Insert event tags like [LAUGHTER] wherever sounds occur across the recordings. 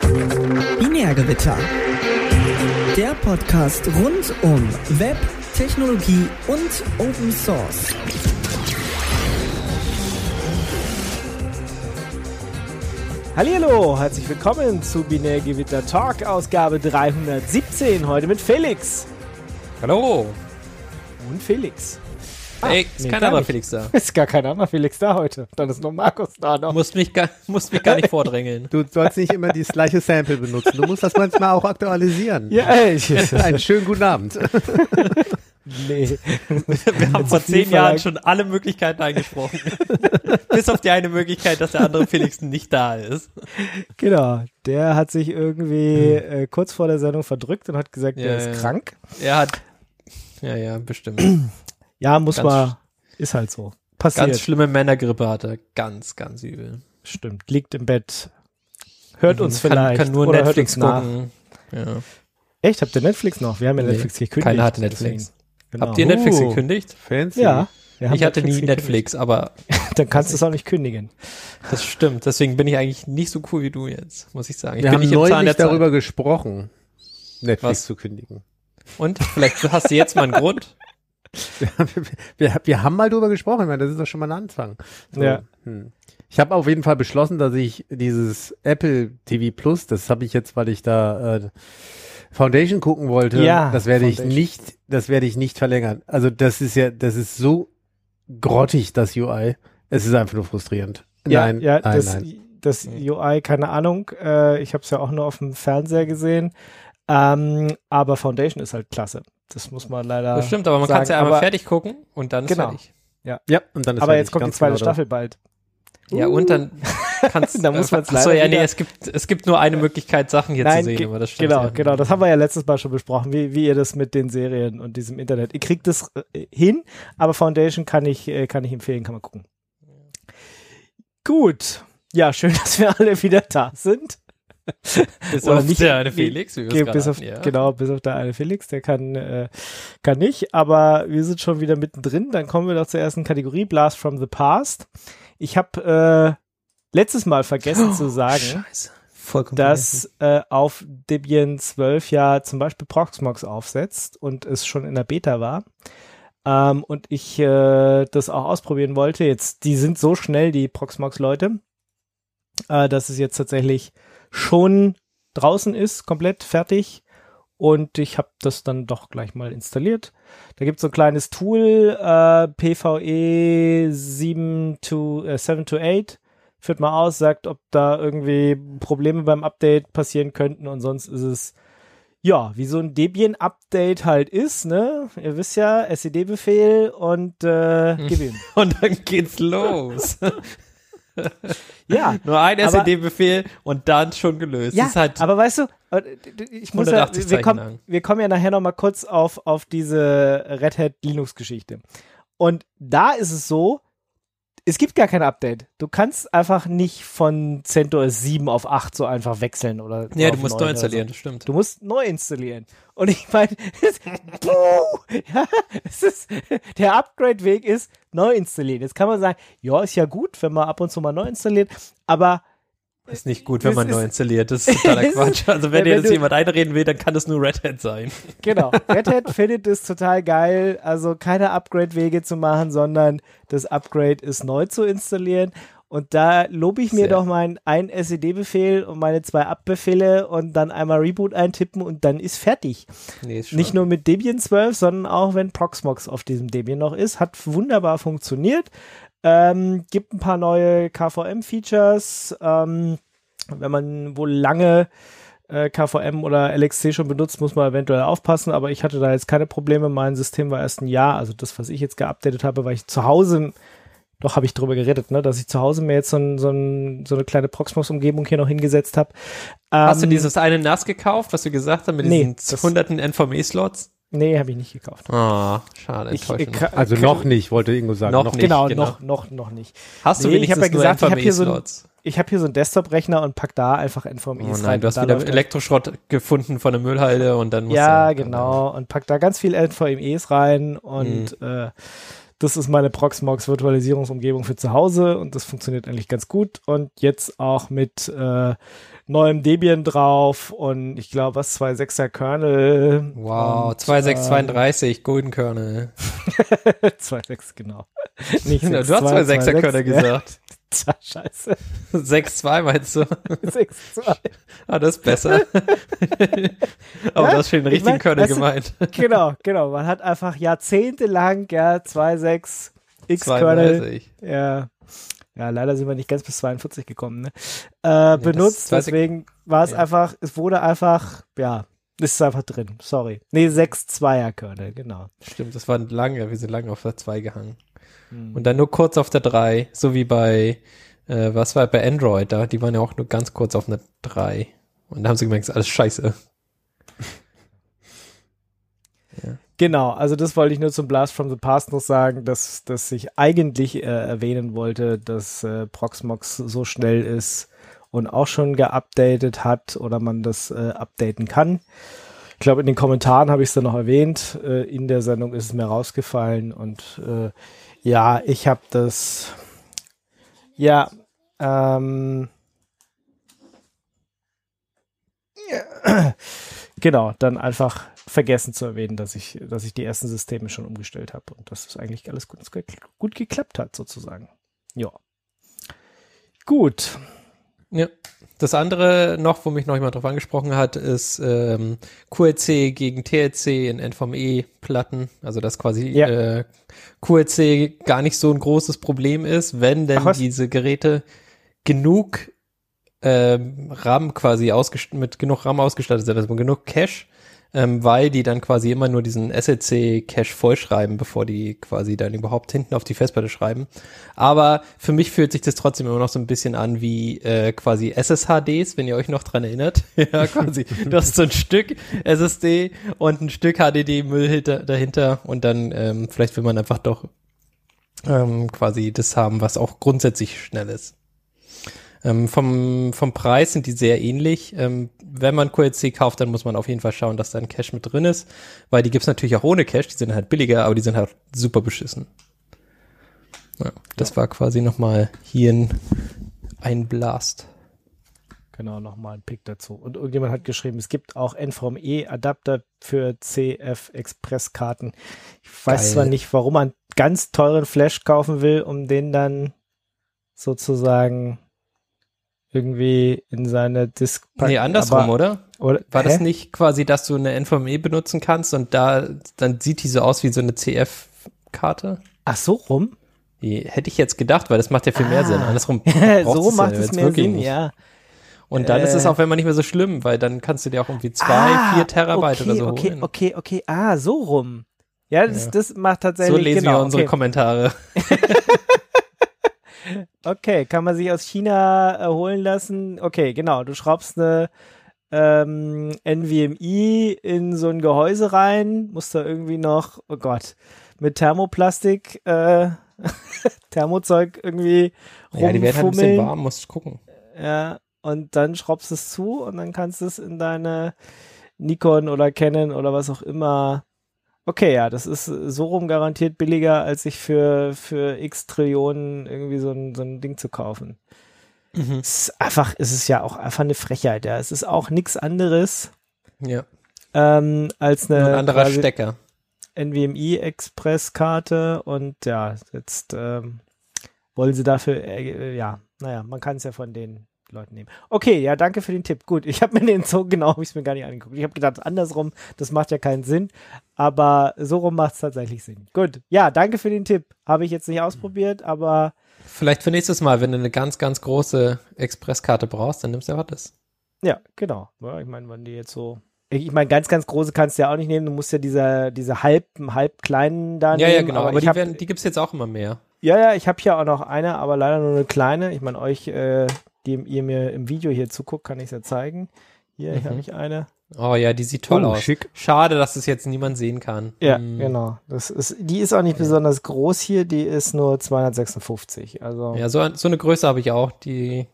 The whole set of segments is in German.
Binärgewitter. Der Podcast rund um Web, Technologie und Open Source. Hallo, herzlich willkommen zu Binärgewitter Talk, Ausgabe 317, heute mit Felix. Hallo. Und Felix. Ey, ist nee, kein gar anderer nicht. Felix da. [LAUGHS] Ist gar kein anderer Felix da heute. Dann ist nur Markus da noch. Musst mich, gar, musst mich gar nicht [LAUGHS] vordrängeln. Du sollst nicht immer das gleiche Sample benutzen. Du musst das manchmal auch aktualisieren. Ja, ey, Einen schönen guten Abend. [LAUGHS] nee. Wir haben vor zehn Jahren schon alle Möglichkeiten eingesprochen. Bis auf die eine Möglichkeit, dass der andere Felix nicht da ist. Genau, der hat sich irgendwie äh, kurz vor der Sendung verdrückt und hat gesagt, Ja, der ist ja. krank. Er hat. Ja, ja, bestimmt. Ja, muss Ganz mal, ist halt so. Passiert. Ganz schlimme Männergrippe hat er. Ganz, ganz übel. Stimmt, liegt im Bett. Hört uns kann, vielleicht. Kann nur oder Netflix hört uns nach. gucken. Ja. Echt, habt ihr Netflix noch? Wir haben ja Nee, Netflix gekündigt. Keiner hat Netflix. Genau. Habt ihr Netflix Oh. gekündigt? Fancy. Ja. Ich hatte nie gekündigt. Netflix, aber [LAUGHS] Dann kannst du es auch nicht kündigen. das stimmt. Deswegen bin ich eigentlich nicht so cool wie du jetzt, muss ich sagen. Ich Wir bin haben nicht neulich darüber gesprochen, Netflix Was? zu kündigen. Und vielleicht hast du jetzt mal einen Grund. [LAUGHS] Wir, wir haben mal drüber gesprochen, ich meine, das ist doch schon mal ein Anfang. So, Ja. Hm. Ich habe auf jeden Fall beschlossen, dass ich dieses Apple TV Plus, das habe ich jetzt, weil ich da äh, Foundation gucken wollte, Ja, das werde ich nicht, das werde ich nicht verlängern. Also das ist ja, das ist so grottig, das UI. Es ist einfach nur frustrierend. Ja, nein, ja, nein, das, nein. das UI, keine Ahnung. Äh, ich habe es ja auch nur auf dem Fernseher gesehen. Ähm, aber Foundation ist halt klasse. Das muss man leider. Das stimmt, aber man kann es ja einmal Aber- fertig gucken und dann ist Genau. fertig. Ja, und dann ist Aber fertig, jetzt kommt die zweite genau Staffel bald. Ja, und dann [LAUGHS] kannst Da muss man's Achso, leider ja, nee, es gibt, es gibt nur eine Möglichkeit, Sachen hier Nein, zu sehen, aber das stimmt. genau, ja. genau. Das haben wir ja letztes Mal schon besprochen, wie, wie ihr das mit den Serien und diesem Internet. Ihr kriegt das äh, hin, aber Foundation kann ich, äh, kann ich empfehlen, kann man gucken. Gut. Ja, schön, [LAUGHS] dass wir alle wieder da sind. Bis Oder auf nicht- der eine Felix, wie wir bis auf, hatten, ja. Genau, bis auf der eine Felix, der kann, äh, kann nicht, aber wir sind schon wieder mittendrin. Dann kommen wir doch zur ersten Kategorie, Blast from the Past. Ich habe äh, letztes Mal vergessen zu sagen, dass äh, auf Debian 12 ja zum Beispiel Proxmox aufsetzt und es schon in der Beta war. Ähm, und ich äh, das auch ausprobieren wollte. Jetzt, die sind so schnell, die Proxmox-Leute, äh, dass es jetzt tatsächlich schon draußen ist, komplett fertig. Und ich habe das dann doch gleich mal installiert. Da gibt es so ein kleines Tool, äh, PVE 7 to, äh, 7 to 8 führt mal aus, sagt, ob da irgendwie Probleme beim Update passieren könnten und sonst ist es ja, wie so ein Debian-Update halt ist, ne? Ihr wisst ja, SED-Befehl und äh, gib ihm. [LAUGHS] Und dann geht's los. [LAUGHS] Ja, [LAUGHS] Nur ein SED-Befehl und dann schon gelöst. ja halt, aber weißt du, äh, ich muss ja, 180 wir, kommen, wir kommen ja nachher noch mal kurz auf, auf diese Red Hat Linux-Geschichte. Und da ist es so, es gibt gar kein Update. Du kannst einfach nicht von CentOS 7 auf 8 so einfach wechseln oder ja, du musst 9 neu installieren, So. das stimmt. Du musst neu installieren. Und ich meine, [LAUGHS] ja, [LAUGHS] es ist, der Upgrade-Weg ist neu installieren. Jetzt kann man sagen, ja, ist ja gut, wenn man ab und zu mal neu installiert, aber Ist nicht gut, wenn man neu installiert. Das [LAUGHS] ist totaler Quatsch. Also wenn dir das jemand einreden will, dann kann das nur Red Hat sein. [LAUGHS] Genau. Red Hat findet es total geil, also keine Upgrade-Wege zu machen, sondern das Upgrade ist neu zu installieren. Und da lobe ich mir Sehr. doch meinen einen SED-Befehl und meine zwei App-Befehle und dann einmal Reboot eintippen und dann ist fertig. Nee, ist Nicht nur mit Debian 12, sondern auch wenn Proxmox auf diesem Debian noch ist. Hat wunderbar funktioniert. Ähm, gibt ein paar neue KVM-Features. Ähm, wenn man wohl lange äh, KVM oder LXC schon benutzt, muss man eventuell aufpassen, aber ich hatte da jetzt keine Probleme. Mein System war erst ein Jahr, also das, was ich jetzt geupdatet habe, weil ich zu Hause, doch habe ich drüber geredet, ne, dass ich zu Hause mir jetzt so, ein, so, ein, so eine kleine Proxmox-Umgebung hier noch hingesetzt habe. Hast du Ähm, dieses eine NAS gekauft, was du gesagt hast, mit Nee, diesen hunderten NVMe-Slots? Nee, habe ich nicht gekauft. Ah, schade, Ich, enttäuschend. ich, Also noch nicht, wollte Ingo sagen. Noch Noch, nicht. genau, genau. noch, noch, noch nicht. Hast du Nee, ich wenigstens hab ja gesagt, ich hab hier so ein- NVMe-Slots? Ich habe hier so einen Desktop-Rechner und pack da einfach NVMe's Oh rein. nein, du hast wieder läuft das. Elektroschrott gefunden von der Müllhalde und dann musst Ja, du, genau. Und pack da ganz viel NVMe's rein und Mhm. äh, das ist meine Proxmox Virtualisierungsumgebung für zu Hause und das funktioniert eigentlich ganz gut und jetzt auch mit äh, neuem Debian drauf und ich glaube was 2.6er Kernel. Wow, und, 2.632, Golden Kernel. Äh, [LAUGHS] 2.6 genau. Nicht [LAUGHS] du 6.2, hast 2.6er 2.6, Kernel gesagt. Tja, Scheiße. 6.2 meinst du? 6.2. Ah, das ist besser. [LAUGHS] Aber Ja, du hast schon den ich richtigen mein, du, gemeint. [LAUGHS] Genau, genau. Man hat einfach jahrzehntelang, ja, 2.6 X-Kernel 32. Ja. Ja, leider sind wir nicht ganz bis 42 gekommen, ne? Äh, das benutzt, ich- deswegen war es Ja. einfach, es wurde einfach, ja, ist einfach drin, sorry. Nee, 6-2er Kernel, genau. Stimmt, das war lange, wir sind lange auf der 2 gehangen. Hm. Und dann nur kurz auf der 3, so wie bei, äh, was war bei Android da, die waren ja auch nur ganz kurz auf einer 3. Und da haben sie gemerkt, ist alles scheiße. [LAUGHS] Genau, also das wollte ich nur zum Blast from the Past noch sagen, dass, dass ich eigentlich äh, erwähnen wollte, dass äh, Proxmox so schnell ist und auch schon geupdatet hat oder man das äh, updaten kann. Ich glaube, in den Kommentaren habe ich es dann noch erwähnt. Äh, in der Sendung ist es mir rausgefallen und äh, ja, ich habe das ja ähm, [CLEARS THROAT] genau, dann einfach vergessen zu erwähnen, dass ich, dass ich die ersten Systeme schon umgestellt habe und dass es eigentlich alles gut, gut geklappt hat, sozusagen. Ja. Gut. Ja. Das andere noch, wo mich noch jemand drauf angesprochen hat, ist ähm, QLC gegen TLC in NVMe-Platten. Also dass quasi Ja. äh, QLC gar nicht so ein großes Problem ist, wenn denn Ach, diese Geräte genug ähm, RAM quasi ausgest mit genug RAM ausgestattet sind, also genug Cache, ähm, weil die dann quasi immer nur diesen SLC-Cache vollschreiben, bevor die quasi dann überhaupt hinten auf die Festplatte schreiben. Aber für mich fühlt sich das trotzdem immer noch so ein bisschen an wie äh, quasi SSHDs, wenn ihr euch noch dran erinnert. [LAUGHS] ja, quasi. Du hast so ein Stück SSD und ein Stück HDD-Müll hinter, dahinter und dann ähm, vielleicht will man einfach doch ähm, quasi das haben, was auch grundsätzlich schnell ist. Ähm, vom, vom Preis sind die sehr ähnlich. Ähm, wenn man QLC kauft, dann muss man auf jeden Fall schauen, dass da ein Cache mit drin ist, weil die gibt's natürlich auch ohne Cache, die sind halt billiger, aber die sind halt super beschissen. Ja, das war quasi nochmal hier ein, ein Blast. Genau, nochmal ein Pick dazu. Und irgendjemand hat geschrieben, es gibt auch NVMe-Adapter für CF-Express-Karten. Ich weiß Geil. zwar nicht, warum man ganz teuren Flash kaufen will, um den dann sozusagen irgendwie in seine Disk Nee, andersrum, aber, oder? oder? War das hä? nicht quasi, dass du eine NVMe benutzen kannst und da, dann sieht die so aus wie so eine CF-Karte? Ach so rum? Hätte ich jetzt gedacht, weil das macht ja viel mehr Ah. Sinn. Andersrum. [LAUGHS] so macht es mehr Sinn, nicht. ja. Und dann ist es Äh. auch, wenn man nicht mehr so schlimm, weil dann kannst du dir auch irgendwie zwei, Ah, vier Terabyte okay, oder so okay, holen. Okay, okay, ah, so rum. Ja, das, Ja. das macht tatsächlich So lesen genau, wir unsere okay. Kommentare. [LAUGHS] Okay, kann man sich aus China äh, holen lassen? Okay, genau. Du schraubst eine ähm, NVMe in so ein Gehäuse rein, musst da irgendwie noch, oh Gott, mit Thermoplastik, äh, [LAUGHS] Thermozeug irgendwie Ja, die werden halt ein bisschen rumfummeln. warm, musst gucken. Ja, und dann schraubst du es zu und dann kannst du es in deine Nikon oder Canon oder was auch immer. Okay, ja, das ist so rum garantiert billiger, als sich für, für x Trillionen irgendwie so ein, so ein Ding zu kaufen. Mhm. Es ist einfach, es ist ja auch einfach eine Frechheit, ja. Es ist auch nichts anderes Ja, ähm, als eine nur ein anderer Stecker. NVMe-Express-Karte und ja, jetzt ähm, wollen sie dafür, äh, ja, naja, man kann es ja von den Leuten nehmen. Okay, ja, danke für den Tipp. Gut, ich habe mir den so genau, habe ich es mir gar nicht angeguckt. Ich habe gedacht, andersrum, das macht ja keinen Sinn, aber so rum macht es tatsächlich Sinn. Gut, ja, danke für den Tipp. Habe ich jetzt nicht ausprobiert, aber Vielleicht für nächstes Mal, wenn du eine ganz, ganz große Expresskarte brauchst, dann nimmst du einfach das. ja, genau. Ja, ich meine, wenn die jetzt so ich meine, ganz, ganz große kannst du ja auch nicht nehmen. Du musst ja diese, diese halb, halb kleinen da ja, nehmen. ja, genau. Aber, ich die, hab- werden, die gibt's jetzt auch immer mehr. Ja, ja, ich habe hier auch noch eine, aber leider nur eine kleine. Ich meine, euch, äh, die ihr mir im Video hier zuguckt, kann ich es ja zeigen. Hier, hier Mhm. habe ich eine. Oh ja, die sieht toll Oh, aus. schick. Schade, dass es jetzt niemand sehen kann. Ja, Hm. genau. Das ist, die ist auch nicht besonders groß hier, die ist nur 256. Also Ja, so, so eine Größe habe ich auch. Die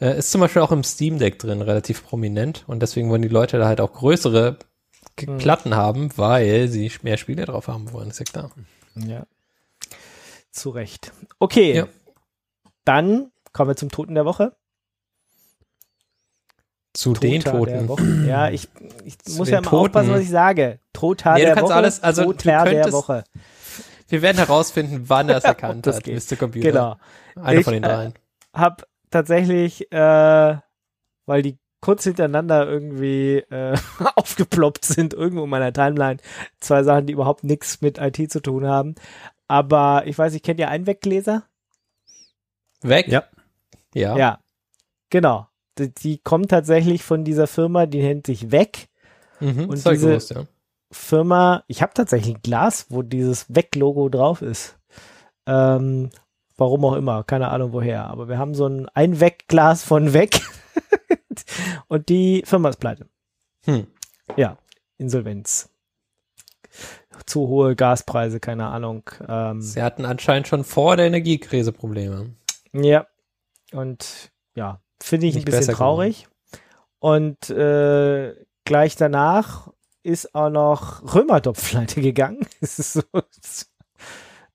äh, ist zum Beispiel auch im Steam Deck drin, relativ prominent. Und deswegen wollen die Leute da halt auch größere Hm. Platten haben, weil sie mehr Spiele drauf haben wollen, ist ja klar. ja. zu Recht. Okay, Ja. dann kommen wir zum Toten der Woche. Zu den Toter Der Toten. Woche. Ja, ich, ich muss den ja immer Toten. aufpassen, was ich sage. Toter Nee, der kannst Woche. alles- also du Toter der Woche. Wir werden herausfinden, wann er es [LAUGHS] erkannt Das hat, geht. Mr. Computer. Genau. Einer Ich, von den äh, dreien. Hab tatsächlich, äh, weil die kurz hintereinander irgendwie äh, [LAUGHS] aufgeploppt sind, irgendwo in meiner Timeline, zwei Sachen, die überhaupt nichts mit IT zu tun haben. Aber ich weiß, ich kennt ihr Einweggläser? Weg? Ja. Ja. Ja, genau. Die, die kommen tatsächlich von dieser Firma, die nennt sich Weg. Mhm, Und ich diese- gewusst, ja. Firma, ich habe tatsächlich ein Glas, wo dieses Weg-Logo drauf ist. Ähm, warum auch immer, keine Ahnung woher. Aber wir haben so ein Einwegglas von Weg. [LAUGHS] Und die Firma ist pleite. Hm. Ja, Insolvenz. Zu hohe Gaspreise, keine Ahnung. Ähm, Sie hatten anscheinend schon vor der Energiekrise Probleme. Ja. Und ja, finde ich Nicht ein bisschen traurig. Und äh, gleich danach ist auch noch Römertopf pleite gegangen. [LAUGHS] Es ist so,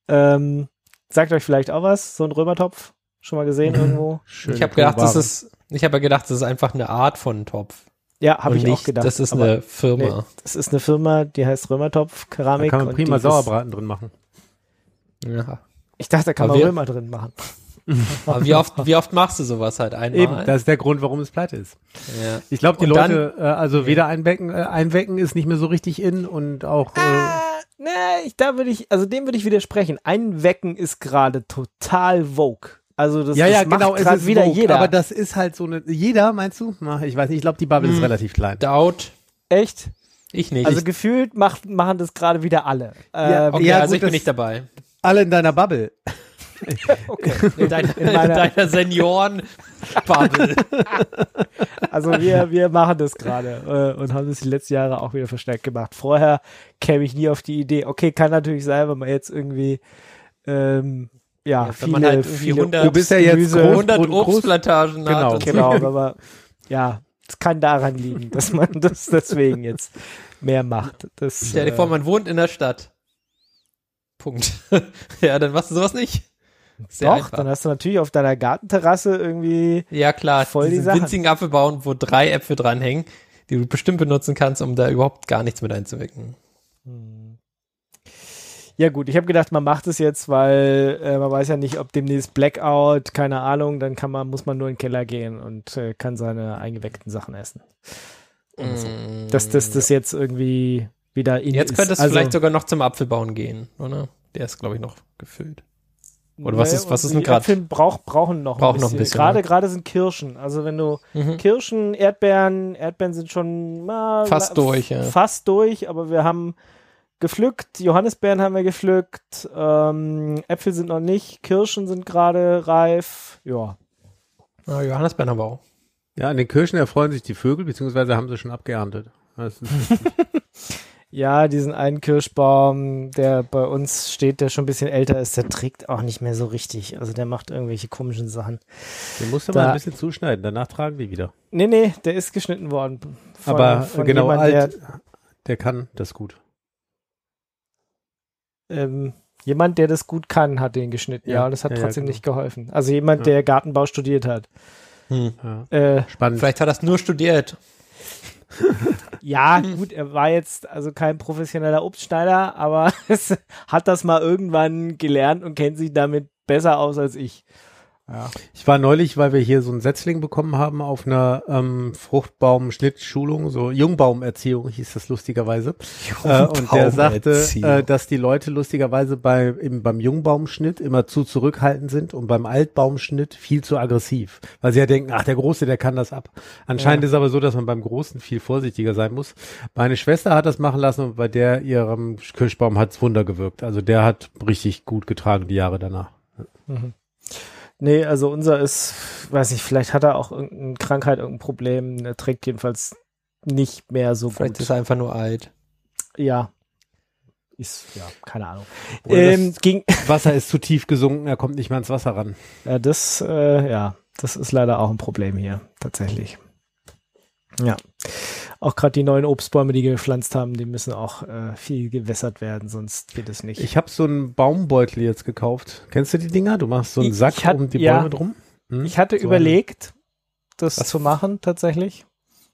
ähm, sagt euch vielleicht auch was, so ein Römertopf? Schon mal gesehen irgendwo? Schöne ich habe gedacht, das ist, ich habe ja gedacht, das ist einfach eine Art von Topf. Ja, habe ich auch nicht, gedacht. Das ist eine Firma. nee, das ist eine Firma, die heißt Römertopf Da Keramik. kann man und prima Sauerbraten drin machen. Ja. Ich dachte, da kann Aber man Römer drin machen. [LAUGHS] Aber wie oft, wie oft machst du sowas halt einmal? Eben, das ist der Grund, warum es pleite ist. ja. Ich glaube, die Und dann- Leute, äh, also weder einwecken, äh, einwecken ist nicht mehr so richtig in und auch äh, Ah, ne, ich, da würde ich, also dem würde ich widersprechen. Einwecken ist gerade total vogue. Also das, ja, das ja, macht genau, es grad ist wieder Vogue, jeder. aber das ist halt so eine, jeder, meinst du? Na, Ich weiß nicht, ich glaube, die Bubble ist Hm. relativ klein. Doubt. Echt? Ich nicht. Also ich, gefühlt macht, machen das gerade wieder alle. Ja, Ähm, okay, ja, also gut, ich bin das- nicht dabei. Alle in deiner Bubble. [LAUGHS] In deiner, in meiner- deiner Senioren-Bubble. [LAUGHS] Also wir, wir machen das gerade äh, und haben das die letzten Jahre auch wieder verstärkt gemacht. Vorher käme ich nie auf die Idee. Okay, kann natürlich sein, wenn man jetzt irgendwie ähm, ja, Ja, wenn viele, man halt irgendwie viele 100 Du bist ja jetzt Gemüse- groß, 100 groß, groß. Obstplantagen Genau. hat. Genau, aber ja, es kann daran liegen, [LAUGHS] dass man das deswegen jetzt mehr macht. Das, Stell dir vor, äh, man wohnt in der Stadt. Punkt. ja, dann machst du sowas nicht. Sehr doch, einfach. dann hast du natürlich auf deiner Gartenterrasse irgendwie Ja, klar. Voll die diesen Sachen. winzigen Apfel bauen, wo drei Äpfel dranhängen, die du bestimmt benutzen kannst, um da überhaupt gar nichts mit einzuwecken. Ja gut, ich habe gedacht, man macht es jetzt, weil äh, man weiß ja nicht, ob demnächst Blackout, keine Ahnung, dann kann man, muss man nur in den Keller gehen und äh, kann seine eingeweckten Sachen essen. Mm. Dass das das jetzt irgendwie wieder in Jetzt ist. könnte es Also, vielleicht sogar noch zum Apfelbauen gehen, oder? Der ist, glaube ich, noch gefüllt. Oder was ist- was ist denn grad? Äpfel brauch, brauchen noch Brauchen ein noch bisschen. ein bisschen, Gerade ne? gerade sind Kirschen. Also wenn du Mhm. Kirschen, Erdbeeren, Erdbeeren sind schon mal Fast durch, ja. Fast durch, aber wir haben gepflückt, Johannisbeeren haben wir gepflückt, ähm, Äpfel sind noch nicht, Kirschen sind gerade reif. Ja. Ah, Johannisbeeren haben wir auch. Ja, an den Kirschen erfreuen sich die Vögel, beziehungsweise haben sie schon abgeerntet. [LAUGHS] Das Ja, diesen einen Kirschbaum, der bei uns steht, der schon ein bisschen älter ist, der trägt auch nicht mehr so richtig. Also der macht irgendwelche komischen Sachen. den musst du Da- mal ein bisschen zuschneiden, danach tragen die wieder. Nee, nee, der ist geschnitten worden. Von, Aber von genau, jemand, alt, der kann das gut. Der, ähm, jemand, der das gut kann, hat den geschnitten. Ja, Ja, und das hat ja, ja, trotzdem genau. nicht geholfen. Also jemand, Ja. der Gartenbau studiert hat. Hm. Ja. Äh, Spannend. Vielleicht hat er es nur studiert. [LAUGHS] ja, [LAUGHS] gut, er war jetzt also kein professioneller Obstschneider, aber [LAUGHS] es hat das mal irgendwann gelernt und kennt sich damit besser aus als ich. Ja. Ich war neulich, weil wir hier so einen Setzling bekommen haben auf einer ähm, Fruchtbaum-Schnittschulung, so Jungbaumerziehung hieß das lustigerweise. Äh, und der sagte, äh, dass die Leute lustigerweise bei, im, beim Jungbaumschnitt immer zu zurückhaltend sind und beim Altbaumschnitt viel zu aggressiv. Weil sie ja denken, ach, der Große, der kann das ab. Anscheinend ist aber so, dass man beim Großen viel vorsichtiger sein muss. Meine Schwester hat das machen lassen und bei der ihrem Kirschbaum hat's Wunder gewirkt. Also der hat richtig gut getragen die Jahre danach. Nee, also unser ist, weiß ich, vielleicht hat er auch irgendeine Krankheit, irgendein Problem. Er trägt jedenfalls nicht mehr so Vielleicht gut. ist er einfach nur alt. Ja. Ist, ja, keine Ahnung. Ähm, ging, Wasser ist zu tief gesunken, er kommt nicht mehr ans Wasser ran. ja, das, äh, ja, das ist leider auch ein Problem hier, tatsächlich. Ja. Auch gerade die neuen Obstbäume, die wir gepflanzt haben, die müssen auch äh, viel gewässert werden, sonst geht es nicht. Ich habe so einen Baumbeutel jetzt gekauft. Kennst du die Dinger? Du machst so einen Ich- Sack ich hat- um die ja. Bäume drum. Hm? Ich hatte So überlegt, das zu machen tatsächlich.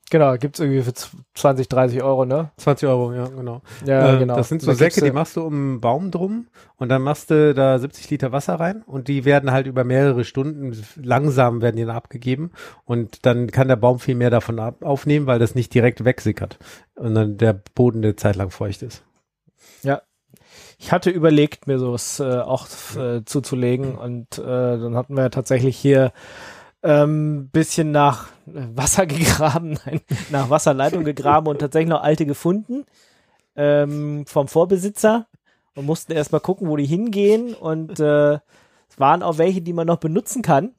Genau, gibt's irgendwie für z- 20, 30 Euro, ne? 20 Euro, ja, genau. Ja, Äh, genau. Das sind so Da Säcke, die machst du um einen Baum drum und dann machst du da 70 Liter Wasser rein und die werden halt über mehrere Stunden langsam werden die dann abgegeben und dann kann der Baum viel mehr davon ab aufnehmen, weil das nicht direkt wegsickert und dann der Boden eine Zeit lang feucht ist. Ich hatte überlegt, mir sowas äh, auch äh, zuzulegen und äh, dann hatten wir tatsächlich hier ähm, bisschen nach Wasser [LAUGHS] gegraben, nein, nach Wasserleitung gegraben und tatsächlich noch alte gefunden ähm, vom Vorbesitzer und mussten erstmal gucken, wo die hingehen und äh, es waren auch welche, die man noch benutzen kann.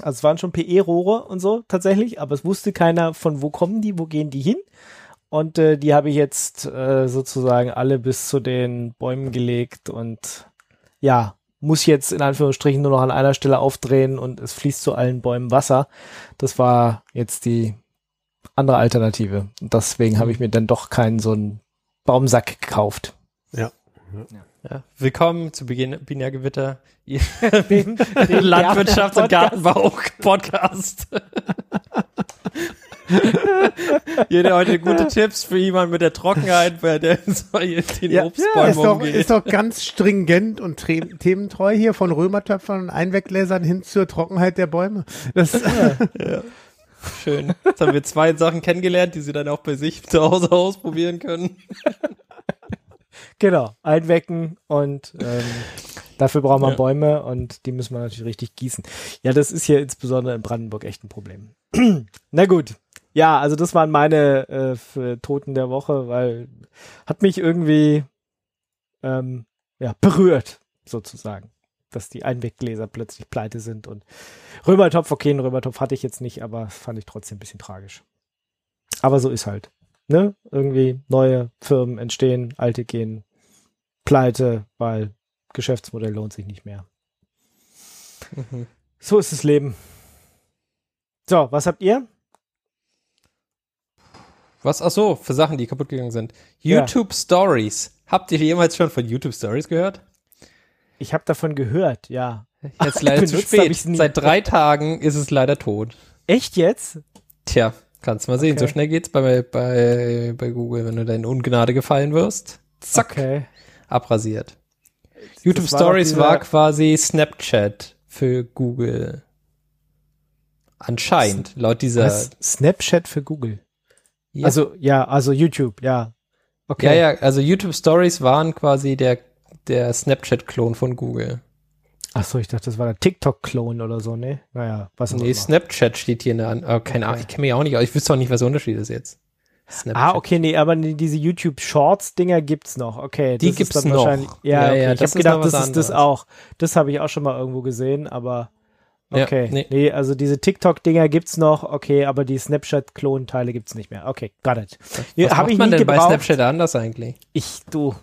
Also es waren schon PE-Rohre und so tatsächlich, aber es wusste keiner, von wo kommen die, wo gehen die hin. Und äh, die habe ich jetzt äh, sozusagen alle bis zu den Bäumen gelegt und ja, muss jetzt in Anführungsstrichen nur noch an einer Stelle aufdrehen und es fließt zu allen Bäumen Wasser. Das war jetzt die andere Alternative. Und deswegen habe ich mir dann doch keinen so einen Baumsack gekauft. Ja. Willkommen zu Beginn Binärgewitter, ihr [LAUGHS] Den, [LAUGHS] Landwirtschafts- und Podcast. Gartenbau-Podcast. [LAUGHS] Jeder heute gute Tipps für jemanden mit der Trockenheit, bei der den Ja, Obstbäumen ist, doch, umgeht. ist doch ganz stringent und tre- thementreu hier von Römertöpfern und Einweggläsern hin zur Trockenheit der Bäume. Das, Schön. Jetzt haben wir zwei Sachen kennengelernt, die sie dann auch bei sich zu Hause ausprobieren können. Genau, einwecken und ähm, dafür braucht man Ja. Bäume und die müssen wir natürlich richtig gießen. Ja, das ist hier insbesondere in Brandenburg echt ein Problem. [CLEARS THROAT] Na gut. Ja, also das waren meine äh, für Toten der Woche, weil hat mich irgendwie ähm, ja, berührt, sozusagen, dass die Einweggläser plötzlich pleite sind und Römertopf, okay, einen Römertopf hatte ich jetzt nicht, aber fand ich trotzdem ein bisschen tragisch. Aber so ist halt. Ne? Irgendwie neue Firmen entstehen, alte gehen pleite, weil Geschäftsmodell lohnt sich nicht mehr. Mhm. So ist das Leben. So, was habt ihr? Was? Ach so, für Sachen, die kaputt gegangen sind. Ja. YouTube Stories. Habt ihr jemals schon von YouTube Stories gehört? Ich habe davon gehört, ja. Jetzt leider [LAUGHS] zu spät. Seit drei Tagen ist es leider tot. Echt jetzt? Tja, kannst mal sehen. Okay. So schnell geht's bei, bei, bei Google, wenn du da in Ungnade gefallen wirst. Zack, Okay. abrasiert. YouTube war Stories war quasi Snapchat für Google. Anscheinend, laut dieser. Was? Snapchat für Google. Ja. Also, ja, also YouTube, ja. Okay. ja, ja, also YouTube Stories waren quasi der, der Snapchat-Klon von Google. Ach so, ich dachte, das war der TikTok-Klon oder so, ne? Naja, was Nee. Snapchat steht hier in der An oh, keine Ahnung, Okay. ich kenne mich auch nicht aus. Ich wüsste auch nicht, was der Unterschied ist jetzt. Snapchat. Ah, okay, nee, aber die- diese YouTube-Shorts-Dinger gibt's noch. Okay, Die gibt's dann noch. wahrscheinlich- Ja, Ja, okay. ja, ich das habe ist gedacht, das was ist das anderes. auch. Das habe ich auch schon mal irgendwo gesehen, aber Ja, okay. nee. nee. also diese TikTok-Dinger gibt's noch, okay, aber die Snapchat-Klon-Teile gibt's nicht mehr. Okay, got it. Nee, was macht ich man denn bei gebraucht. Snapchat anders eigentlich? Ich, du.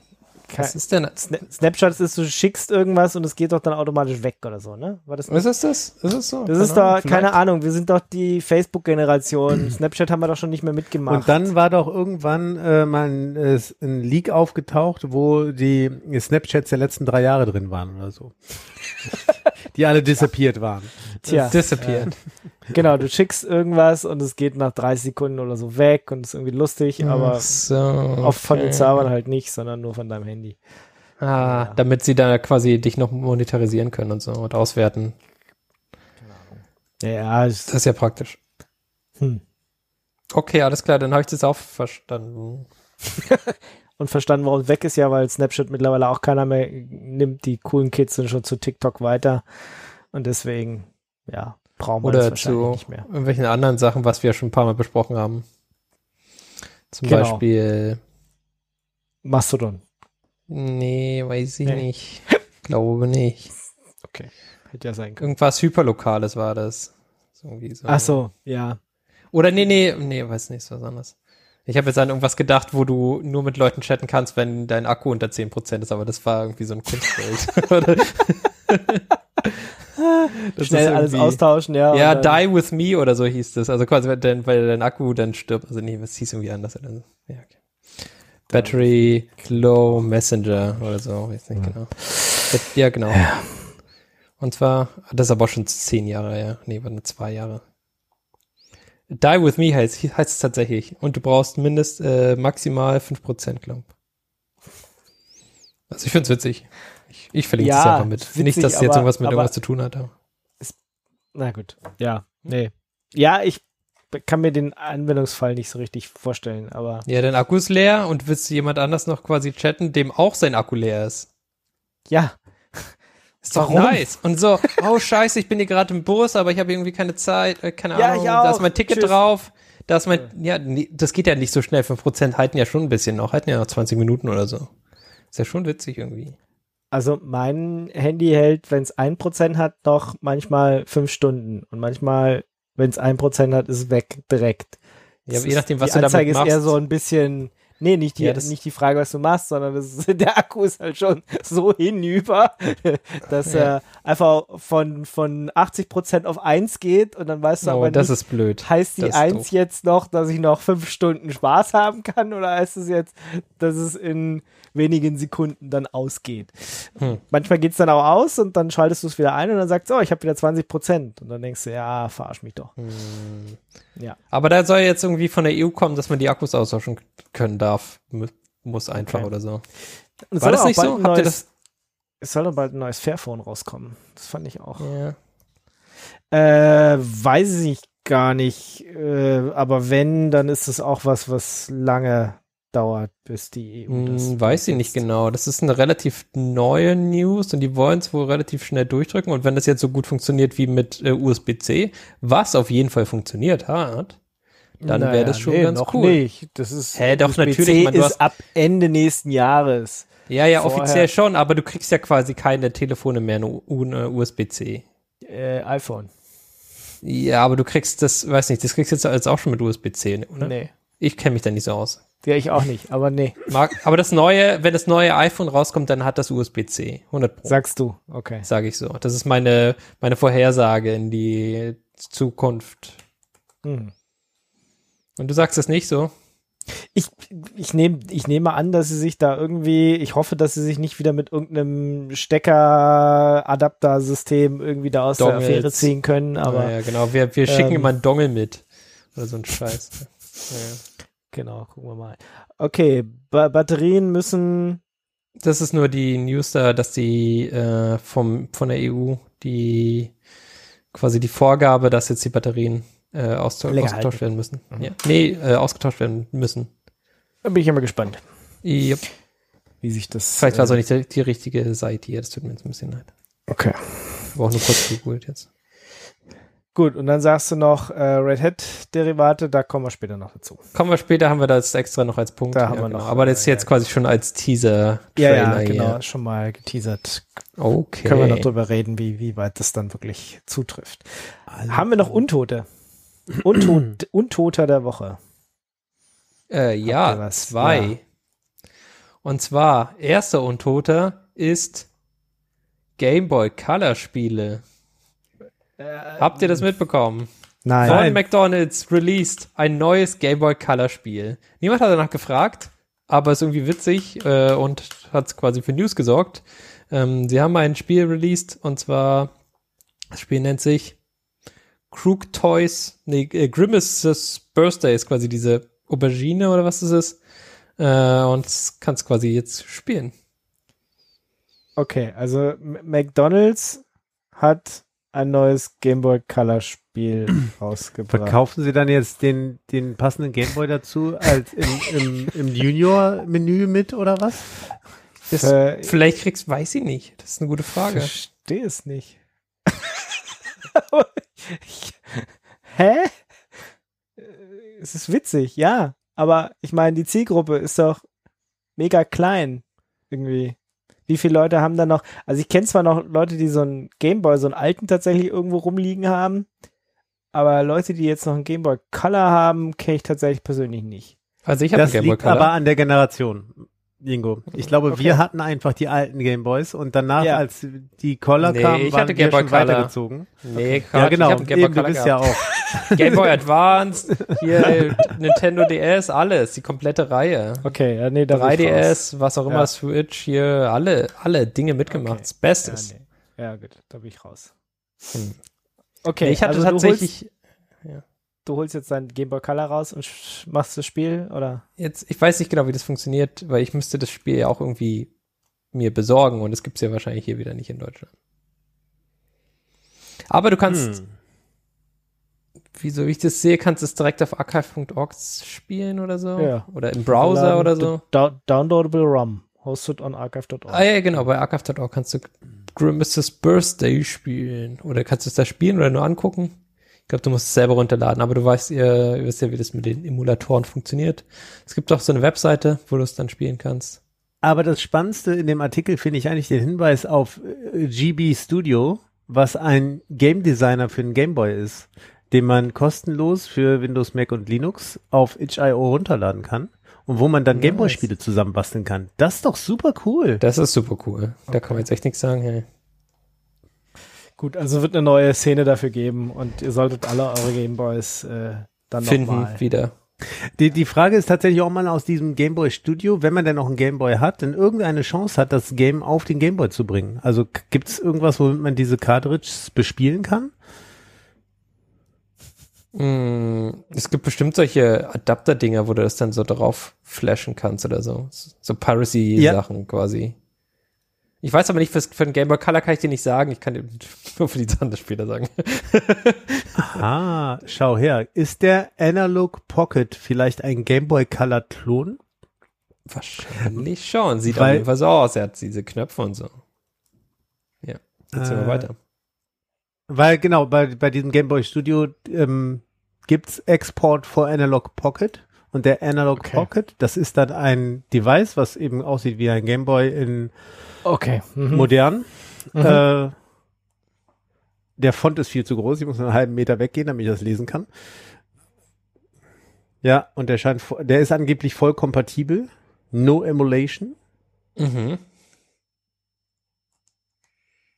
Was ist denn? Sna Snapchat ist, du schickst irgendwas und es geht doch dann automatisch weg oder so, ne? War das Was ist das? Ist es so? Das ist Keine Ahnung, doch, keine vielleicht. Ahnung, wir sind doch die Facebook-Generation. [CLEARS THROAT] Snapchat haben wir doch schon nicht mehr mitgemacht. Und dann war doch irgendwann äh, mal ein, äh, ein Leak aufgetaucht, wo die Snapchats der letzten drei Jahre drin waren oder so. [LAUGHS] die alle disappeared waren. Tja, Disappeared. genau, du schickst irgendwas und es geht nach 30 Sekunden oder so weg und ist irgendwie lustig, aber so, oft von den okay. Servern halt nicht, sondern nur von deinem Handy. Ah, Ja. damit sie da quasi dich noch monetarisieren können und so und auswerten. Ja, ja, Das ist ja praktisch. hm. Okay, alles klar, dann habe ich das auch verstanden. [LAUGHS] Und verstanden, warum es weg ist, ja, weil Snapchat mittlerweile auch keiner mehr nimmt. Die coolen Kids sind schon zu TikTok weiter. Und deswegen, ja, brauchen wir das Oder wahrscheinlich zu nicht mehr. irgendwelchen anderen Sachen, was wir schon ein paar Mal besprochen haben. Zum Genau. Beispiel, Mastodon. nee, weiß ich Nee. nicht. Glaube nicht. Okay. Hätte ja sein können. Irgendwas Hyperlokales war das. So so. Ach so, ja. Oder nee, nee, nee, weiß nicht, was anderes. Ich habe jetzt an irgendwas gedacht, wo du nur mit Leuten chatten kannst, wenn dein Akku unter 10% ist, aber das war irgendwie so ein Kunstbild. [LAUGHS] Schnell alles austauschen, ja. Ja, Die With Me oder so hieß das. Also quasi, weil dein, weil dein Akku dann stirbt. Also nee, das hieß irgendwie anders. Oder so. Ja, okay. Battery Low Messenger oder so, weiß nicht genau. Ja, genau. Und zwar, das ist aber auch schon zehn Jahre, ja. Nee, warte, zwei Jahre. Die With Me heißt, heißt es tatsächlich. Und du brauchst mindest äh, maximal 5%, glaub. Also ich find's witzig. Ich, ich verlinke das Ja, einfach mit. witzig, nicht, dass es jetzt irgendwas mit aber- irgendwas zu tun hat. Aber. Na gut. Ja, nee. Ja, ich kann mir den Anwendungsfall nicht so richtig vorstellen, aber Ja, dein Akku ist leer und willst du jemand anders noch quasi chatten, dem auch sein Akku leer ist. ja. Ist doch Warum? nice. Und so, oh scheiße, ich bin hier gerade im Bus, aber ich habe irgendwie keine Zeit, äh, keine Ja, Ahnung, da ist mein Ticket Tschüss. drauf. Da ist mein, ja, das geht ja nicht so schnell. 5% halten ja schon ein bisschen noch, halten ja noch 20 Minuten oder so. Ist ja schon witzig irgendwie. Also mein Handy hält, wenn es 1% hat, noch manchmal fünf Stunden. Und manchmal, wenn es 1% hat, ist es weg direkt. Ja, aber je nachdem, was die du Anzeige damit ist eher machst. so ein bisschen, nee, nicht die, Ja, nicht die Frage, was du machst, sondern das ist, [LAUGHS] der Akku ist halt schon [LAUGHS] so hinüber, [LAUGHS] dass Ja. er einfach von, von 80% auf 1 geht und dann weißt du Oh, aber das nicht, ist blöd. heißt die das ist 1 doof. jetzt noch, dass ich noch fünf Stunden Spaß haben kann oder heißt es jetzt, dass es in wenigen Sekunden dann ausgeht? Hm. Manchmal geht's dann auch aus und dann schaltest du es wieder ein und dann sagst du, oh, ich habe wieder 20 Prozent. Und dann denkst du, ja, verarsch mich doch. Hm. Ja. Aber da soll jetzt irgendwie von der EU kommen, dass man die Akkus austauschen können darf. Mu- Muss einfach Okay. oder so. War soll das nicht bald so? Habt ihr neues- das? Es soll doch bald ein neues Fairphone rauskommen. Das fand ich auch. Ja. Äh, weiß ich gar nicht. Äh, aber wenn, dann ist es auch was, was lange dauert, bis die EU das. Hm, weiß ich nicht genau. Das ist eine relativ neue News und die wollen es wohl relativ schnell durchdrücken. Und wenn das jetzt so gut funktioniert wie mit äh, USB-C, was auf jeden Fall funktioniert hat, dann wäre Naja, das schon nee, ganz noch cool. Nicht. Das ist Hä, doch, natürlich, man, du ist hast- ab Ende nächsten Jahres. Ja, ja, Vorher- offiziell schon, aber du kriegst ja quasi keine Telefone mehr ohne USB-C. Äh, iPhone. Ja, aber du kriegst das, weiß nicht, das kriegst du jetzt auch schon mit USB-C, oder? Nee. Ich kenne mich da nicht so aus. Ja, ich auch nicht, aber nee. Mag, aber das neue, wenn das neue iPhone rauskommt, dann hat das USB-C. 100 Pro. Sagst du. Okay. Sage ich so. Das ist meine, meine Vorhersage in die Zukunft. Hm. Und du sagst es nicht so? Ich, ich, nehm, ich nehme an, dass sie sich da irgendwie, ich hoffe, dass sie sich nicht wieder mit irgendeinem Stecker-Adapter-System irgendwie da aus der Dongles. Affäre ziehen können, aber ja, ja, genau. Wir, wir schicken ähm, immer einen Dongle mit. Oder so ein Scheiß. [LAUGHS] ja, ja. Genau, gucken wir mal. Okay, ba Batterien müssen, Das ist nur die News da, dass die äh, vom, von der EU die quasi die Vorgabe, dass jetzt die Batterien äh, austau Länger ausgetauscht werden müssen. Mhm. Ja. Nee, äh, ausgetauscht werden müssen. da bin ich immer gespannt, Yep. wie sich das. Vielleicht war es äh, auch nicht die, die richtige Seite hier, das tut mir jetzt ein bisschen leid. Okay. War auch nur kurz gegoogelt jetzt. Gut, und dann sagst du noch äh, Red Hat-Derivate, da kommen wir später noch dazu. Kommen wir später, haben wir das extra noch als Punkt. Da haben wir noch, Aber das ist äh, jetzt quasi schon als Teaser. Ja, ja, genau, hier. schon mal geteasert. Okay. Können wir noch drüber reden, wie, wie weit das dann wirklich zutrifft. Haben wir noch Untote? [CLEARS THROAT] Untot, Untoter der Woche. Äh, ja, zwei. Ja. Und zwar, erster Untoter ist Game Boy Color Spiele. Habt ihr das mitbekommen? Nein. Von McDonald's released ein neues Game Boy Color Spiel. Niemand hat danach gefragt, aber ist irgendwie witzig äh, und hat quasi für News gesorgt. Ähm, sie haben ein Spiel released und zwar, das Spiel nennt sich Crook Toys, nee, äh, Grimace's Birthday ist quasi diese Aubergine oder was ist es? Äh, und kannst quasi jetzt spielen. Okay, also M- McDonald's hat ein neues Game Boy Color Spiel [CLEARS THROAT] rausgebracht. Verkaufen Sie dann jetzt den, den passenden Gameboy dazu als im, im, im Junior-Menü mit oder was? Das, Äh, vielleicht kriegst, weiß ich nicht. Das ist eine gute Frage. Verstehe es nicht. Aber [LAUGHS] ich, hä? Es ist witzig, ja. Aber ich meine, die Zielgruppe ist doch mega klein. Irgendwie. Wie viele Leute haben da noch? Also ich kenne zwar noch Leute, die so einen Gameboy, so einen alten tatsächlich irgendwo rumliegen haben. Aber Leute, die jetzt noch einen Gameboy Color haben, kenne ich tatsächlich persönlich nicht. Also ich habe Das einen Game Boy liegt Color. aber an der Generation. Ingo. Ich glaube, Okay. wir hatten einfach die alten Gameboys und danach, Ja. als die Color Nee, kamen, ich waren hatte wir Game Boy schon Color. weitergezogen. Nee, Quatsch, Ja, genau. Ich Game Boy Eben, du Color bist ja auch. Game Boy [LAUGHS] Advance, hier Nintendo DS, alles, die komplette Reihe. Okay, ja, nee, da bin ich raus. 3DS, was auch immer, Ja. Switch, hier, alle, alle Dinge mitgemacht. Okay. Das Bestes. Ja, nee. ja, gut, da bin ich raus. Hm. Okay, Nee, ich hatte also du holst, tatsächlich, du holst jetzt dein Game Boy Color raus und machst das Spiel, oder? jetzt, ich weiß nicht genau, wie das funktioniert, weil ich müsste das Spiel ja auch irgendwie mir besorgen und es gibt's ja wahrscheinlich hier wieder nicht in Deutschland. Aber du kannst, Hm. wie so wie ich das sehe, kannst du es direkt auf archive.org spielen oder so. Ja. Oder im Browser oder so. Da downloadable ROM, hosted on archive.org. Ah ja, genau, bei archive.org kannst du Grimace's Birthday spielen. Oder kannst du es da spielen oder nur angucken? Ich glaube, du musst es selber runterladen, aber du weißt, ihr, ihr wisst ja, wie das mit den Emulatoren funktioniert. Es gibt auch so eine Webseite, wo du es dann spielen kannst. Aber das Spannendste in dem Artikel finde ich eigentlich den Hinweis auf äh, GB Studio, was ein Game Designer für einen Gameboy ist, den man kostenlos für Windows, Mac und Linux auf itch.io runterladen kann und wo man dann Nice. Gameboy-Spiele zusammenbasteln kann. Das ist doch super cool. Das ist super cool. Da kann man jetzt echt nichts sagen. Hey. Gut, also wird eine neue Szene dafür geben und ihr solltet alle eure Gameboys äh, dann Finden nochmal. wieder. Die, die Frage ist tatsächlich, ob man aus diesem Gameboy Studio, wenn man denn noch einen Gameboy hat, denn irgendeine Chance hat, das Game auf den Gameboy zu bringen. Also gibt es irgendwas, womit man diese Cartridges bespielen kann? Mm, es gibt bestimmt solche Adapter-Dinger, wo du das dann so drauf flashen kannst oder so. So Piracy-Sachen quasi. Ich weiß aber nicht, für, für den Game Boy Color kann ich dir nicht sagen. Ich kann dir [LAUGHS] nur für die Zanderspieler sagen. [LAUGHS] Ah, schau her. Ist der Analog Pocket vielleicht ein Gameboy Color Klon? Wahrscheinlich schon. Sieht Weil- auf jeden Fall so aus. Er hat diese Knöpfe und so. Ja, jetzt Äh, wir weiter. Weil genau, bei, bei diesem Gameboy Studio ähm, gibt's Export for Analog Pocket und der Analog Okay. Pocket, das ist dann ein Device, was eben aussieht wie ein Gameboy in Okay. Mhm. modern. Mhm. Äh, der Font ist viel zu groß, ich muss einen halben Meter weggehen, damit ich das lesen kann. Ja, und der scheint, der ist angeblich voll kompatibel. No Emulation. Mhm.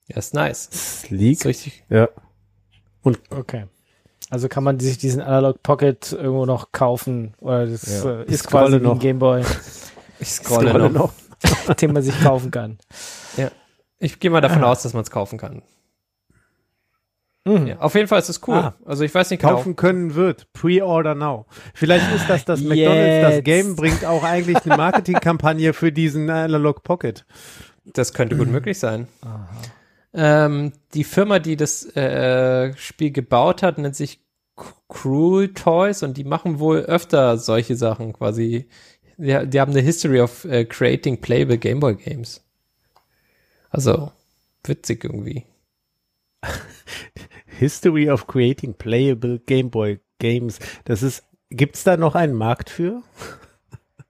Ja, ist nice. Sleek. Ist richtig. Ja. Okay. Also kann man sich diesen Analog Pocket irgendwo noch kaufen oder das Ja. äh, Ich ist quasi scrolle wie ein noch. Gameboy, [LAUGHS] Ich scrolle, Scrolle noch. noch. [LAUGHS] den man sich kaufen kann. Ich gehe mal davon aus, dass man es kaufen kann. Mhm. Ja, auf jeden Fall ist es cool. Ah. Also ich weiß nicht genau. kaufen können wird. Pre-order now. Vielleicht ist das, dass McDonald's das. Game bringt, auch eigentlich eine Marketingkampagne für diesen Analog Pocket. Das könnte gut möglich sein. Ähm, die Firma, die das äh, Spiel gebaut hat, nennt sich Cruel Toys und die machen wohl öfter solche Sachen quasi. Die, die haben eine History of äh, creating playable Gameboy Games. Also witzig irgendwie. [LAUGHS] History of Creating Playable Game Boy Games. Das ist, gibt's da noch einen Markt für?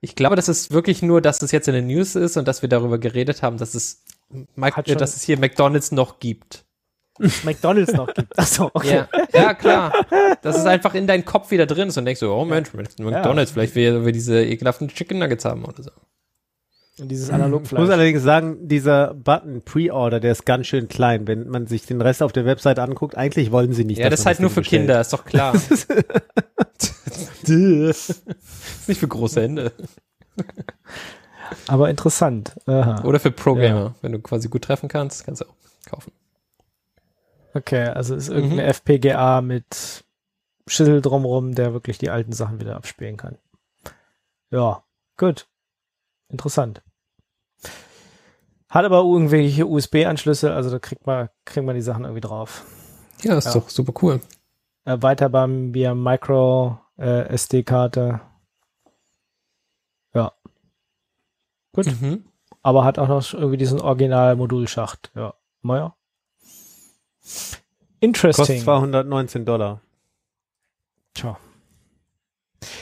Ich glaube, das ist wirklich nur, dass es jetzt in den News ist und dass wir darüber geredet haben, dass es, Mike, Hat schon- dass es hier McDonald's noch gibt. McDonalds noch gibt. [LAUGHS] Achso, okay. Ja, ja, klar. Dass es einfach in deinen Kopf wieder drin ist und denkst so, oh Mensch, McDonald's, vielleicht will wir diese ekelhaften Chicken Nuggets haben oder so. Und dieses Ich muss Analogfleisch. allerdings sagen, dieser Button Pre-Order, der ist ganz schön klein. Wenn man sich den Rest auf der Website anguckt, eigentlich wollen sie nicht. Ja, dass das ist halt nur für bestellt. Kinder, ist doch klar. ist [LAUGHS] [LAUGHS] nicht für große Hände. Aber interessant. Aha. Oder für Pro-Gamer. Wenn du quasi gut treffen kannst, kannst du auch kaufen. Okay, also ist irgendein FPGA mit Schüssel drumrum, der wirklich die alten Sachen wieder abspielen kann. Ja, gut. Interessant. Hat aber irgendwelche USB-Anschlüsse, also da kriegt man, kriegt man die Sachen irgendwie drauf. Ja, ist Ja. doch super cool. Erweiterbar via Micro äh, SD-Karte. Ja. Gut. Mhm. Aber hat auch noch irgendwie diesen Original-Modulschacht. Ja. Naja. Interesting. Kostet 219 Dollar. Tja.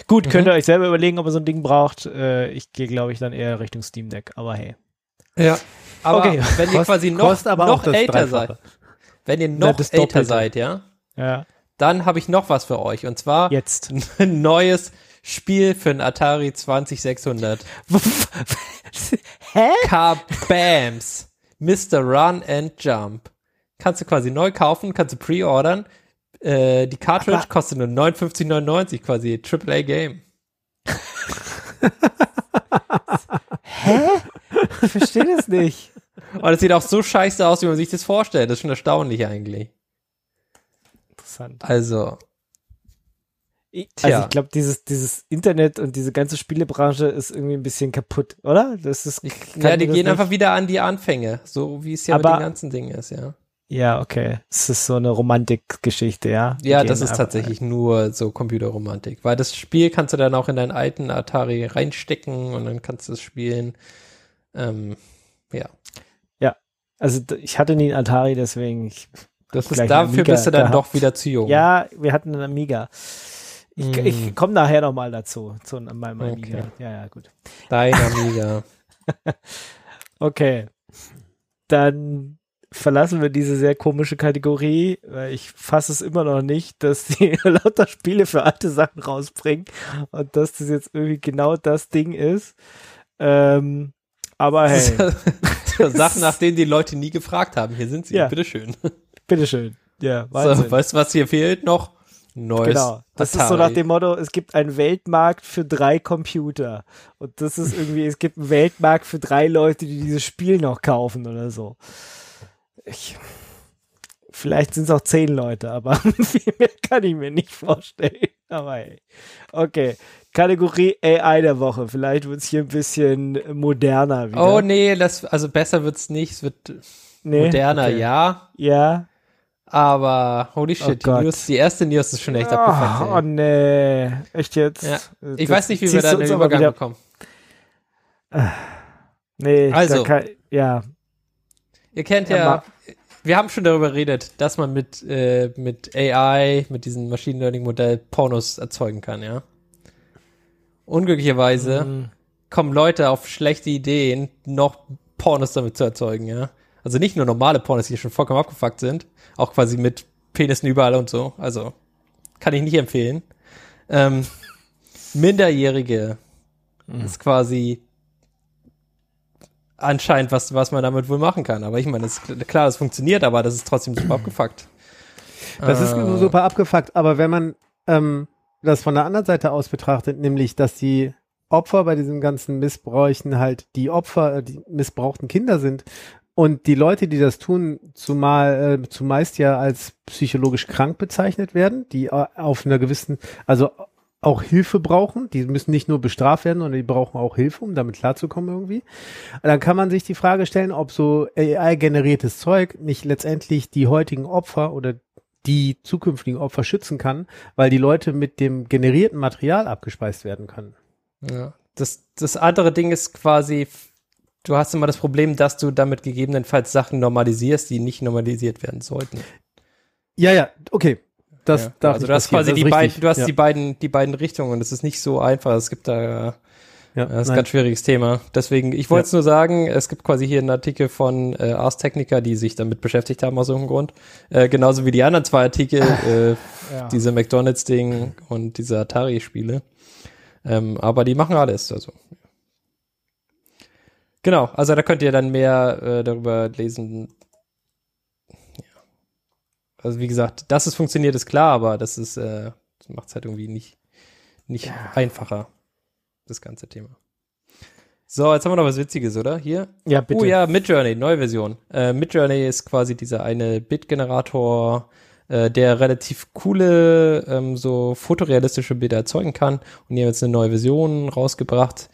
Gut, Mhm. könnt ihr euch selber überlegen, ob ihr so ein Ding braucht. Äh, ich gehe, glaube ich, dann eher Richtung Steam Deck, aber hey. Ja. Aber Okay. wenn ihr quasi noch, noch älter Dreifache. seid, wenn ihr noch älter seid, ja, Ja, dann habe ich noch was für euch. Und zwar jetzt. [LAUGHS] ein neues Spiel für ein Atari 20600. Hä? Kabams. Mr. Run and Jump. Kannst du quasi neu kaufen, kannst du pre-ordern. Äh, die Cartridge Aber- kostet nur 59,99 quasi. AAA Game. Ich verstehe das nicht. Und es sieht auch so scheiße aus, wie man sich das vorstellt. Das ist schon erstaunlich eigentlich. Interessant. Also, Tja. also ich glaube, dieses, dieses Internet und diese ganze Spielebranche ist irgendwie ein bisschen kaputt, oder? Das ist, ja, die gehen nicht- einfach wieder an die Anfänge. So wie es ja Aber- mit den ganzen Dingen ist, ja. Ja, okay. Es ist so eine Romantikgeschichte, ja. Ja, das ist einfach- tatsächlich nur so Computerromantik. Weil das Spiel kannst du dann auch in deinen alten Atari reinstecken und dann kannst du es spielen. Ähm, ja. Also d- ich hatte nie einen Atari, deswegen. Ich, Das ist, dafür Amiga bist du dann gehabt. doch wieder zu jung. ja, wir hatten einen Amiga. Ich, Mm. ich komme nachher noch mal dazu, zu meinem Okay. Amiga. Ja, ja, gut. Dein [LAUGHS] Amiga. Okay. Dann verlassen wir diese sehr komische Kategorie, weil ich fasse es immer noch nicht, dass die [LAUGHS] lauter Spiele für alte Sachen rausbringen und dass das jetzt irgendwie genau das Ding ist. Ähm, aber hey, [LAUGHS] Sachen, nach denen die Leute nie gefragt haben. Hier sind sie. Ja. Bitteschön. bitteschön. Ja, Wahnsinn. So, weißt du, was hier fehlt noch? Neues Genau. Das ist so nach dem Motto, es gibt einen Weltmarkt für drei Computer. Und das ist irgendwie, es gibt einen Weltmarkt für drei Leute, die dieses Spiel noch kaufen oder so. Ich, vielleicht sind es auch zehn Leute, aber [LAUGHS] viel mehr kann ich mir nicht vorstellen. Aber hey. Okay. Kategorie AI der Woche. Vielleicht wird es hier ein bisschen moderner wieder. Oh nee, das, also besser wird's nicht. Es wird Nee? moderner, Okay. ja. Ja. Aber holy shit, die, Gott. News, die erste News ist schon echt Oh, abgefuckt. oh nee. Echt jetzt? Ja. Äh, Ich das weiß nicht, wie wir da aber Übergang wieder- bekommen. Nee, Also. kann, ja. Ihr kennt Ja, ja, wir haben schon darüber geredet, dass man mit, äh, mit AI, mit diesem Machine Learning Modell Pornos erzeugen kann, ja. Unglücklicherweise Mhm. kommen Leute auf schlechte Ideen, noch Pornos damit zu erzeugen, ja. Also nicht nur normale Pornos, die schon vollkommen abgefuckt sind, auch quasi mit Penissen überall und so. Also kann ich nicht empfehlen. Ähm, Minderjährige ist quasi anscheinend was, was man damit wohl machen kann. Aber ich meine, das ist klar, das funktioniert, aber das ist trotzdem super abgefuckt. Das ist Äh, super abgefuckt, aber wenn man ähm, das von der anderen Seite aus betrachtet, nämlich, dass die Opfer bei diesen ganzen Missbräuchen halt die Opfer, äh, die missbrauchten Kinder sind und die Leute, die das tun, zumal äh, zumeist ja als psychologisch krank bezeichnet werden, die äh, auf einer gewissen, also auch Hilfe brauchen, die müssen nicht nur bestraft werden, sondern die brauchen auch Hilfe, um damit klarzukommen irgendwie. Dann kann man sich die Frage stellen, ob so AI-generiertes Zeug nicht letztendlich die heutigen Opfer oder die zukünftigen Opfer schützen kann, weil die Leute mit dem generierten Material abgespeist werden können. Ja. Das, das andere Ding ist quasi, du hast immer das Problem, dass du damit gegebenenfalls Sachen normalisierst, die nicht normalisiert werden sollten. Ja, ja, okay. Das ja. darf also du hast quasi die beiden, du hast ja. die beiden, die beiden Richtungen und es ist nicht so einfach. Es gibt da ja, Das ist ein nein. ganz schwieriges Thema. Deswegen, ich wollte es nur sagen, es gibt quasi hier einen Artikel von äh, Ars Technica, die sich damit beschäftigt haben aus irgendeinem Grund. Äh, genauso wie die anderen zwei Artikel, [LAUGHS] äh, Ja. diese McDonalds-Ding und diese Atari-Spiele. Ähm, aber die machen alles. Also. Genau, also da könnt ihr dann mehr äh, darüber lesen. Ja. Also wie gesagt, dass es funktioniert, ist klar, aber das ist, äh, macht es halt irgendwie nicht, nicht einfacher, das ganze Thema. So, jetzt haben wir noch was Witziges, oder? Hier. Ja, bitte. Oh ja, Midjourney, neue Version. Äh, Midjourney ist quasi dieser eine Bit-Generator, äh, der relativ coole, ähm, so fotorealistische Bilder erzeugen kann. Und die haben jetzt eine neue Version rausgebracht.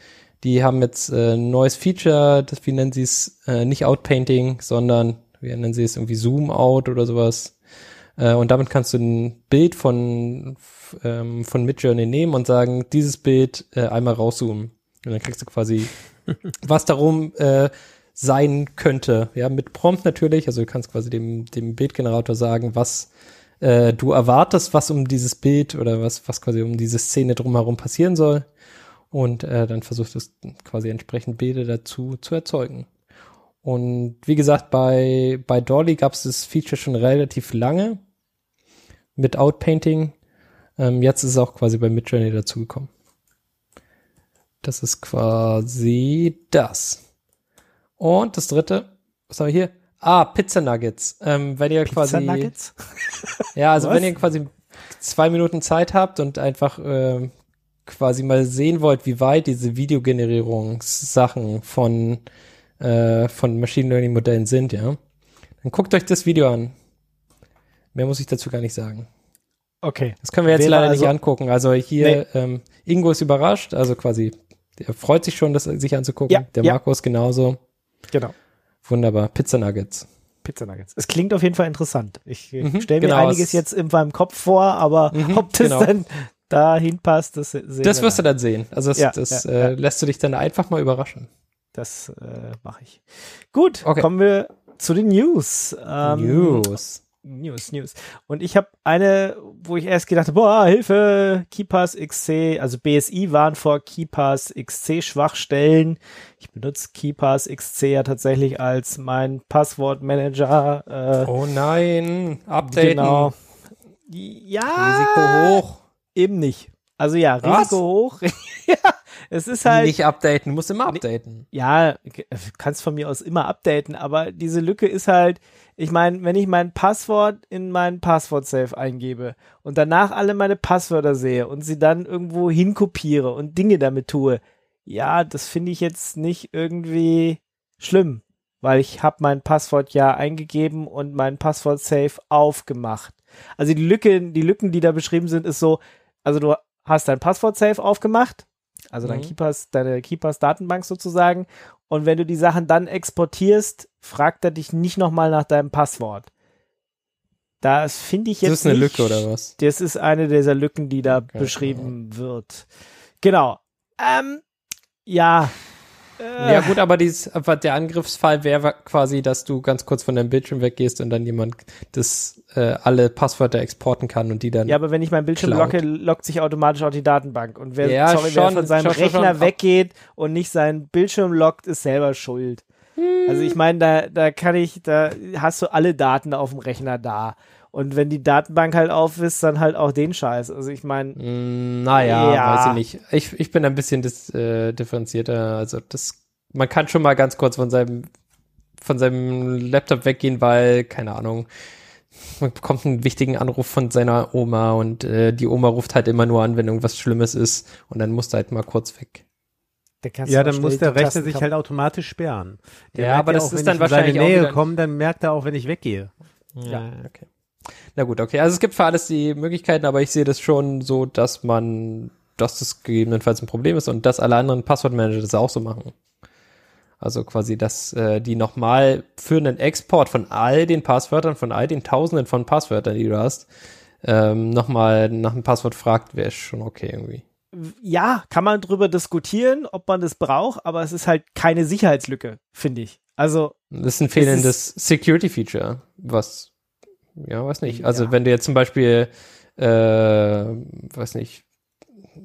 Die haben jetzt äh, ein neues Feature, das, wie nennen sie es, äh, nicht Outpainting, sondern, wie nennen sie es, irgendwie Zoom-Out oder sowas. Äh, und damit kannst du ein Bild von, ähm, von Midjourney nehmen und sagen, dieses Bild äh, einmal rauszoomen. Und dann kriegst du quasi, [LAUGHS] was darum äh, sein könnte. Ja, mit Prompt natürlich. Also du kannst quasi dem, dem Bildgenerator sagen, was äh, du erwartest, was um dieses Bild oder was, was quasi um diese Szene drumherum passieren soll. Und äh, dann versucht es quasi entsprechend Bilder dazu zu erzeugen. Und wie gesagt, bei, bei Dolly gab es das Feature schon relativ lange mit Outpainting. Ähm, jetzt ist es auch quasi bei Midjourney dazugekommen. Das ist quasi das. Und das dritte, was haben wir hier? Ah, Pizza Nuggets. Ähm, wenn ihr Pizza quasi, Nuggets? [LAUGHS] ja, also Was? wenn ihr quasi zwei Minuten Zeit habt und einfach ähm, quasi mal sehen wollt, wie weit diese Videogenerierungssachen von äh, von Machine Learning Modellen sind, ja, dann guckt euch das Video an. Mehr muss ich dazu gar nicht sagen. Okay. Das können wir jetzt Wäre leider also- nicht angucken. Also hier, ähm, Ingo ist überrascht, also quasi, er freut sich schon, das sich anzugucken. Ja, Der ja. Markus genauso. Genau. Wunderbar. Pizza Nuggets. Pizza Nuggets. Es klingt auf jeden Fall interessant. Ich Mhm, stelle mir genau, einiges es- jetzt in meinem Kopf vor, aber Mhm, ob das genau. dann dahin passt, das sehen Das wir wirst du dann. dann sehen. Also das, Ja, das ja, äh, ja. lässt du dich dann einfach mal überraschen. Das äh, mache ich. Gut, Okay. kommen wir zu den News. Ähm, News. News, News. Und ich habe eine, wo ich erst gedacht habe, boah, Hilfe, KeyPass XC, also BSI waren vor KeyPass XC Schwachstellen. Ich benutze KeyPass XC ja tatsächlich als mein Passwortmanager. Äh, Oh nein, Updaten. Genau. Ja, Risiko hoch. Eben nicht. Also ja, Was? Risiko hoch. [LAUGHS] ja, es ist halt. Nicht updaten, du musst immer updaten. Ja, kannst von mir aus immer updaten, aber diese Lücke ist halt, ich meine, wenn ich mein Passwort in meinen Passwort-Safe eingebe und danach alle meine Passwörter sehe und sie dann irgendwo hinkopiere und Dinge damit tue, ja, das finde ich jetzt nicht irgendwie schlimm, weil ich habe mein Passwort ja eingegeben und mein Passwort-Safe aufgemacht. Also die Lücke, die Lücken, die da beschrieben sind, ist so, also du hast dein Passwort-Safe aufgemacht, also dein Mhm. Keepers, deine Keepers-Datenbank sozusagen. Und wenn du die Sachen dann exportierst, fragt er dich nicht nochmal nach deinem Passwort. Das finde ich jetzt. Das ist eine nicht, Lücke oder was? Das ist eine dieser Lücken, die da Okay, beschrieben wird. Genau. Ähm, ja. Äh, Ja gut, aber, dies, aber der Angriffsfall wäre quasi, dass du ganz kurz von deinem Bildschirm weggehst und dann jemand das äh, alle Passwörter exporten kann und die dann. Ja, aber wenn ich meinen Bildschirm Cloud. locke, lockt sich automatisch auch die Datenbank. Und wer, Ja, sorry, wer schon, von seinem schon, Rechner schon. weggeht und nicht seinen Bildschirm lockt, ist selber schuld. Also ich meine, da, da kann ich, da hast du alle Daten auf dem Rechner da. Und wenn die Datenbank halt auf ist, dann halt auch den Scheiß. Also ich meine, Mm, Naja, Ja. weiß ich nicht. Ich, ich bin ein bisschen dis, äh, differenzierter. Also das, man kann schon mal ganz kurz von seinem, von seinem Laptop weggehen, weil, keine Ahnung, man bekommt einen wichtigen Anruf von seiner Oma und äh, die Oma ruft halt immer nur an, wenn irgendwas Schlimmes ist und dann musst du halt mal kurz weg. der kannst Ja, dann muss der Rechner sich halt automatisch sperren. Der Ja, aber das auch, ist wenn dann ich in wahrscheinlich seine Nähe wieder- komme, dann merkt er auch, wenn ich weggehe. Ja, okay. Na gut, okay. Also es gibt für alles die Möglichkeiten, aber ich sehe das schon so, dass man, dass das gegebenenfalls ein Problem ist und dass alle anderen Passwortmanager das auch so machen. Also quasi, dass äh, die nochmal für einen Export von all den Passwörtern, von all den Tausenden von Passwörtern, die du hast, ähm, nochmal nach einem Passwort fragt, wäre schon okay irgendwie. Ja, kann man drüber diskutieren, ob man das braucht, aber es ist halt keine Sicherheitslücke, finde ich. Also, Das ist ein fehlendes Security-Feature, was, ja, weiß nicht. Also Ja. wenn du jetzt zum Beispiel, äh, weiß nicht,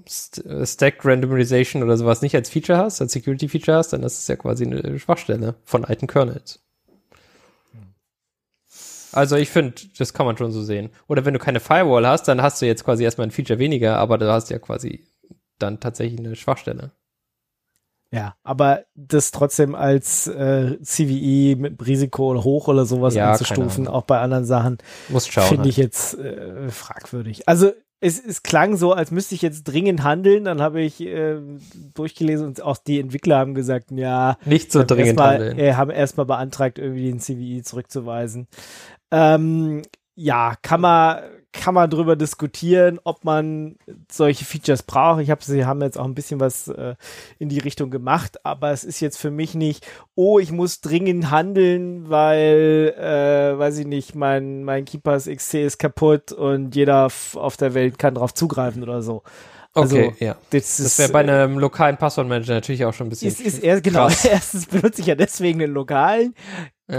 St Stack Randomization oder sowas nicht als Feature hast, als Security-Feature hast, dann ist es ja quasi eine Schwachstelle von alten Kernels. Also ich finde, das kann man schon so sehen. Oder wenn du keine Firewall hast, dann hast du jetzt quasi erstmal ein Feature weniger, aber du hast ja quasi dann tatsächlich eine Schwachstelle. Ja, aber das trotzdem als äh, CVE mit Risiko oder hoch oder sowas Ja, einzustufen, auch bei anderen Sachen, finde halt. ich jetzt äh, fragwürdig. Also es, es klang so, als müsste ich jetzt dringend handeln. Dann habe ich äh, durchgelesen und auch die Entwickler haben gesagt, ja, Nicht so dringend erstmal, handeln. Äh, haben erstmal beantragt, irgendwie den CVE zurückzuweisen. Ähm, ja, kann man, kann man drüber diskutieren, ob man solche Features braucht. Ich habe, sie haben jetzt auch ein bisschen was äh, in die Richtung gemacht, aber es ist jetzt für mich nicht, oh, ich muss dringend handeln, weil, äh, weiß ich nicht, mein, mein Keepers XC ist kaputt und jeder auf der Welt kann drauf zugreifen oder so. Also, Okay, ja. Das, Das wäre bei einem lokalen Passwortmanager natürlich auch schon ein bisschen. ist, ist er, genau, [LAUGHS] erstens benutze ich ja deswegen den lokalen.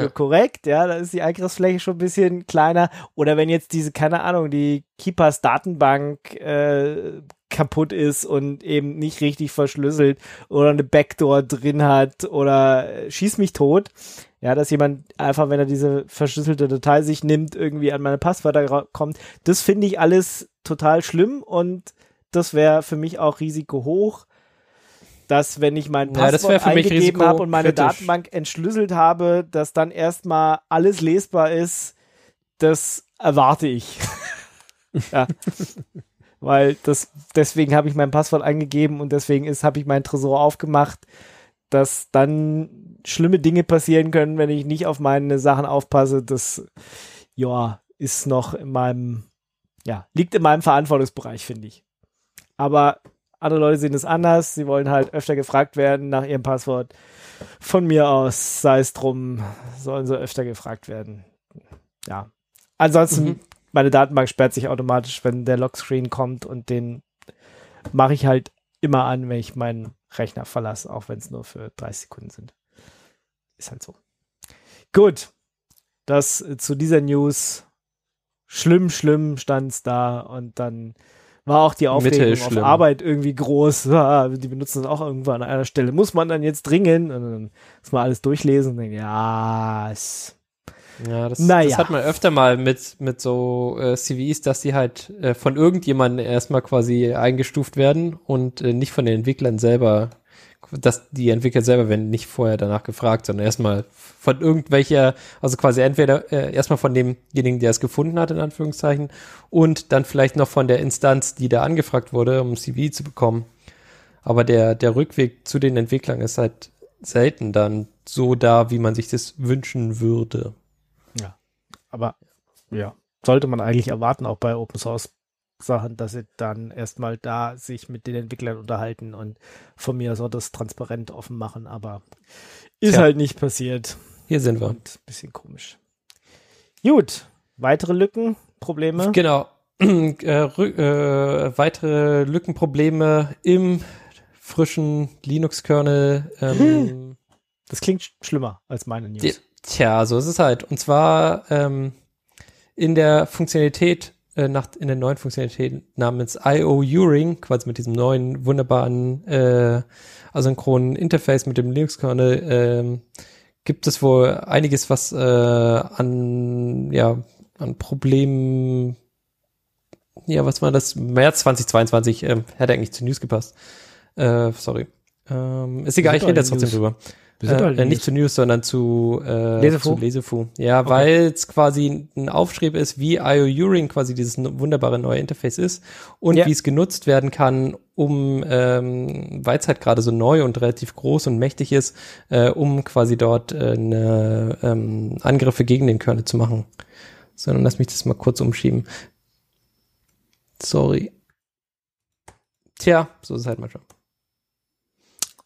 Korrekt, ja, da ist die Eingriffsfläche schon ein bisschen kleiner. Oder wenn jetzt diese, keine Ahnung, die Keepers Datenbank äh, kaputt ist und eben nicht richtig verschlüsselt oder eine Backdoor drin hat oder äh, schieß mich tot. Ja, dass jemand einfach, wenn er diese verschlüsselte Datei sich nimmt, irgendwie an meine Passwörter kommt. Das finde ich alles total schlimm und das wäre für mich auch Risiko hoch. Dass wenn ich mein Ja, Passwort mich eingegeben habe und meine risikokritisch. Datenbank entschlüsselt habe, dass dann erstmal alles lesbar ist, das erwarte ich. [LAUGHS] ja. Weil das, deswegen habe ich mein Passwort eingegeben und deswegen ist, habe ich meinen Tresor aufgemacht, dass dann schlimme Dinge passieren können, wenn ich nicht auf meine Sachen aufpasse. Das, ja, ist noch in meinem, ja, liegt in meinem Verantwortungsbereich, finde ich. Aber andere Leute sehen es anders. Sie wollen halt öfter gefragt werden nach ihrem Passwort. Von mir aus, sei es drum, sollen sie öfter gefragt werden. Ja. Ansonsten, Mhm. meine Datenbank sperrt sich automatisch, wenn der Lockscreen kommt und den mache ich halt immer an, wenn ich meinen Rechner verlasse, auch wenn es nur für 30 Sekunden sind. Ist halt so. Gut. Das äh, zu dieser News. Schlimm, schlimm stand's da und dann war auch die Aufregung auf. Arbeit irgendwie groß. [LAUGHS] Ah, Die benutzen das auch irgendwann an einer Stelle. Muss man dann jetzt dringend? Und dann muss man alles durchlesen und denken, ja, es Ja, das, Naja. das hat man öfter mal mit, mit so äh, CVs, dass die halt äh, von irgendjemandem erstmal quasi eingestuft werden und äh, nicht von den Entwicklern selber, dass die Entwickler selber werden nicht vorher danach gefragt, sondern erstmal von irgendwelcher, also quasi entweder äh, erstmal von demjenigen, der es gefunden hat, in Anführungszeichen, und dann vielleicht noch von der Instanz, die da angefragt wurde, um CV zu bekommen. Aber der, der Rückweg zu den Entwicklern ist halt selten dann so da, wie man sich das wünschen würde. Aber ja, sollte man eigentlich erwarten, auch bei Open Source Sachen, dass sie dann erstmal da sich mit den Entwicklern unterhalten und von mir auch das transparent offen machen, aber ist Tja. halt nicht passiert Hier sind wir. und bisschen komisch. Gut, weitere Lücken, Probleme? Genau. [CLEARS THROAT] äh, äh, weitere Lückenprobleme im frischen Linux-Kernel. Ähm, [LAUGHS] Das klingt sch- schlimmer als meine News. tja, so ist es halt. Und zwar ähm, in der Funktionalität, äh, nach, in der neuen Funktionalität namens IO-Uring, quasi mit diesem neuen wunderbaren äh, asynchronen Interface mit dem Linux-Kernel, ähm, gibt es wohl einiges, was äh, an, ja, an Problemen ja, was war das? März 2022 ähm, hätte eigentlich zu News gepasst. Äh, sorry. Ähm, ist egal, ich rede jetzt trotzdem drüber. Wir sind Äh, äh, nicht zu News, sondern zu, äh, Lesefu? zu Lesefu. Ja, weil es quasi ein Aufschrieb ist, wie IO-Uring quasi dieses wunderbare neue Interface ist und Ja. wie es genutzt werden kann, um, ähm, weil es halt gerade so neu und relativ groß und mächtig ist, äh, um quasi dort äh, eine, ähm, Angriffe gegen den Kernel zu machen. Sondern lass mich das mal kurz umschieben. Sorry. Tja, so ist es halt manchmal.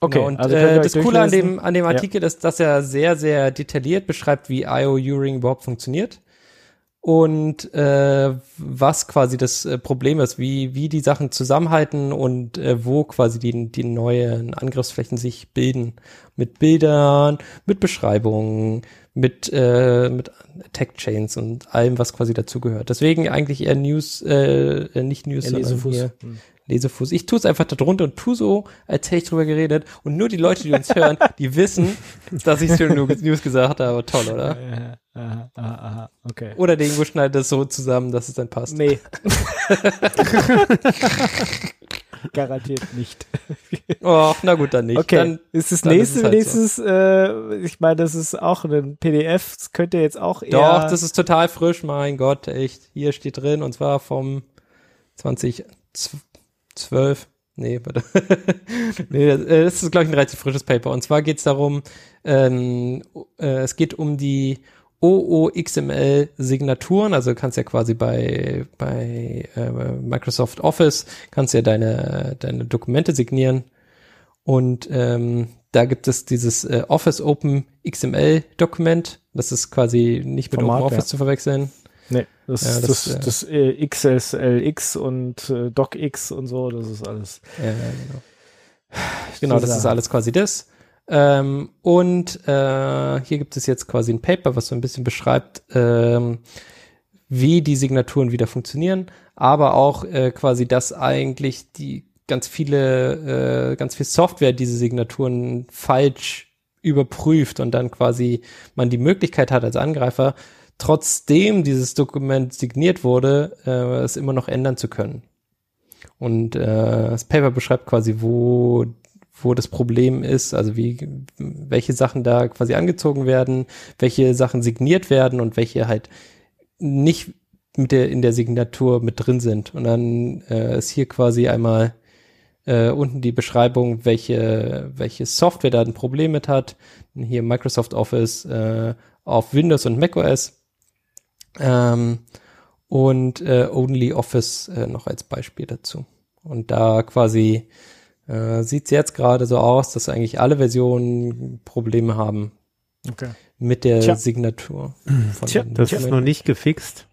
Okay, Genau, und also äh, das Coole an dem, an dem Ja. Artikel ist, dass er sehr, sehr detailliert beschreibt, wie IO-Uring überhaupt funktioniert und äh, was quasi das äh, Problem ist, wie, wie die Sachen zusammenhalten und äh, wo quasi die, die neuen Angriffsflächen sich bilden. Mit Bildern, mit Beschreibungen, mit, äh, mit Attack-Chains und allem, was quasi dazugehört. Deswegen eigentlich eher News, äh, nicht News, Ja, sondern Lesefuß. hier Hm. Lesefuß. Ich tue es einfach da drunter und tu so, als hätte ich drüber geredet. Und nur die Leute, die uns hören, [LAUGHS] die wissen, dass ich es für News gesagt habe. Toll, oder? Aha, aha, aha, okay. Oder der Ingo schneidet das so zusammen, dass es dann passt. Nee. [LAUGHS] Garantiert nicht. Oh, na gut, dann nicht. Okay, Dann, ist das ist nächste es halt nächstes, äh, ich meine, das ist auch ein PDF, das könnte jetzt auch eher. doch, das ist total frisch, mein Gott, echt. Hier steht drin, und zwar vom 2012. Nee, warte. [LAUGHS] nee, das, äh, ist, glaube ich, ein relativ frisches Paper. Und zwar geht es darum, ähm, äh, es geht um die OOXML-Signaturen. Also du kannst ja quasi bei, bei äh, Microsoft Office, kannst ja deine, deine Dokumente signieren. Und ähm, da gibt es dieses äh, Office Open XML Dokument. Das ist quasi nicht mit Format, OpenOffice ja. zu verwechseln. Nee, das, Ja, das, das, das, äh, äh, XSLX und äh, DocX und so, das ist alles. Ja, genau. [SIGHS] Genau, das ist alles quasi das. Ähm, und äh, hier gibt es jetzt quasi ein Paper, was so ein bisschen beschreibt, ähm, wie die Signaturen wieder funktionieren, aber auch äh, quasi, dass eigentlich die ganz viele, äh, ganz viel Software diese Signaturen falsch überprüft und dann quasi man die Möglichkeit hat als Angreifer, trotzdem dieses Dokument signiert wurde, äh, es immer noch ändern zu können. Und äh, das Paper beschreibt quasi, wo, wo das Problem ist, also wie, welche Sachen da quasi angezogen werden, welche Sachen signiert werden und welche halt nicht mit der, in der Signatur mit drin sind. Und dann äh, ist hier quasi einmal äh, unten die Beschreibung, welche, welche Software da ein Problem mit hat. Hier Microsoft Office äh, auf Windows und macOS. Ähm, und äh, Only Office äh, noch als Beispiel dazu. Und da quasi äh, sieht es jetzt gerade so aus, dass eigentlich alle Versionen Probleme haben Okay. mit der Tja. Signatur. [CLEARS THROAT] von Tja, Das ist Dokumenten. noch nicht gefixt.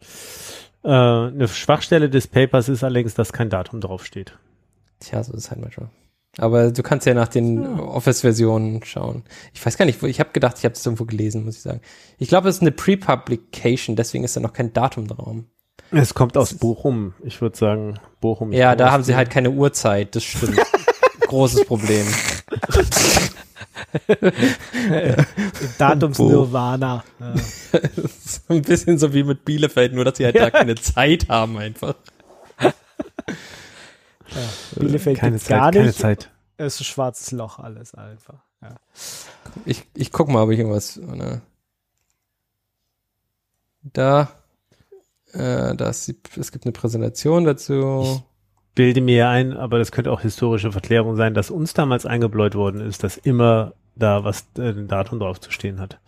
Äh, eine Schwachstelle des Papers ist allerdings, dass kein Datum draufsteht. Tja, so ist es halt manchmal. Aber du kannst ja nach den Office-Versionen schauen. Ich weiß gar nicht, wo ich habe gedacht, ich habe es irgendwo gelesen, muss ich sagen. Ich glaube, es ist eine Pre-Publication, deswegen ist da noch kein Datum drauf. Es kommt aus Bochum. Ich würde sagen, Bochum. ist Ja, da haben sie halt keine Uhrzeit, das stimmt. [LAUGHS] Großes Problem. [LAUGHS] Datumsnirvana. Ja. [LAUGHS] so ein bisschen so wie mit Bielefeld, nur dass sie halt da keine Zeit haben einfach. Bielefeld keine gibt's Zeit, gar keine nicht. Zeit. Es ist ein schwarzes Loch alles einfach. Ja. Ich, ich guck mal, ob ich irgendwas. Ne? Da. Äh, da ist die, es gibt eine Präsentation dazu. Bilde mir ein, aber das könnte auch historische Verklärung sein, dass uns damals eingebläut worden ist, dass immer da was äh, ein Datum drauf zu stehen hat.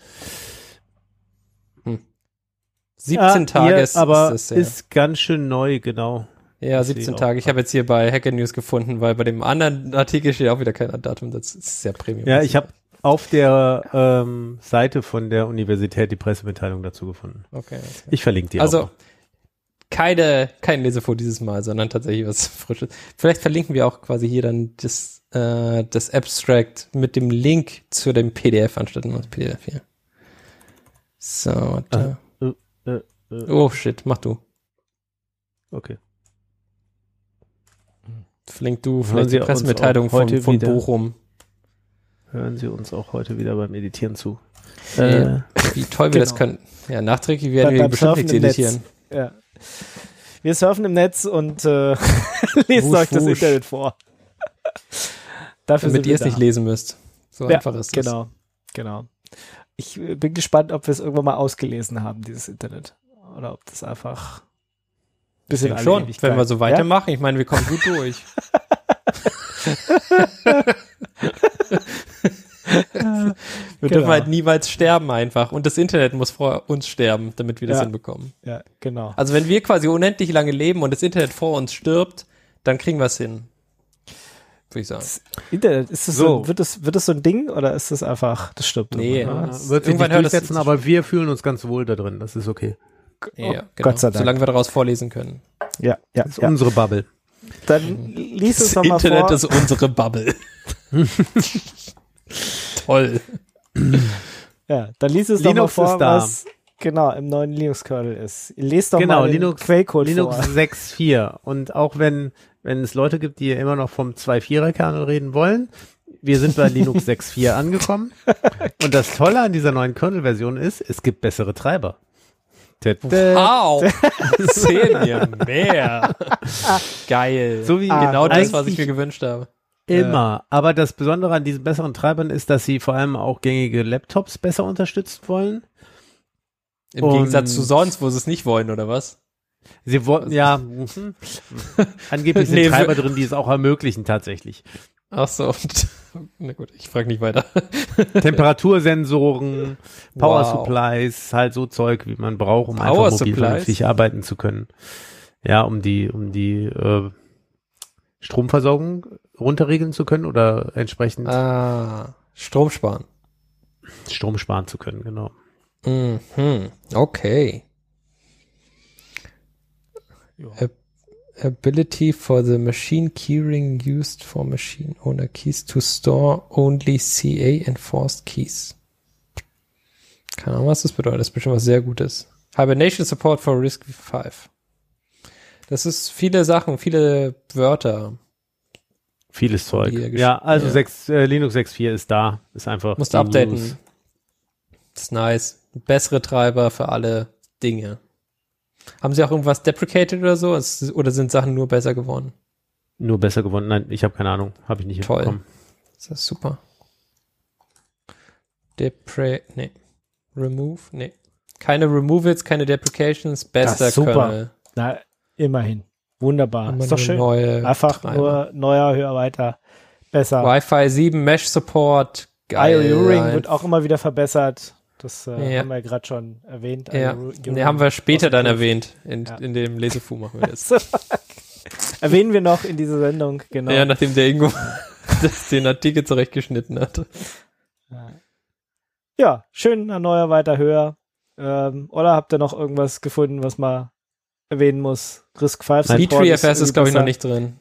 17 Ah, Tage ist, aber ist das, ja. ist ganz schön neu, genau. Ja, Ich sehe 17 auch Tage. Ich habe jetzt hier bei Hacker News gefunden, weil bei dem anderen Artikel steht auch wieder kein Datum. Das ist sehr Premium. Ja, ich habe auf der ähm, Seite von der Universität die Pressemitteilung dazu gefunden. Okay. okay. Ich verlinke die Also auch. keine, kein Lesefoto dieses Mal, sondern tatsächlich was [LAUGHS] Frisches. Vielleicht verlinken wir auch quasi hier dann das, äh, das Abstract mit dem Link zu dem PDF anstatt nur das PDF hier. So, da. Äh, äh, äh, Oh shit, mach du. Okay. Verlink du Hören vielleicht Sie die Pressemitteilung von, von wieder? Bochum. Hören Sie uns auch heute wieder beim Editieren zu. Ja. Wie toll wir das Genau. können. Ja, nachträglich werden Beim- wir bestimmt nichts editieren. Ja. Wir surfen im Netz und äh, [LAUGHS] lest Wusch, euch das wusch. Internet vor. Dafür Damit ihr es nicht da. lesen müsst. So Ja, einfach ist das. Genau, genau. Ich äh, bin gespannt, ob wir es irgendwann mal ausgelesen haben, dieses Internet. Oder ob das einfach ein bisschen Ja, alle schon, Ewigkeit- wenn wir so Ja? weitermachen. Ich meine, wir kommen gut durch. [LAUGHS] wir Genau. dürfen halt niemals sterben einfach. Und das Internet muss vor uns sterben, damit wir das Ja. hinbekommen. Ja, genau. Also wenn wir quasi unendlich lange leben und das Internet vor uns stirbt, dann kriegen wir es hin. Würde ich sagen. Internet, ist das so. So. wird, das, wird das so ein Ding oder ist das einfach, das stirbt Nee, irgendwann, ja. oder? Ja, wird sich Irgendwann nicht hört das- durchsetzen, aber wir fühlen uns ganz wohl da drin. Das ist okay. Ja, genau. Gott sei Dank. Solange wir daraus vorlesen können. Ja, ja, Das ist ja. unsere Bubble. Dann lies es Das doch mal Internet vor. ist unsere Bubble. [LAUGHS] Toll. Ja, dann lies es doch mal Linux vor, ist da. was genau im neuen Linux-Kernel ist. Lest doch Genau, mal den Linux- Quellcode Linux vor. 6.4. Und auch wenn, wenn es Leute gibt, die immer noch vom 2.4er Kernel reden wollen, wir sind bei Linux [LAUGHS] 6.4 angekommen. Und das Tolle an dieser neuen Kernel-Version ist, es gibt bessere Treiber. Au! [LAUGHS] Sehen wir mehr. Geil. So wie genau das, was ich mir gewünscht habe. Immer. Aber das Besondere an diesen besseren Treibern ist, dass sie vor allem auch gängige Laptops besser unterstützen wollen. Im Und- Gegensatz zu sonst, wo sie es nicht wollen, oder was? Sie wollten, ja, mhm. [LAUGHS] angeblich sind Nee, Treiber drin, die es auch ermöglichen tatsächlich. Ach so. [LAUGHS] Na gut, ich frage nicht weiter. [LAUGHS] Temperatursensoren, Power Wow. Supplies, halt so Zeug, wie man braucht, um Power einfach mobil vernünftig arbeiten zu können. Ja, um die, um die äh, Stromversorgung runterregeln zu können oder entsprechend Ah, Strom sparen. Strom sparen zu können, genau. Mhm. Okay. Ab ability for the machine keyring used for machine owner keys to store only CA enforced keys. Keine Ahnung, was das bedeutet. Das ist bestimmt was sehr Gutes. Hibernation Support for RISC V. Das ist viele Sachen, viele Wörter. Vieles Zeug. Ja, also ja. 6, äh, Linux 6.4 ist da. Ist einfach. Musst updaten. Ist nice. Bessere Treiber für alle Dinge. Haben sie auch irgendwas deprecated oder so? Oder sind Sachen nur besser geworden? Nur besser geworden. Nein, ich habe keine Ahnung. Habe ich nicht Toll. hinbekommen. Das ist super. Depre, nee. Remove, nee. Keine Removals, keine Deprecations, bester ist super. Kernel. Na, immerhin. Wunderbar. Immer ist doch schön. Neue Einfach Treiber. nur neuer, höher, weiter, besser. Wi-Fi 7 Mesh Support. Geil. IOU-Ring wird auch immer wieder verbessert. Das äh, Ja. haben wir gerade schon erwähnt. Ja, nee, haben wir später dann erwähnt. In, Ja. in dem Lesefu machen wir das. [LAUGHS] So. Erwähnen wir noch in dieser Sendung, genau. Ja, nachdem der Ingo [LAUGHS] den Artikel zurechtgeschnitten hat. Ja, schön, ein neuer, weiter, höher. Ähm, oder habt ihr noch irgendwas gefunden, was man erwähnen muss? Risk 5 Support B3FS ist, glaube ich, noch nicht drin.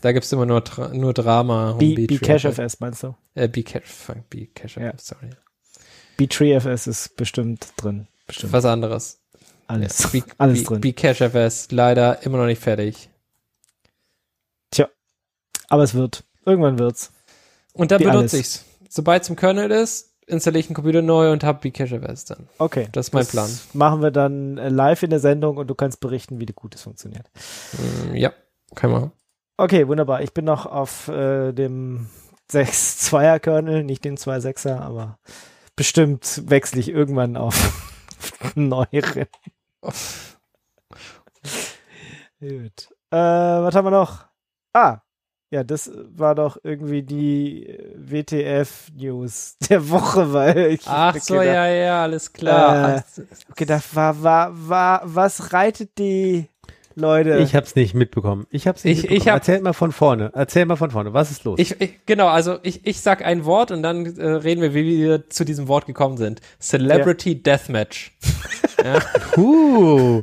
Da gibt's immer nur, nur Drama. um B, B Cache B3FS. FS meinst du? Äh, B-Cache, fuck, B-Cache, Ja. sorry. B3FS ist bestimmt drin. Bestimmt. Was anderes. Alles. B, [LAUGHS] Alles drin. B-Cache FS, leider immer noch nicht fertig. Aber es wird. Irgendwann wird's. Und dann Wie benutze alles. ich's. Sobald es im Kernel ist, installiere ich einen Computer neu und habe B-Cache FS dann. Okay. Das ist mein Plan. Machen wir dann äh, live in der Sendung und du kannst berichten, wie gut es funktioniert. Mm, ja, kann man. Okay, wunderbar. Ich bin noch auf äh, dem 6-2er-Kernel, [LAUGHS] nicht den 2-6er, aber bestimmt wechsle ich irgendwann auf [LAUGHS] neueren. Gut. Äh, was haben wir noch? Ah, ja, das war doch irgendwie die WTF-News der Woche, weil ich Ach so, gedacht, ja, ja, alles klar. Äh, gedacht, war, war, war, was reitet die Leute? Ich hab's nicht mitbekommen. Ich hab's nicht Ich- ich mitbekommen. hab- Erzähl mal von vorne. Erzähl mal von vorne. Was ist los? Ich, ich, genau, also ich, ich sag ein Wort und dann äh, reden wir, wie wir zu diesem Wort gekommen sind. Celebrity Deathmatch. [LAUGHS] ja. Puh.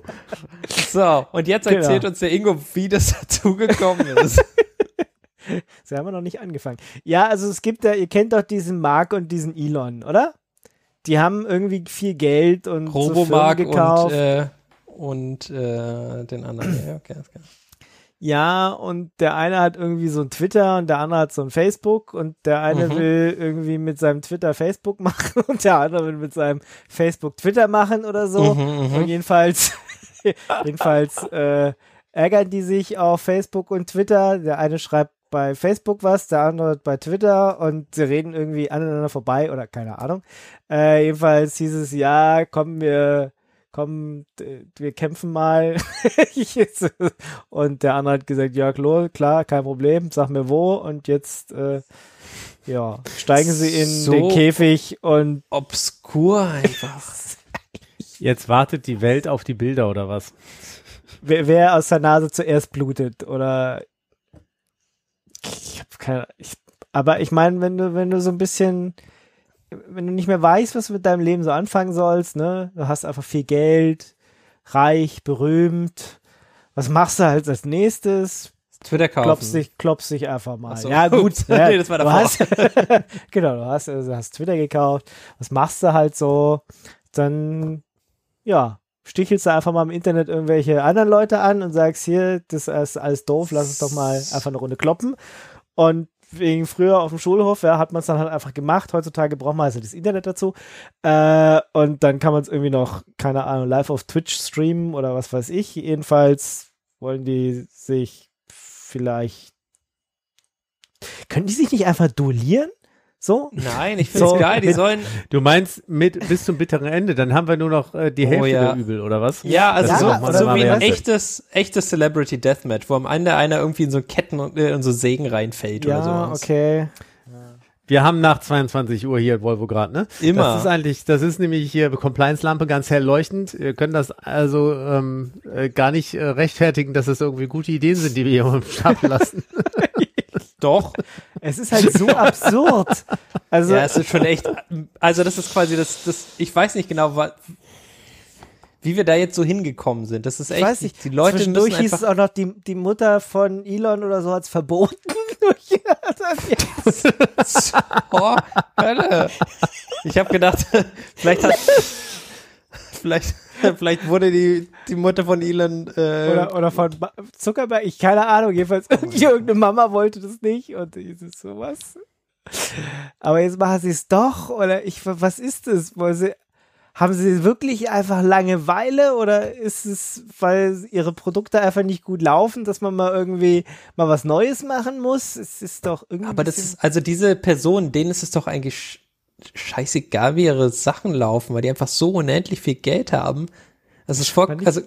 So, und jetzt Genau. erzählt uns der Ingo, wie das [LAUGHS] dazu gekommen ist. [LAUGHS] Sie haben wir noch nicht angefangen. Ja, also es gibt ja, ihr kennt doch diesen Mark und diesen Elon, oder? Die haben irgendwie viel Geld und so Robomark Firmen und, gekauft. äh, und äh, den anderen. Ja, okay, okay. ja, und der eine hat irgendwie so ein Twitter und der andere hat so ein Facebook und der eine Mhm. will irgendwie mit seinem Twitter Facebook [LAUGHS] machen und der andere will mit seinem Facebook Twitter machen oder so. Mhm, Und jedenfalls, [LAUGHS] jedenfalls äh, ärgern die sich auf Facebook und Twitter. Der eine schreibt bei Facebook was, der andere bei Twitter und sie reden irgendwie aneinander vorbei oder keine Ahnung. Äh, jedenfalls hieß es, ja, komm, wir, komm, wir kämpfen mal. [LAUGHS] und der andere hat gesagt, ja, klar, klar, kein Problem, sag mir wo. Und jetzt, äh, ja, steigen sie in So- den Käfig und Obskur einfach. [LAUGHS] Jetzt wartet die Welt auf die Bilder oder was? wer, wer aus der Nase zuerst blutet oder ich hab keine ich, aber ich meine, wenn du wenn du so ein bisschen wenn du nicht mehr weißt, was du mit deinem Leben so anfangen sollst, ne? Du hast einfach viel Geld, reich, berühmt. Was machst du halt als nächstes? Twitter kaufen. Klopfst dich, klopfst dich einfach mal. So. Ja, gut. Ups. [LAUGHS] ja, Nee, das war du davor. hast, [LAUGHS] genau, du hast, also hast Twitter gekauft. Was machst du halt so? Dann, ja, stichelst du einfach mal im Internet irgendwelche anderen Leute an und sagst, hier, das ist alles doof, lass uns doch mal einfach eine Runde kloppen. Und wegen früher auf dem Schulhof, ja, hat man es dann halt einfach gemacht. Heutzutage braucht man also das Internet dazu. Äh, und dann kann man es irgendwie noch, keine Ahnung, live auf Twitch streamen oder was weiß ich. Jedenfalls wollen die sich vielleicht. Können die sich nicht einfach duellieren? So? Nein, ich finde es So, geil. Die mit- sollen. Du meinst mit bis zum bitteren Ende, dann haben wir nur noch äh, die Oh, Hälfte ja. der Übel, oder was? Ja, also Ja, so, oder so wie ein echtes, echtes Celebrity Deathmatch, wo am Ende einer irgendwie in so Ketten und äh, in so Sägen reinfällt oder Ja, sowas. okay. Wir haben nach 22 Uhr hier in Volvo gerade, ne? Immer. Das ist eigentlich, das ist nämlich hier Compliance-Lampe ganz hell leuchtend. Wir können das also ähm, äh, gar nicht äh, rechtfertigen, dass es irgendwie gute Ideen sind, die wir hier [LAUGHS] am Start lassen. [LAUGHS] Doch. Es ist halt so absurd. Also, Ja, es ist schon echt. Also das ist quasi das, das. Ich weiß nicht genau, wa- wie wir da jetzt so hingekommen sind. Das ist echt. ich weiß nicht, die Leute zwischendurch hieß es auch noch, die, die Mutter von Elon oder so hat es verboten. [LAUGHS] Oh, Hölle. Ich habe gedacht, [LAUGHS] vielleicht hat. Vielleicht, [LAUGHS] vielleicht wurde die, die Mutter von Elon. Äh, oder, oder von Ba- Zuckerberg, ich keine Ahnung, jedenfalls irgendwie irgendeine Mama wollte das nicht und ist es sowas. Aber jetzt machen sie es doch oder ich, was ist das? Wollen sie, haben sie wirklich einfach Langeweile oder ist es, weil ihre Produkte einfach nicht gut laufen, dass man mal irgendwie mal was Neues machen muss? Es ist doch irgendwie. Aber das ist, also diese Personen, denen ist es doch eigentlich scheißegal, wie ihre Sachen laufen, weil die einfach so unendlich viel Geld haben. Das ist voll, also,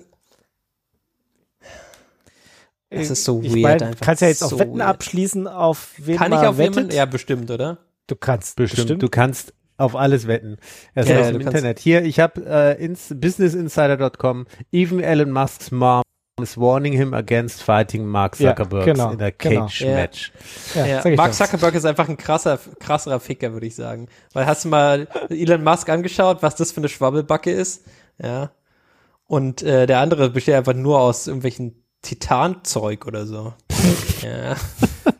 das ist so ich weird mein, einfach. Kannst ja jetzt so auch Wetten weird. abschließen auf wen Kann ich man auf wettet. jemanden? Ja, bestimmt, oder? Du kannst Bestimmt. Du kannst auf alles wetten. Erst Ja, ja, kannst- Internet. Hier, ich habe äh, ins businessinsider.com, even Elon Musk's mom is warning him against fighting Mark Ja, Zuckerberg genau, in a genau. cage Ja. match. Ja, Ja, Mark. Zuckerberg ist einfach ein krasser, krasserer Ficker, würde ich sagen. Weil hast du mal Elon Musk angeschaut, was das für eine Schwabbelbacke ist? Ja. Und äh, der andere besteht einfach nur aus irgendwelchen Titanzeug oder so. [LAUGHS] ja.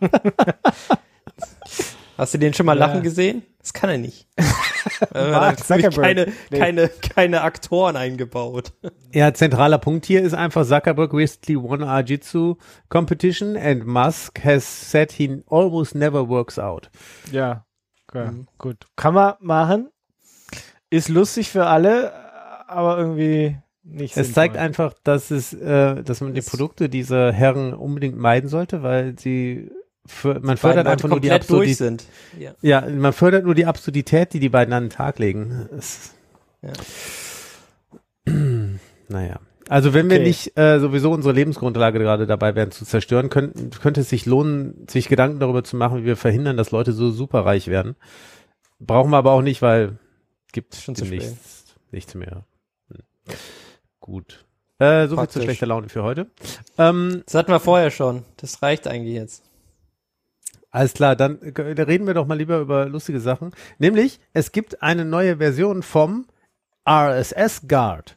[LAUGHS] [LAUGHS] Hast du den schon mal Ja. lachen gesehen? Das kann er nicht. [LAUGHS] Mark Zuckerberg. keine, Nee. keine, keine Aktoren eingebaut. [LAUGHS] Ja, zentraler Punkt hier ist einfach Zuckerberg recently won a Jiu-Jitsu competition and Musk has said he almost never works out. Ja, okay. Mhm. gut. Kann man machen. Ist lustig für alle, aber irgendwie nicht Es sinnvoll. zeigt einfach, dass es, äh, dass man die Produkte dieser Herren unbedingt meiden sollte, weil sie für, man fördert einfach nur die Absurdität. Ja. Ja, man fördert nur die Absurdität, die die beiden an den Tag legen. Es, Ja. [CLEARS THROAT] naja. Also wenn wir Okay. nicht äh, sowieso unsere Lebensgrundlage gerade dabei wären zu zerstören, könnten, könnte es sich lohnen, sich Gedanken darüber zu machen, wie wir verhindern, dass Leute so superreich werden. Brauchen wir aber auch nicht, weil gibt Schon zu nichts, nichts mehr. Hm. Gut. Äh, so viel zu schlechter Laune für heute. Ähm, Das hatten wir vorher schon. Das reicht eigentlich jetzt. Alles klar, dann äh, reden wir doch mal lieber über lustige Sachen. Nämlich, es gibt eine neue Version vom RSS Guard.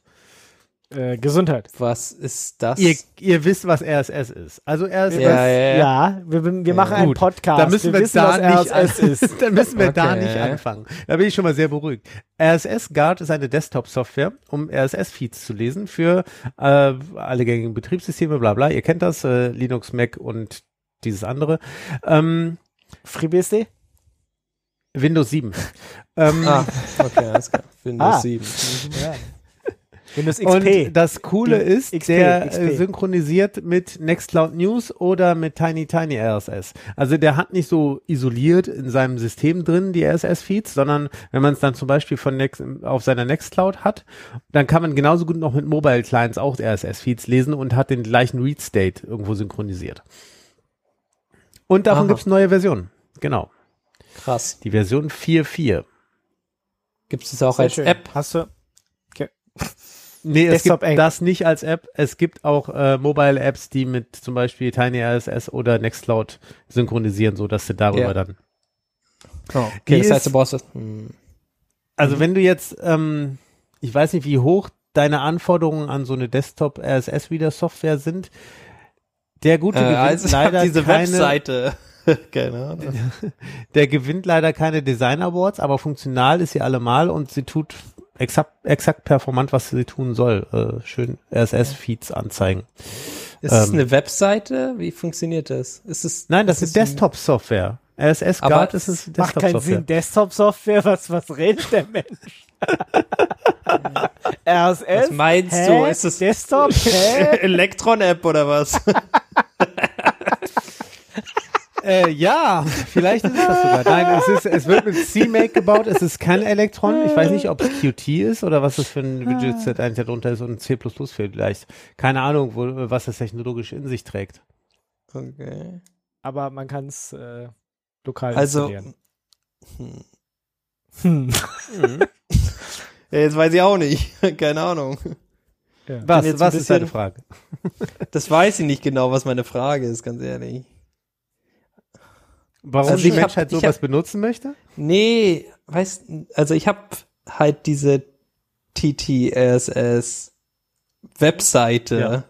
äh, Gesundheit. Was ist das? Ihr, ihr wisst, was RSS ist. Also RSS, Ja, ja, ja. Ja, wir, wir machen einen Gut, Podcast. da müssen wir, wissen, da was nicht RSS ist. [LAUGHS] da müssen wir da Okay. nicht anfangen. Da bin ich schon mal sehr beruhigt. RSS Guard ist eine Desktop-Software, um RSS-Feeds zu lesen für äh, alle gängigen Betriebssysteme, bla bla. Ihr kennt das, äh, Linux, Mac und dieses andere. Ähm, FreeBSD? Windows 7. [LAUGHS] ähm, Ah, okay, alles klar. Windows Ah. 7. Ja. [LAUGHS] Windows XP. Und das Coole Die ist, XP, der XP. äh, synchronisiert mit Nextcloud News oder mit Tiny Tiny RSS. Also der hat nicht so isoliert in seinem System drin die RSS-Feeds, sondern wenn man es dann zum Beispiel von Next, auf seiner Nextcloud hat, dann kann man genauso gut noch mit Mobile Clients auch RSS-Feeds lesen und hat den gleichen Read-State irgendwo synchronisiert. Und davon Aha. gibt's neue Versionen. Genau. Krass. Die Version 4.4. Gibt es das auch Sehr als schön. App? Hast du? Nee, es gibt eng. das nicht als App. Es gibt auch äh, Mobile-Apps, die mit zum Beispiel Tiny RSS oder Nextcloud synchronisieren, so dass du darüber Ja. dann. Oh, Die okay, das heißt, du brauchst das. Hm. Also wenn du jetzt, ähm, ich weiß nicht, wie hoch deine Anforderungen an so eine Desktop RSS Reader Software sind. Der gute Äh, gewinnt also leider diese keine, Webseite. [LAUGHS] Keine Ahnung. [LAUGHS] der gewinnt leider keine Design Awards, aber funktional ist sie allemal und sie tut exakt, exakt performant, was sie tun soll. Äh, schön RSS-Feeds anzeigen. Ist es Ähm. eine Webseite? Wie funktioniert das? Ist es, Nein, das ist, es ein- Desktop-Software. RSS Guard ist es eine Macht keinen Desktop-Software. Sinn. Desktop-Software, was, was redet der Mensch? RSS? Was meinst Hä? du? Ist es Desktop? [LAUGHS] Elektron-App oder was? [LAUGHS] Äh, ja, vielleicht ist es das sogar. Nein, es, ist, es wird mit CMake gebaut. Es ist kein Elektron. Ich weiß nicht, ob es Qt ist oder was das für ein Widget eigentlich darunter ist und C++ vielleicht. Keine Ahnung, wo, was das technologisch in sich trägt. Okay. Aber man kann es äh, lokal Also, installieren. hm. Hm. Ja, jetzt weiß ich auch nicht. [LAUGHS] Keine Ahnung. Ja. Was, was ist deine bisschen- Frage? [LAUGHS] Das weiß ich nicht genau, was meine Frage ist, ganz ehrlich. Warum Also die ich hab- Menschheit ich sowas hab- benutzen möchte? Nee, weißt, also ich habe halt diese TTSS Webseite. Ja.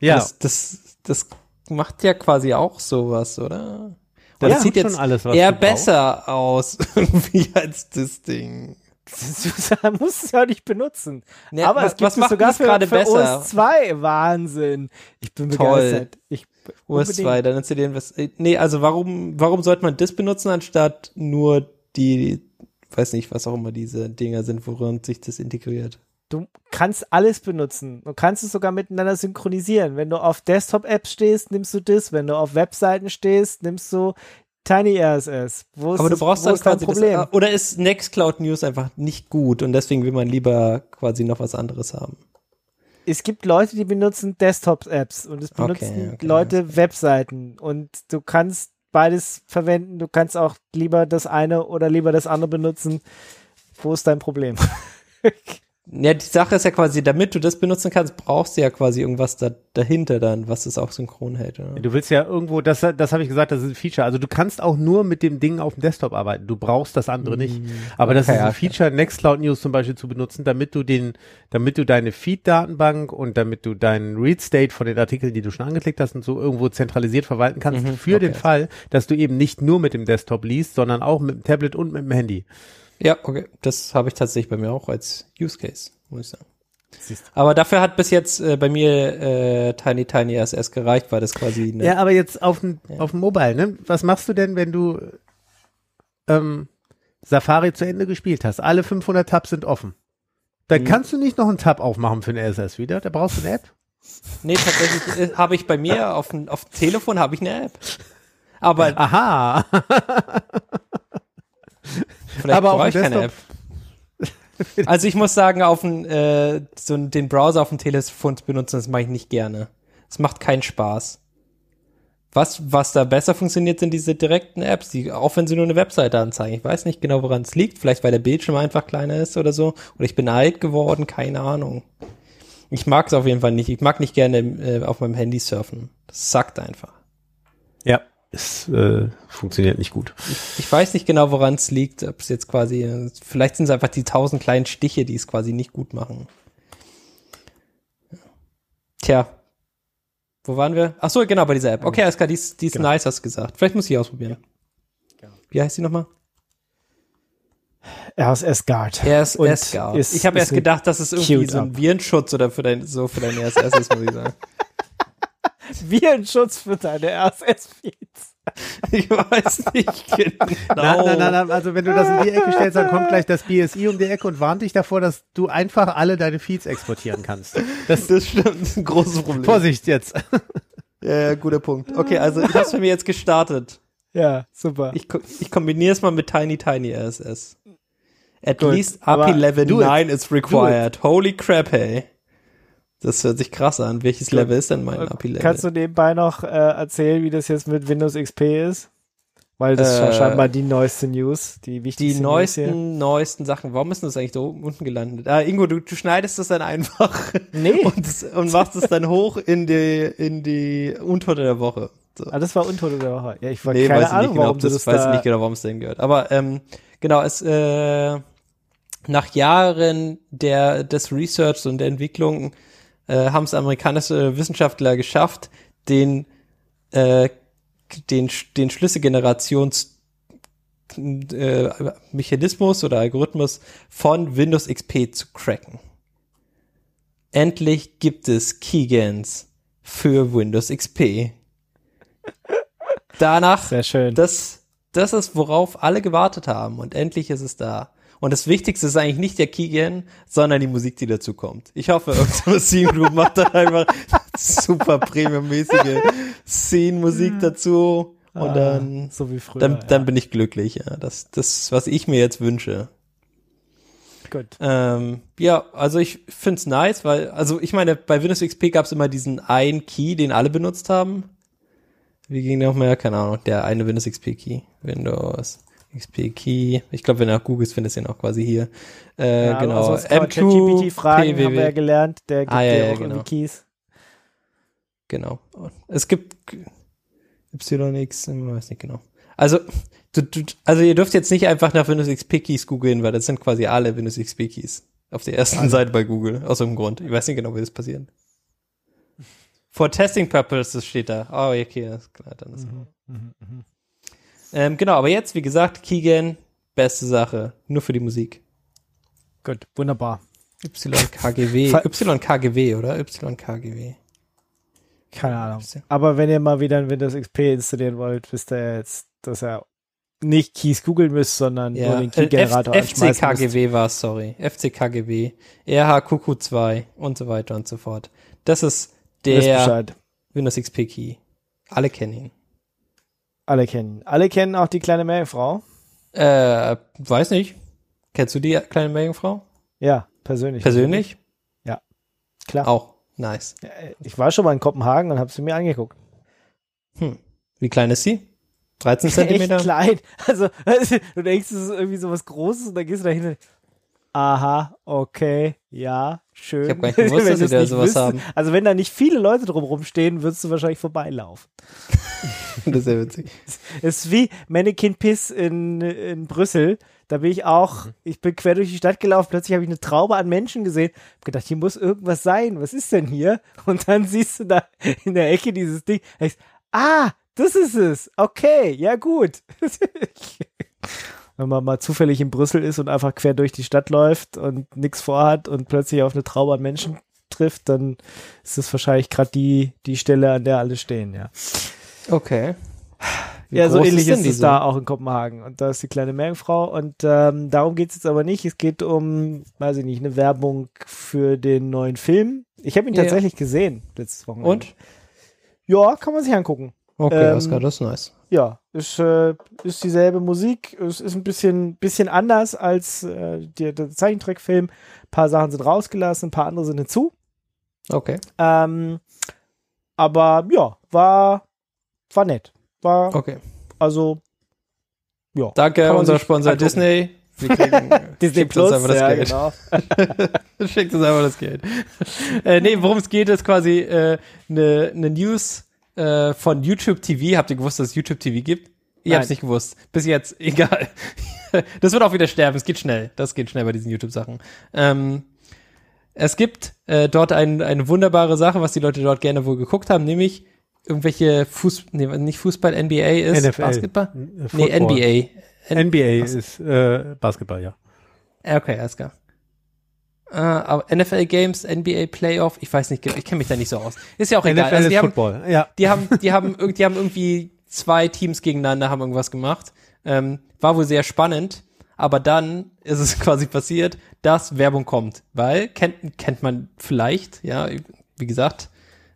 Ja, Das, das, das macht ja quasi auch sowas, oder? das das sieht jetzt alles, was eher besser aus, [LAUGHS] irgendwie als das Ding. [LAUGHS] Du musst es ja nicht benutzen. Ja, Aber was- es gibt was es sogar für, gerade für besser? OS2. Wahnsinn. Ich bin Toll. begeistert. Ich, OS2, unbedingt. dann installieren wir es. Nee, also warum, warum sollte man das benutzen, anstatt nur die weiß nicht, was auch immer diese Dinger sind, worin sich das integriert. Du kannst alles benutzen. Du kannst es sogar miteinander synchronisieren. Wenn du auf Desktop-Apps stehst, nimmst du das. Wenn du auf Webseiten stehst, nimmst du Tiny RSS. Wo ist Aber du das, brauchst wo dann quasi Problem? Das, oder ist Nextcloud News einfach nicht gut und deswegen will man lieber quasi noch was anderes haben? es gibt Leute, die benutzen Desktop-Apps und es Okay, benutzen okay, Leute Webseiten und du kannst beides verwenden. Du kannst auch lieber das eine oder lieber das andere benutzen. Wo ist dein Problem? [LAUGHS] Ja, die Sache ist ja quasi, damit du das benutzen kannst, brauchst du ja quasi irgendwas da, dahinter dann, was es auch synchron hält. Oder? Du willst ja irgendwo, das, das habe ich gesagt, das ist ein Feature. Also du kannst auch nur mit dem Ding auf dem Desktop arbeiten. Du brauchst das andere nicht. Aber das Okay, ist ein. Feature, Nextcloud News zum Beispiel zu benutzen, damit du den, damit du deine Feed-Datenbank und damit du deinen Read-State von den Artikeln, die du schon angeklickt hast und so irgendwo zentralisiert verwalten kannst, Mhm, für okay. den Fall, dass du eben nicht nur mit dem Desktop liest, sondern auch mit dem Tablet und mit dem Handy. Ja, okay. Das habe ich tatsächlich bei mir auch als Use Case, muss ich sagen. Aber dafür hat bis jetzt äh, bei mir äh, Tiny Tiny RSS gereicht, weil das quasi eine, Ja, aber jetzt auf dem, Ja. auf dem Mobile, ne? Was machst du denn, wenn du ähm, Safari zu Ende gespielt hast? Alle 500 Tabs sind offen. Dann Mhm. kannst du nicht noch einen Tab aufmachen für den RSS wieder. Da brauchst du eine App. Nee, tatsächlich äh, habe ich bei mir auf dem auf dem Telefon habe ich eine App. Aber Aha. [LAUGHS] vielleicht aber brauche ich keine App. Also ich muss sagen, auf den, äh, so den Browser auf dem Telefon zu benutzen, das mache ich nicht gerne. Es macht keinen Spaß. Was, was da besser funktioniert, sind diese direkten Apps, die, auch wenn sie nur eine Webseite anzeigen. Ich weiß nicht genau, woran es liegt. Vielleicht, weil der Bildschirm einfach kleiner ist oder so. Oder ich bin alt geworden, keine Ahnung. Ich mag es auf jeden Fall nicht. Ich mag nicht gerne äh, auf meinem Handy surfen. Das sackt einfach. Ja. Es äh, funktioniert nicht gut. Ich weiß nicht genau, woran es liegt. Ob es jetzt quasi, vielleicht sind es einfach die tausend kleinen Stiche, die es quasi nicht gut machen. Tja. Wo waren wir? Ach so, genau, bei dieser App. Okay, alles klar, die ist, die ist Genau. nice, hast du gesagt. Vielleicht muss ich ausprobieren. Wie heißt die nochmal? RSS Guard. RSS Guard. ist- Ich habe erst gedacht, dass es irgendwie so ein. Virenschutz oder für dein, so für dein RSS ist, muss ich sagen. [LAUGHS] Virenschutz für deine RSS-Feeds. Ich weiß nicht genau. Nein, nein, nein, nein, also wenn du das in die Ecke stellst, dann kommt gleich das BSI um die Ecke und warnt dich davor, dass du einfach alle deine Feeds exportieren kannst. Das, Das stimmt, das ist ein großes Problem. Vorsicht jetzt. Ja, ja, guter Punkt. Okay, also ich habe bei mir jetzt gestartet. Ja, super. Ich, ich kombiniere es mal mit Tiny Tiny RSS. At Gut, least API Level do it. 9 is required. Holy crap, hey. Das hört sich krass an. Welches. Level ist denn mein API Level? Kannst du nebenbei noch äh, erzählen, wie das jetzt mit Windows XP ist? Weil das ist Äh, scheinbar die neueste News, die die wichtigste hier. neuesten, neuesten Sachen. Warum ist denn das eigentlich da oben unten gelandet? Ah, Ingo, du, du schneidest das dann einfach [LAUGHS] Nee, und, und machst es dann hoch in die, in die Untote der Woche. So. ah, das war Untote der Woche. Ja, ich war Nee, keine weiß Ahnung, nicht genau, warum das, das weiß ich da... nicht genau, warum es denn gehört. Aber ähm, genau, es äh, nach Jahren der des Research und der Entwicklung äh, haben es amerikanische Wissenschaftler geschafft, den äh, den den Schlüsselgenerations äh, Mechanismus oder Algorithmus von Windows XP zu cracken. Endlich gibt es Keygans für Windows XP. Danach Sehr schön. das, das ist, worauf alle gewartet haben. Und endlich ist es da. Und das Wichtigste ist eigentlich nicht der Keygen, sondern die Musik, die dazu kommt. Ich hoffe, irgendeine Scene Group [LAUGHS] macht dann einfach super premiummäßige Scene-Musik dazu. Und Ah, dann, so wie früher. dann, dann ja. bin ich glücklich. Ja. Das, das, was ich mir jetzt wünsche. Gut. Ähm, ja, also ich find's nice, weil, also ich meine, bei Windows XP gab's immer diesen einen Key, den alle benutzt haben. Wie ging der noch mehr? Keine Ahnung, der eine Windows XP Key. Windows XP Key. Ich glaube, wenn du nach googelst, findest du ihn auch quasi hier. Äh, Ja, genau. Also ChatGPT fragen haben wir ja gelernt, der gibt Ah, ja, dir ja, auch genau. irgendwie Keys. Genau. Es gibt YX, ich weiß nicht genau. Also, du, du, also ihr dürft jetzt nicht einfach nach Windows XP Keys googeln, weil das sind quasi alle Windows XP Keys. Auf der ersten Seite bei Google, aus irgendeinem Grund. Ich weiß nicht genau, wie das passiert. For testing purposes steht da. Oh, okay, das ist klar, dann ist ähm, Genau, aber jetzt, wie gesagt, Keygen, beste Sache. Nur für die Musik. Gut, wunderbar. YKGW. [LAUGHS] YKGW, oder? YKGW. Keine Ahnung. Aber wenn ihr mal wieder ein Windows XP installieren wollt, wisst ihr jetzt, dass er nicht Keys googeln müsst, sondern nur Ja, den äh, Key-Generator müsst. FCKGW war es, sorry. FCKGW, RHQQ2 und so weiter und so fort. Das ist der. Windows XP Key. Alle kennen ihn. Alle kennen. Alle kennen auch die kleine Meerjungfrau. Äh, weiß nicht. Kennst du die kleine Meerjungfrau? Ja, persönlich. Persönlich? Klar. Auch. Nice. Äh, Ich war schon mal in Kopenhagen und habe sie mir angeguckt. Hm. Wie klein ist sie? 13 [LAUGHS] Zentimeter? Echt klein. Also, du denkst, es ist irgendwie so was Großes und dann gehst du da hin und Aha, okay, ja, schön. Ich hab gar nicht [LAUGHS] gewusst, dass sie da sowas wüsstest- haben. Also wenn da nicht viele Leute drumherum stehen, würdest du wahrscheinlich vorbeilaufen. [LAUGHS] das ist sehr witzig. Es ist wie Mannequin Piss in, in Brüssel. Da bin ich auch, ich bin quer durch die Stadt gelaufen, plötzlich habe ich eine Traube an Menschen gesehen, hab gedacht, hier muss irgendwas sein, was ist denn hier? Und dann [LAUGHS] siehst du da in der Ecke dieses Ding, ah, das ist es, okay, ja gut. Wenn man mal zufällig in Brüssel ist und einfach quer durch die Stadt läuft und nichts vorhat und plötzlich auf eine Traube an Menschen trifft, dann ist das wahrscheinlich gerade die, die Stelle, an der alle stehen, ja. Okay. Wie Ja, so ähnlich ist, die es da auch in Kopenhagen. Und da ist die kleine Meerjungfrau. Und ähm, darum geht es jetzt aber nicht. Es geht um, weiß ich nicht, eine Werbung für den neuen Film. Ich habe ihn Ja. tatsächlich gesehen letztes Wochenende. Und? Ja, kann man sich angucken. Okay, Ähm, Oscar, das ist nice. Ja, ist, äh, ist dieselbe Musik. Es ist ein bisschen, bisschen anders als äh, der, der Zeichentrickfilm. Ein paar Sachen sind rausgelassen, ein paar andere sind hinzu. Okay. Ähm, aber ja, war, war nett. War, Okay. also, ja. Danke, unser Sponsor angucken. Disney. Wir kriegen, [LAUGHS] Disney schickt uns Plus, einfach das ja, Geld. genau. [LAUGHS] Schickt uns einfach das Geld. äh, nee, worum es geht, ist quasi eine äh, ne ne News äh, von YouTube TV. Habt ihr gewusst, dass es YouTube TV gibt? Ich Nein. hab's nicht gewusst. Bis jetzt, [LAUGHS] egal. das wird auch wieder sterben. Es geht schnell. Das geht schnell bei diesen YouTube-Sachen. Ähm, es gibt äh, dort ein, eine wunderbare Sache, was die Leute dort gerne wohl geguckt haben, nämlich irgendwelche Fuß, nee, nicht Fußball, NBA ist NFL. Basketball? Äh, Nee, Football. NBA. N NBA so. ist äh, Basketball. Ja, Okay, alles klar. Äh, aber NFL Games, NBA Playoff, ich weiß nicht, ich kenne mich da nicht so aus. Ist ja auch egal. NFL Also ist die haben, Football, ja. die haben, die haben, die haben irgendwie zwei Teams gegeneinander, haben irgendwas gemacht. Ähm, war wohl sehr spannend, aber dann ist es [LAUGHS] quasi passiert, dass Werbung kommt. Weil, kennt, kennt man vielleicht, ja, wie gesagt,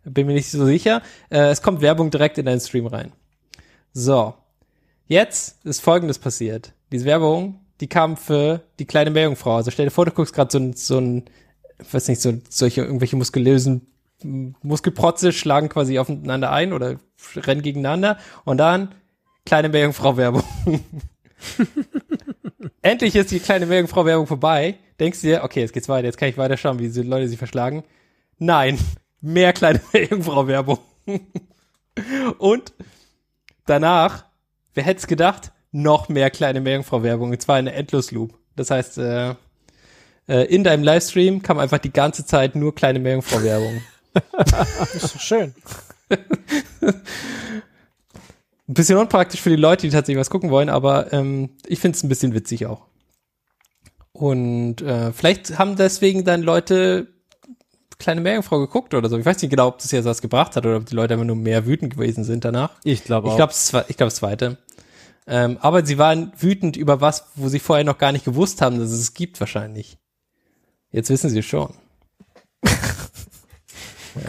bin mir nicht so sicher. Äh, es kommt Werbung direkt in deinen Stream rein. So. Jetzt ist folgendes passiert. Diese Werbung, die kam für die kleine Meerjungfrau. Also stell dir vor, du guckst gerade so ein, so ein, weiß nicht, so solche irgendwelche muskulösen Muskelprotze schlagen quasi aufeinander ein oder rennen gegeneinander und dann kleine Meerjungfrau-Werbung. [LAUGHS] Endlich ist die kleine Meerjungfrau-Werbung vorbei. Denkst du dir, okay, jetzt geht's weiter, jetzt kann ich weiter schauen, wie diese Leute sich verschlagen. Nein, mehr kleine [LAUGHS] Meerjungfrau-Werbung. und danach, wer hätte es gedacht, noch mehr kleine Meerjungfrau-Werbung, und zwar eine Endlosloop. Das heißt, äh, äh, in deinem Livestream kam einfach die ganze Zeit nur kleine Meerjungfrau-Werbung. [LAUGHS] Ist doch schön. Ein bisschen unpraktisch für die Leute, die tatsächlich was gucken wollen, aber ähm, ich finde es ein bisschen witzig auch. Und äh, vielleicht haben deswegen dann Leute kleine Meerjungfrau geguckt oder so. Ich weiß nicht genau, ob das jetzt was gebracht hat oder ob die Leute einfach nur mehr wütend gewesen sind danach. Ich glaube Ich auch. glaube, ich glaube, das zweite. Ähm, aber sie waren wütend über was, wo sie vorher noch gar nicht gewusst haben, dass es es gibt wahrscheinlich. Jetzt wissen sie es schon. [LAUGHS] ja,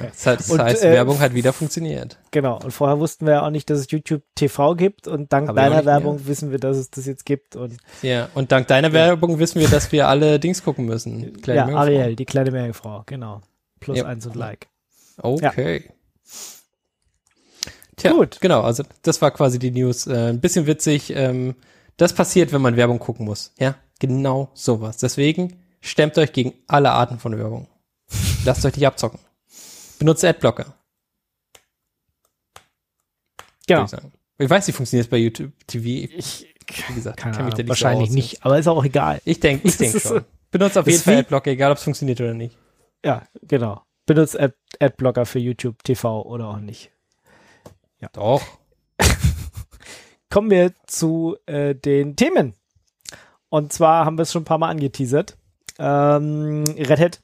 das heißt, das Und, heißt äh, Werbung hat wieder funktioniert. Genau. Und vorher wussten wir ja auch nicht, dass es YouTube TV gibt. Und dank Aber ja deiner nicht mehr. Werbung wissen wir, dass es das jetzt gibt. Und Ja, und dank deiner Werbung wissen wir, dass wir alle Dings gucken müssen. Kleine ja. Ariel, die kleine Meerjungfrau. Genau. Plus Ja. eins und Like. Okay. Tja, Gut. genau, also das war quasi die News. Äh, ein bisschen witzig. Ähm, das passiert, wenn man Werbung gucken muss. Ja, genau sowas. Deswegen stemmt euch gegen alle Arten von Werbung. [LAUGHS] Lasst euch nicht abzocken. Benutzt Adblocker, Genau. ich. Ich weiß, wie funktioniert es bei YouTube TV. Ich, Wie gesagt, keine kenn mich da nicht wahrscheinlich so nicht. Aber ist auch egal. Ich denke ich [LAUGHS] denk schon. Benutzt auf jeden Fall Adblocker, egal ob es funktioniert oder nicht. Ja, genau. Benutzt Ad Adblocker für YouTube TV oder auch nicht. Doch. [LAUGHS] Kommen wir zu äh, den Themen. Und zwar haben wir es schon ein paar Mal angeteasert. Ähm, Red Hat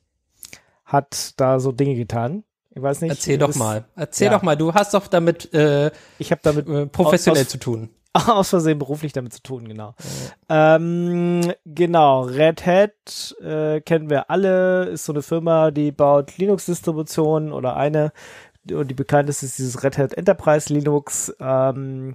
hat da so Dinge getan. Ich weiß nicht. Erzähl doch mal. Erzähl ja. doch mal. Du hast doch damit äh, Ich habe damit äh, professionell aus- zu tun. [LAUGHS] aus Versehen beruflich damit zu tun, genau. Ähm, genau, Red Hat äh, kennen wir alle, ist so eine Firma, die baut Linux-Distributionen oder eine, und die bekannteste ist dieses Red Hat Enterprise Linux. Ähm,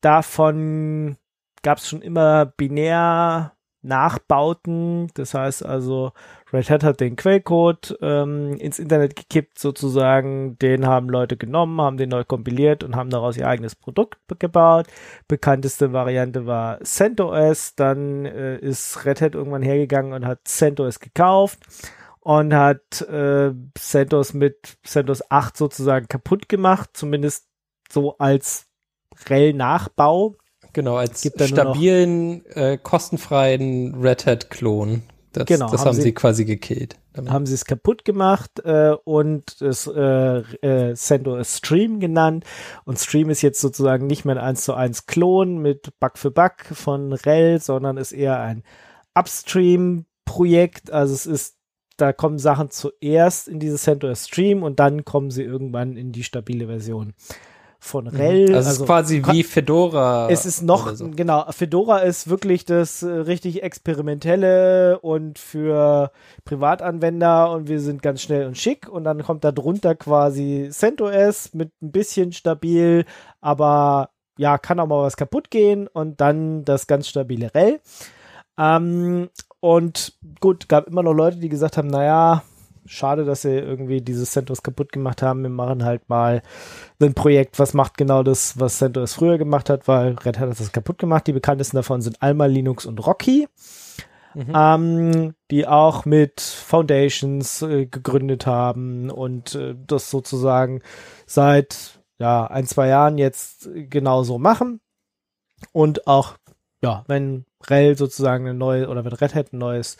davon gab es schon immer binär Nachbauten. Das heißt also, Red Hat hat den Quellcode ähm, ins Internet gekippt sozusagen. Den haben Leute genommen, haben den neu kompiliert und haben daraus ihr eigenes Produkt gebaut. Bekannteste Variante war CentOS. Dann äh, ist Red Hat irgendwann hergegangen und hat CentOS gekauft und hat äh, CentOS mit CentOS 8 sozusagen kaputt gemacht. Zumindest so als RHEL-Nachbau. Genau, als stabilen, äh, kostenfreien Red Hat-Klon. Das, genau, das haben, haben sie, sie, quasi gekillt. Damit. Haben sie es kaputt gemacht äh, und es äh, äh, CentOS Stream genannt. Und Stream ist jetzt sozusagen nicht mehr ein 1 zu 1 Klon mit Bug für Bug von RHEL, sondern ist eher ein Upstream-Projekt. Also es ist, da kommen Sachen zuerst in dieses CentOS Stream und dann kommen sie irgendwann in die stabile Version von mhm. RHEL. Also, also es ist quasi wie Fedora. Es ist noch, so. genau, Fedora ist wirklich das äh, richtig experimentelle und für Privatanwender und wir sind ganz schnell und schick und dann kommt da drunter quasi CentOS mit ein bisschen stabil, aber ja, kann auch mal was kaputt gehen und dann das ganz stabile RHEL. Ähm, und gut, gab immer noch Leute, die gesagt haben, naja, schade, dass sie irgendwie dieses CentOS kaputt gemacht haben. Wir machen halt mal ein Projekt, was macht genau das, was CentOS früher gemacht hat, weil Red Hat hat das kaputt gemacht. Die bekanntesten davon sind Alma, Linux und Rocky. Mhm. Ähm, die auch mit Foundations äh, gegründet haben und äh, das sozusagen seit ja ein, zwei Jahren jetzt genauso machen. Und auch, ja, wenn RHEL sozusagen eine neue oder wenn Red Hat ein neues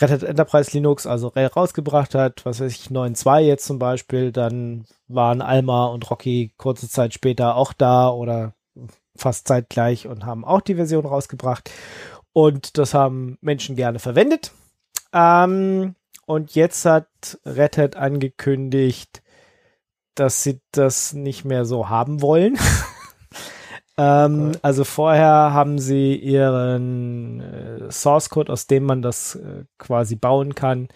Red Hat Enterprise Linux, also RHEL rausgebracht hat, was weiß ich, 9.2 jetzt zum Beispiel, dann waren Alma und Rocky kurze Zeit später auch da oder fast zeitgleich und haben auch die Version rausgebracht. Und das haben Menschen gerne verwendet. Ähm, und jetzt hat Red Hat angekündigt, dass sie das nicht mehr so haben wollen. [LAUGHS] Ähm, okay. Also vorher haben sie ihren äh, Source Code, aus dem man das äh, quasi bauen kann,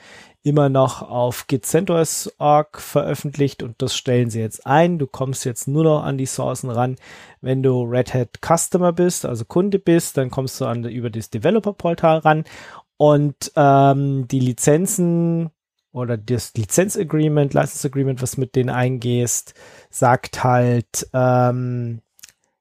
immer noch auf gitCentOS.org veröffentlicht und das stellen sie jetzt ein. Du kommst jetzt nur noch an die Sourcen ran, wenn du Red Hat Customer bist, also Kunde bist, dann kommst du an über das Developer-Portal ran und ähm, die Lizenzen oder das Lizenzagreement, License Agreement, was mit denen eingehst, sagt halt, ähm,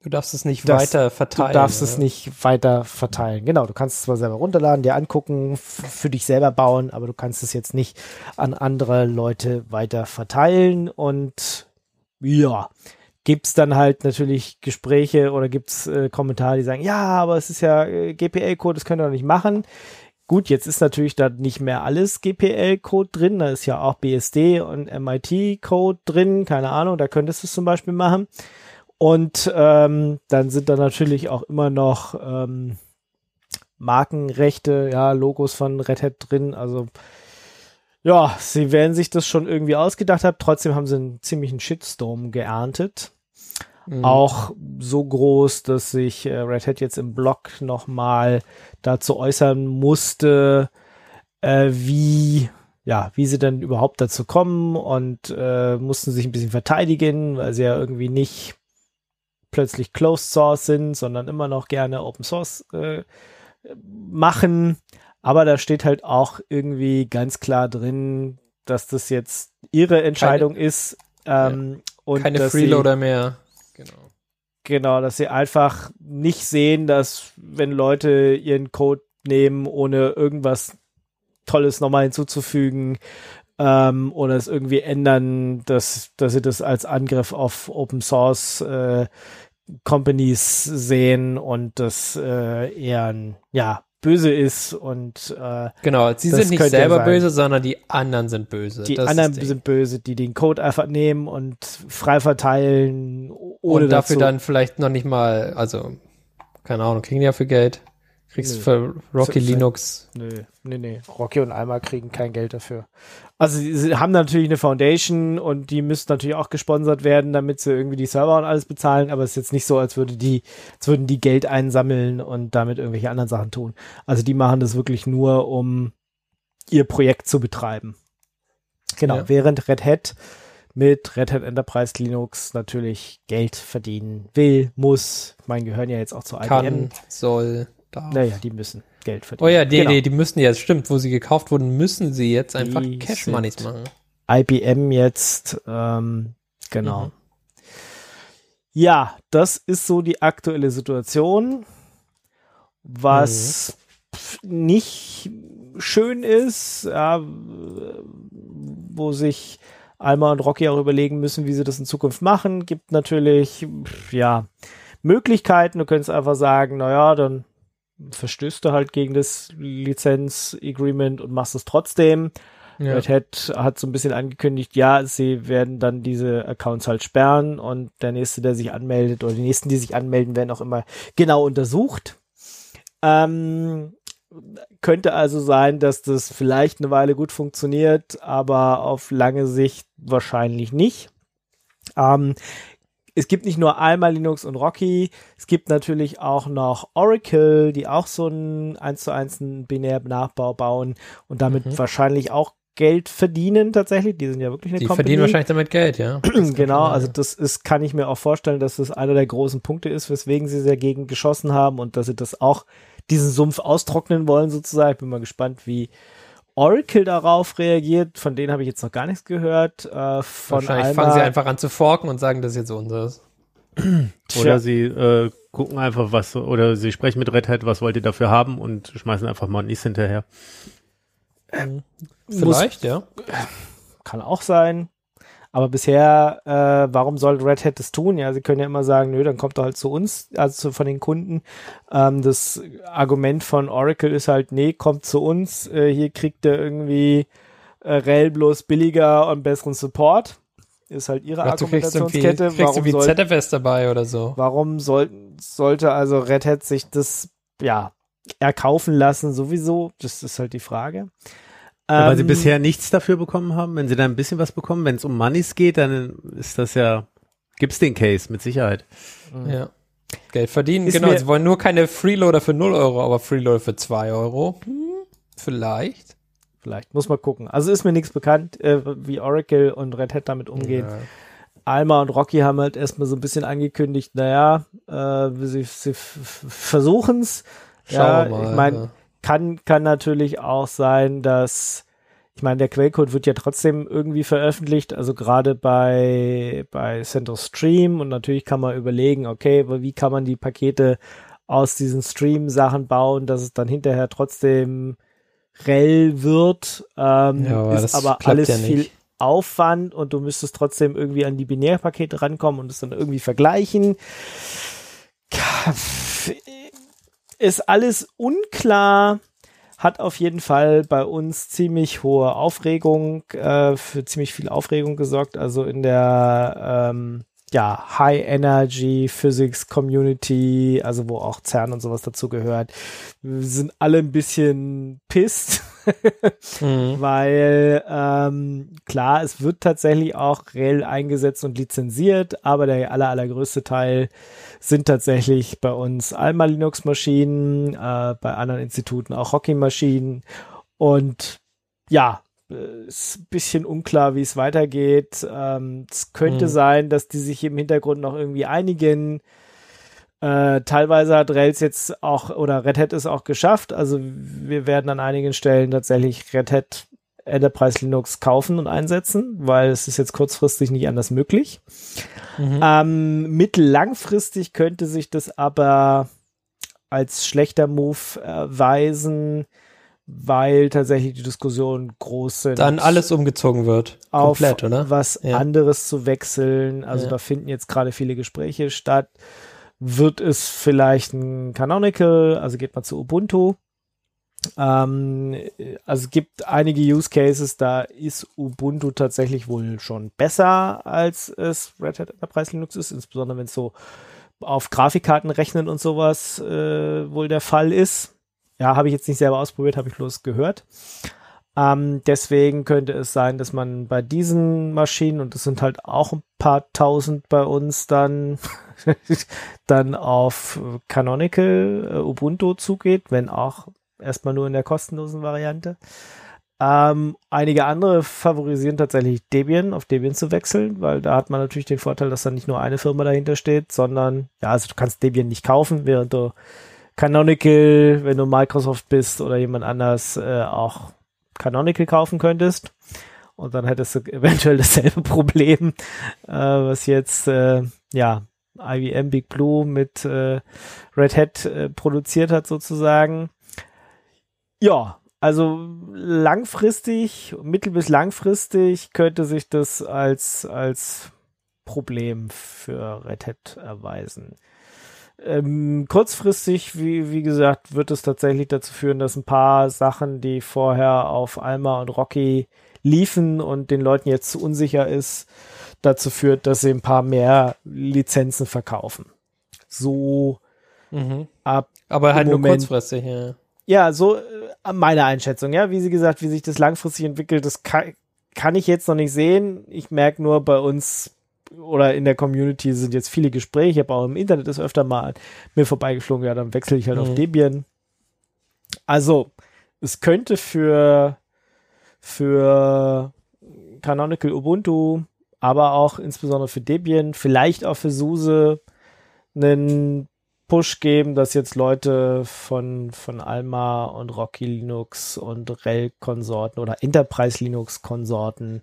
Du darfst es nicht das, weiter verteilen. Du darfst oder? es nicht weiter verteilen. Genau, du kannst es zwar selber runterladen, dir angucken, für dich selber bauen, aber du kannst es jetzt nicht an andere Leute weiter verteilen. Und ja, gibt's dann halt natürlich Gespräche oder gibt's äh, Kommentare, die sagen, ja, aber es ist ja äh, GPL-Code, das könnt ihr doch nicht machen. Gut, jetzt ist natürlich da nicht mehr alles GPL-Code drin, da ist ja auch BSD und MIT-Code drin, keine Ahnung, da könntest du es zum Beispiel machen. Und ähm, dann sind da natürlich auch immer noch ähm, Markenrechte, ja, Logos von Red Hat drin. Also ja, sie werden sich das schon irgendwie ausgedacht haben. Trotzdem haben sie einen ziemlichen Shitstorm geerntet. Mhm. Auch so groß, dass sich äh, Red Hat jetzt im Blog nochmal dazu äußern musste, äh, wie ja, wie sie dann überhaupt dazu kommen und äh, mussten sich ein bisschen verteidigen, weil sie ja irgendwie nicht plötzlich Closed Source sind, sondern immer noch gerne Open Source äh, machen. Aber da steht halt auch irgendwie ganz klar drin, dass das jetzt ihre Entscheidung keine, ist. Ähm, ja, und keine Freeloader sie, mehr. Genau. Genau, dass sie einfach nicht sehen, dass wenn Leute ihren Code nehmen, ohne irgendwas Tolles nochmal hinzuzufügen, ähm, oder es irgendwie ändern, dass, dass sie das als Angriff auf Open Source äh, Companies sehen und das äh, eher ein, ja, böse ist und äh, genau, sie sind nicht selber sein. böse, sondern die anderen sind böse. Die das anderen sind böse, die den Code einfach nehmen und frei verteilen, ohne und dafür dazu. dann vielleicht noch nicht mal, also keine Ahnung, kriegen die ja für Geld, Kriegst Nö. für Rocky Für- Linux. Nö, nee, nee. Rocky und Alma kriegen kein Geld dafür. Also sie, haben natürlich eine Foundation und die müssten natürlich auch gesponsert werden, damit sie irgendwie die Server und alles bezahlen, aber es ist jetzt nicht so, als würde die, als würden die Geld einsammeln und damit irgendwelche anderen Sachen tun. Also die machen das wirklich nur, um ihr Projekt zu betreiben. Genau, Ja. während Red Hat mit Red Hat Enterprise Linux natürlich Geld verdienen will, muss. Ich meine, gehören ja jetzt auch zu IBM. Kann, soll, darf. Naja, die müssen Geld verdienen. Oh ja, die, Genau. die, die müssen jetzt, stimmt, wo sie gekauft wurden, müssen sie jetzt einfach Die Cash Moneys machen. IBM jetzt, ähm, genau. Mhm. Ja, das ist so die aktuelle Situation, was pf, nicht schön ist, ja, wo sich Alma und Rocky auch überlegen müssen, wie sie das in Zukunft machen. Gibt natürlich, ja, Möglichkeiten. Du könntest einfach sagen, naja, dann verstößt du halt gegen das Lizenz-Agreement und machst es trotzdem. Ja. Red Hat hat so ein bisschen angekündigt, ja, sie werden dann diese Accounts halt sperren und der nächste, der sich anmeldet oder die nächsten, die sich anmelden, werden auch immer genau untersucht. Ähm, könnte also sein, dass das vielleicht eine Weile gut funktioniert, aber auf lange Sicht wahrscheinlich nicht. Ähm, es gibt nicht nur einmal Linux und Rocky, es gibt natürlich auch noch Oracle, die auch so einen 1 zu 1 binären Nachbau bauen und damit Mhm. wahrscheinlich auch Geld verdienen tatsächlich. Die sind ja wirklich eine Die Company. verdienen wahrscheinlich damit Geld, ja. [CLEARS THROAT] Genau, also das ist, kann ich mir auch vorstellen, dass das einer der großen Punkte ist, weswegen sie dagegen geschossen haben und dass sie das auch, diesen Sumpf austrocknen wollen sozusagen. Ich bin mal gespannt, wie Oracle darauf reagiert. Von denen habe ich jetzt noch gar nichts gehört. Äh, von Wahrscheinlich Alma, fangen sie einfach an zu forken und sagen, das ist jetzt unseres. Oder sie äh, gucken einfach was, oder sie sprechen mit Red Hat, was wollt ihr dafür haben und schmeißen einfach mal nichts hinterher. muss, Vielleicht, ja. kann auch sein. Aber bisher, äh, warum soll Red Hat das tun? Ja, sie können ja immer sagen, nö, dann kommt er halt zu uns, also von den Kunden. Ähm, das Argument von Oracle ist halt, nee, kommt zu uns, äh, hier kriegt er irgendwie äh, RHEL bloß billiger und besseren Support. Ist halt ihre Ach, du kriegst Argumentationskette. kriegst Warum, soll, ZFS dabei oder so. warum soll, sollte also Red Hat sich das, ja, erkaufen lassen sowieso? Das ist halt die Frage. Ja, weil sie Ähm, bisher nichts dafür bekommen haben. Wenn sie da ein bisschen was bekommen, wenn es um Moneys geht, dann ist das ja, gibt's den Case mit Sicherheit. Ja. Geld verdienen, Ist genau. Sie wollen nur keine Freeloader für 0 Euro, aber Freeloader für 2 Euro. Hm, vielleicht. Vielleicht, muss man gucken. Also ist mir nichts bekannt, äh, wie Oracle und Red Hat damit umgehen. Ja. Alma und Rocky haben halt erstmal so ein bisschen angekündigt, naja, äh, sie, sie versuchen es. Schauen Ja, wir mal. ich mein, ja. Kann, kann natürlich auch sein, dass, ich meine, der Quellcode wird ja trotzdem irgendwie veröffentlicht, also gerade bei, bei Central Stream und natürlich kann man überlegen, okay, wie kann man die Pakete aus diesen Stream-Sachen bauen, dass es dann hinterher trotzdem RHEL wird, ähm, Ja, aber ist aber alles ja viel. Aufwand und du müsstest trotzdem irgendwie an die Binärpakete rankommen und es dann irgendwie vergleichen. Ist alles unklar, hat auf jeden Fall bei uns ziemlich hohe Aufregung, äh, für ziemlich viel Aufregung gesorgt. Also in der ähm, ja, High Energy Physics Community, also wo auch CERN und sowas dazu gehört, sind alle ein bisschen pisst. Mhm. [LAUGHS] weil ähm, klar, es wird tatsächlich auch reell eingesetzt und lizenziert, aber der aller, allergrößte Teil sind tatsächlich bei uns Alma Linux-Maschinen, äh, bei anderen Instituten auch Hockey-Maschinen und ja, ist ein bisschen unklar, wie es weitergeht. Ähm, es könnte Mhm. sein, dass die sich im Hintergrund noch irgendwie einigen. Äh, teilweise hat Rails jetzt auch oder Red Hat es auch geschafft. Also wir werden an einigen Stellen tatsächlich Red Hat Enterprise Linux kaufen und einsetzen, weil es ist jetzt kurzfristig nicht anders möglich. Mhm. Ähm, mittellangfristig könnte sich das aber als schlechter Move erweisen, weil tatsächlich die Diskussionen groß sind. Dann alles umgezogen wird. auf Komplett, oder? was Ja. anderes zu wechseln. Also Ja. da finden jetzt gerade viele Gespräche statt. Wird es vielleicht ein Canonical, also geht man zu Ubuntu. Ähm, also es gibt einige Use Cases, da ist Ubuntu tatsächlich wohl schon besser, als es Red Hat Enterprise Linux ist, insbesondere wenn es so auf Grafikkarten rechnen und sowas äh, wohl der Fall ist. Ja, habe ich jetzt nicht selber ausprobiert, habe ich bloß gehört. Ähm, deswegen könnte es sein, dass man bei diesen Maschinen, und es sind halt auch ein paar tausend bei uns, dann, [LAUGHS] dann auf Canonical äh, Ubuntu zugeht, wenn auch erstmal nur in der kostenlosen Variante. Ähm, einige andere favorisieren tatsächlich Debian, auf Debian zu wechseln, weil da hat man natürlich den Vorteil, dass da nicht nur eine Firma dahinter steht, sondern, ja, also du kannst Debian nicht kaufen, während du Canonical, wenn du Microsoft bist oder jemand anders, äh, auch Canonical kaufen könntest. Und dann hättest du [LAUGHS] eventuell dasselbe Problem, äh, was jetzt äh, ja IBM Big Blue mit äh, Red Hat äh, produziert hat sozusagen. Ja, also langfristig, mittel- bis langfristig könnte sich das als als Problem für Red Hat erweisen. Ähm, kurzfristig, wie, wie gesagt, wird es tatsächlich dazu führen, dass ein paar Sachen, die vorher auf Alma und Rocky liefen und den Leuten jetzt zu unsicher ist, dazu führt, dass sie ein paar mehr Lizenzen verkaufen. So Mhm. ab Aber halt nur Moment. kurzfristig, ja. ja, so äh, meine Einschätzung, ja, wie sie gesagt, wie sich das langfristig entwickelt, das kann, kann ich jetzt noch nicht sehen. Ich merke nur bei uns oder in der Community sind jetzt viele Gespräche, ich habe auch im Internet das öfter mal mir vorbeigeflogen, ja, dann wechsle ich halt auf Mhm. Debian. Also, es könnte für für Canonical Ubuntu, aber auch insbesondere für Debian, vielleicht auch für SUSE einen Push geben, dass jetzt Leute von, von Alma und Rocky Linux und RHEL-Konsorten oder Enterprise Linux-Konsorten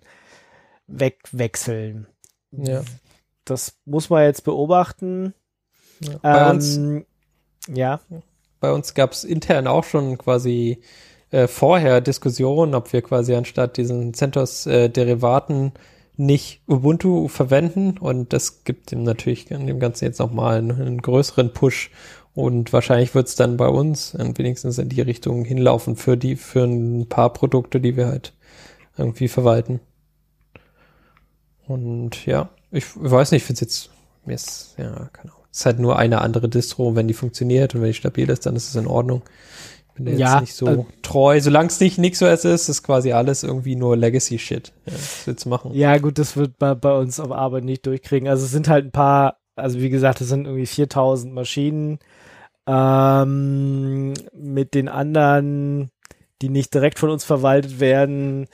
wegwechseln. Ja. Das muss man jetzt beobachten. ja. Bei uns Ähm, ja, bei uns gab es intern auch schon quasi äh, vorher Diskussionen, ob wir quasi anstatt diesen CentOS-Derivaten nicht Ubuntu verwenden und das gibt dem natürlich dem Ganzen jetzt nochmal einen, einen größeren Push und wahrscheinlich wird es dann bei uns äh, wenigstens in die Richtung hinlaufen für die, für ein paar Produkte, die wir halt irgendwie verwalten. Und ja, ich weiß nicht, ich finde es jetzt, mir ist, ja, keine Ahnung. Es ist halt nur eine andere Distro, wenn die funktioniert und wenn die stabil ist, dann ist es in Ordnung. Ich bin da jetzt Ja, nicht so also- treu. Solange es nicht NixOS ist, ist quasi alles irgendwie nur Legacy-Shit. Ja, was willst du machen? Ja, gut, das wird bei, bei uns auf Arbeit nicht durchkriegen. Also es sind halt ein paar, also wie gesagt, es sind irgendwie 4000 Maschinen. Ähm, mit den anderen, die nicht direkt von uns verwaltet werden,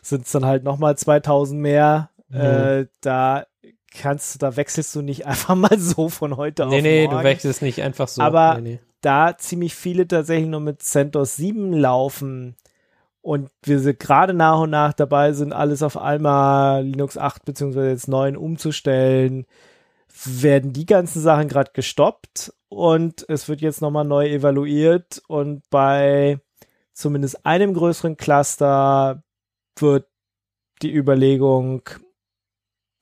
sind es dann halt nochmal 2000 mehr. Mhm. Äh, da kannst du, da wechselst du nicht [LAUGHS] einfach mal so von heute auf nee, nee, morgen du wechselst nicht einfach so. Aber- nee, nee. da ziemlich viele tatsächlich nur mit CentOS 7 laufen und wir sind gerade nach und nach dabei sind, alles auf Alma Linux 8 beziehungsweise jetzt 9 umzustellen, werden die ganzen Sachen gerade gestoppt und es wird jetzt nochmal neu evaluiert und bei zumindest einem größeren Cluster wird die Überlegung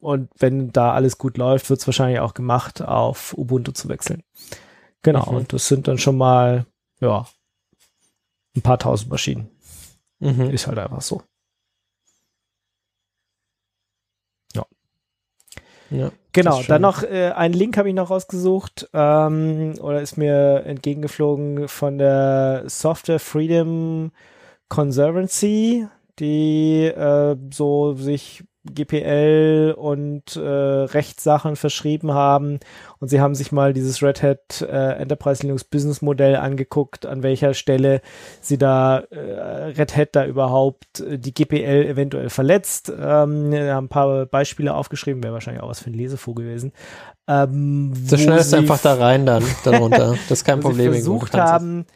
und wenn da alles gut läuft, wird es wahrscheinlich auch gemacht, auf Ubuntu zu wechseln. Genau, Mhm. und das sind dann schon mal, ja, ein paar tausend Maschinen. Mhm. Ist halt einfach so. Ja. Genau, Das ist dann noch äh, einen Link habe ich noch rausgesucht ähm, oder ist mir entgegengeflogen von der Software Freedom Conservancy, die äh, so sich GPL und äh, Rechtssachen verschrieben haben und sie haben sich mal dieses Red Hat äh, Enterprise Linux Business Modell angeguckt, an welcher Stelle sie da äh, Red Hat da überhaupt äh, die GPL eventuell verletzt. Ähm, haben ein paar Beispiele aufgeschrieben, wäre wahrscheinlich auch was für ein Lesefug gewesen. Ähm, So schnell ist einfach da rein dann, darunter. [LAUGHS] Das ist kein Problem. Sie versucht haben,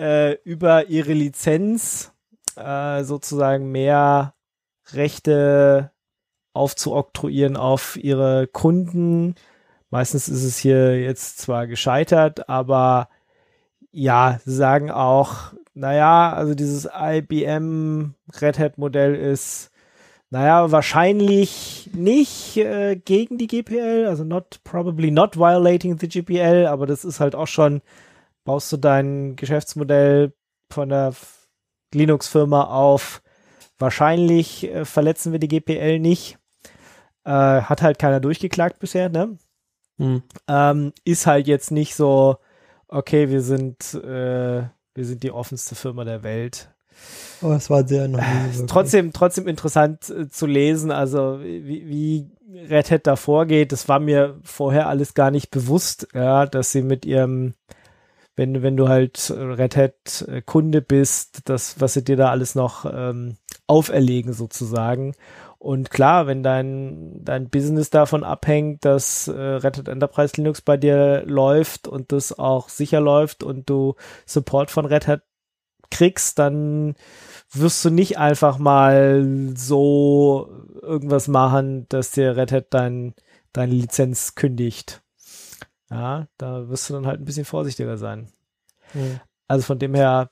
äh, über ihre Lizenz äh, sozusagen mehr Rechte aufzuoktroyieren auf ihre Kunden. Meistens ist es hier jetzt zwar gescheitert, aber ja, sie sagen auch, naja, also dieses IBM Red Hat Modell ist, naja, wahrscheinlich nicht äh, gegen die GPL, also not probably not violating the GPL, aber das ist halt auch schon, baust du dein Geschäftsmodell von der Linux-Firma auf, wahrscheinlich äh, verletzen wir die GPL nicht. Äh, hat halt keiner durchgeklagt bisher, ne? Hm. ähm, ist halt jetzt nicht so, okay, wir sind, äh, wir sind die offenste Firma der Welt. Aber Oh, es war sehr noch nie wirklich. trotzdem, trotzdem interessant äh, zu lesen, also wie, wie Red Hat da vorgeht. Das war mir vorher alles gar nicht bewusst, ja, dass sie mit ihrem, wenn, wenn du halt Red Hat äh, Kunde bist, das, was sie dir da alles noch ähm, auferlegen sozusagen. Und klar, wenn dein, dein Business davon abhängt, dass äh, Red Hat Enterprise Linux bei dir läuft und das auch sicher läuft und du Support von Red Hat kriegst, dann wirst du nicht einfach mal so irgendwas machen, dass dir Red Hat dein, deine Lizenz kündigt. Ja, da wirst du dann halt ein bisschen vorsichtiger sein. Hm. Also von dem her,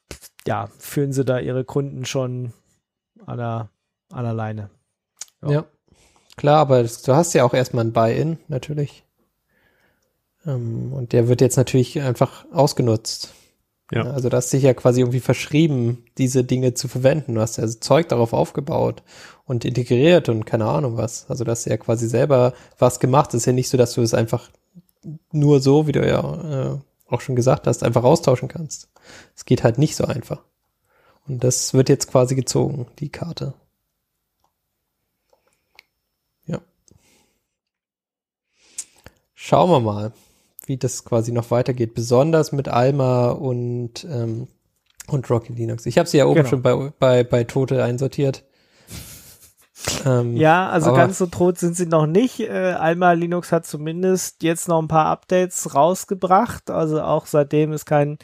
ja, führen sie da ihre Kunden schon an der, an der Leine. Ja. Ja. Klar, aber das, du hast ja auch erstmal ein Buy-in, natürlich. Ähm, und der wird jetzt natürlich einfach ausgenutzt. Ja. Also du hast dich ja quasi irgendwie verschrieben, diese Dinge zu verwenden. Du hast ja Zeug darauf aufgebaut und integriert und keine Ahnung was. Also du hast ja quasi selber was gemacht. Es ist ja nicht so, dass du es einfach nur so, wie du ja äh, auch schon gesagt hast, einfach austauschen kannst. Es geht halt nicht so einfach. Und das wird jetzt quasi gezogen, die Karte. Schauen wir mal, wie das quasi noch weitergeht, besonders mit Alma und, ähm, und Rocky Linux. Ich habe sie ja oben Genau. schon bei, bei, bei Tote einsortiert. Ähm, Ja, also ganz so tot sind sie noch nicht. Äh, Alma Linux hat zumindest jetzt noch ein paar Updates rausgebracht. Also auch seitdem es keinen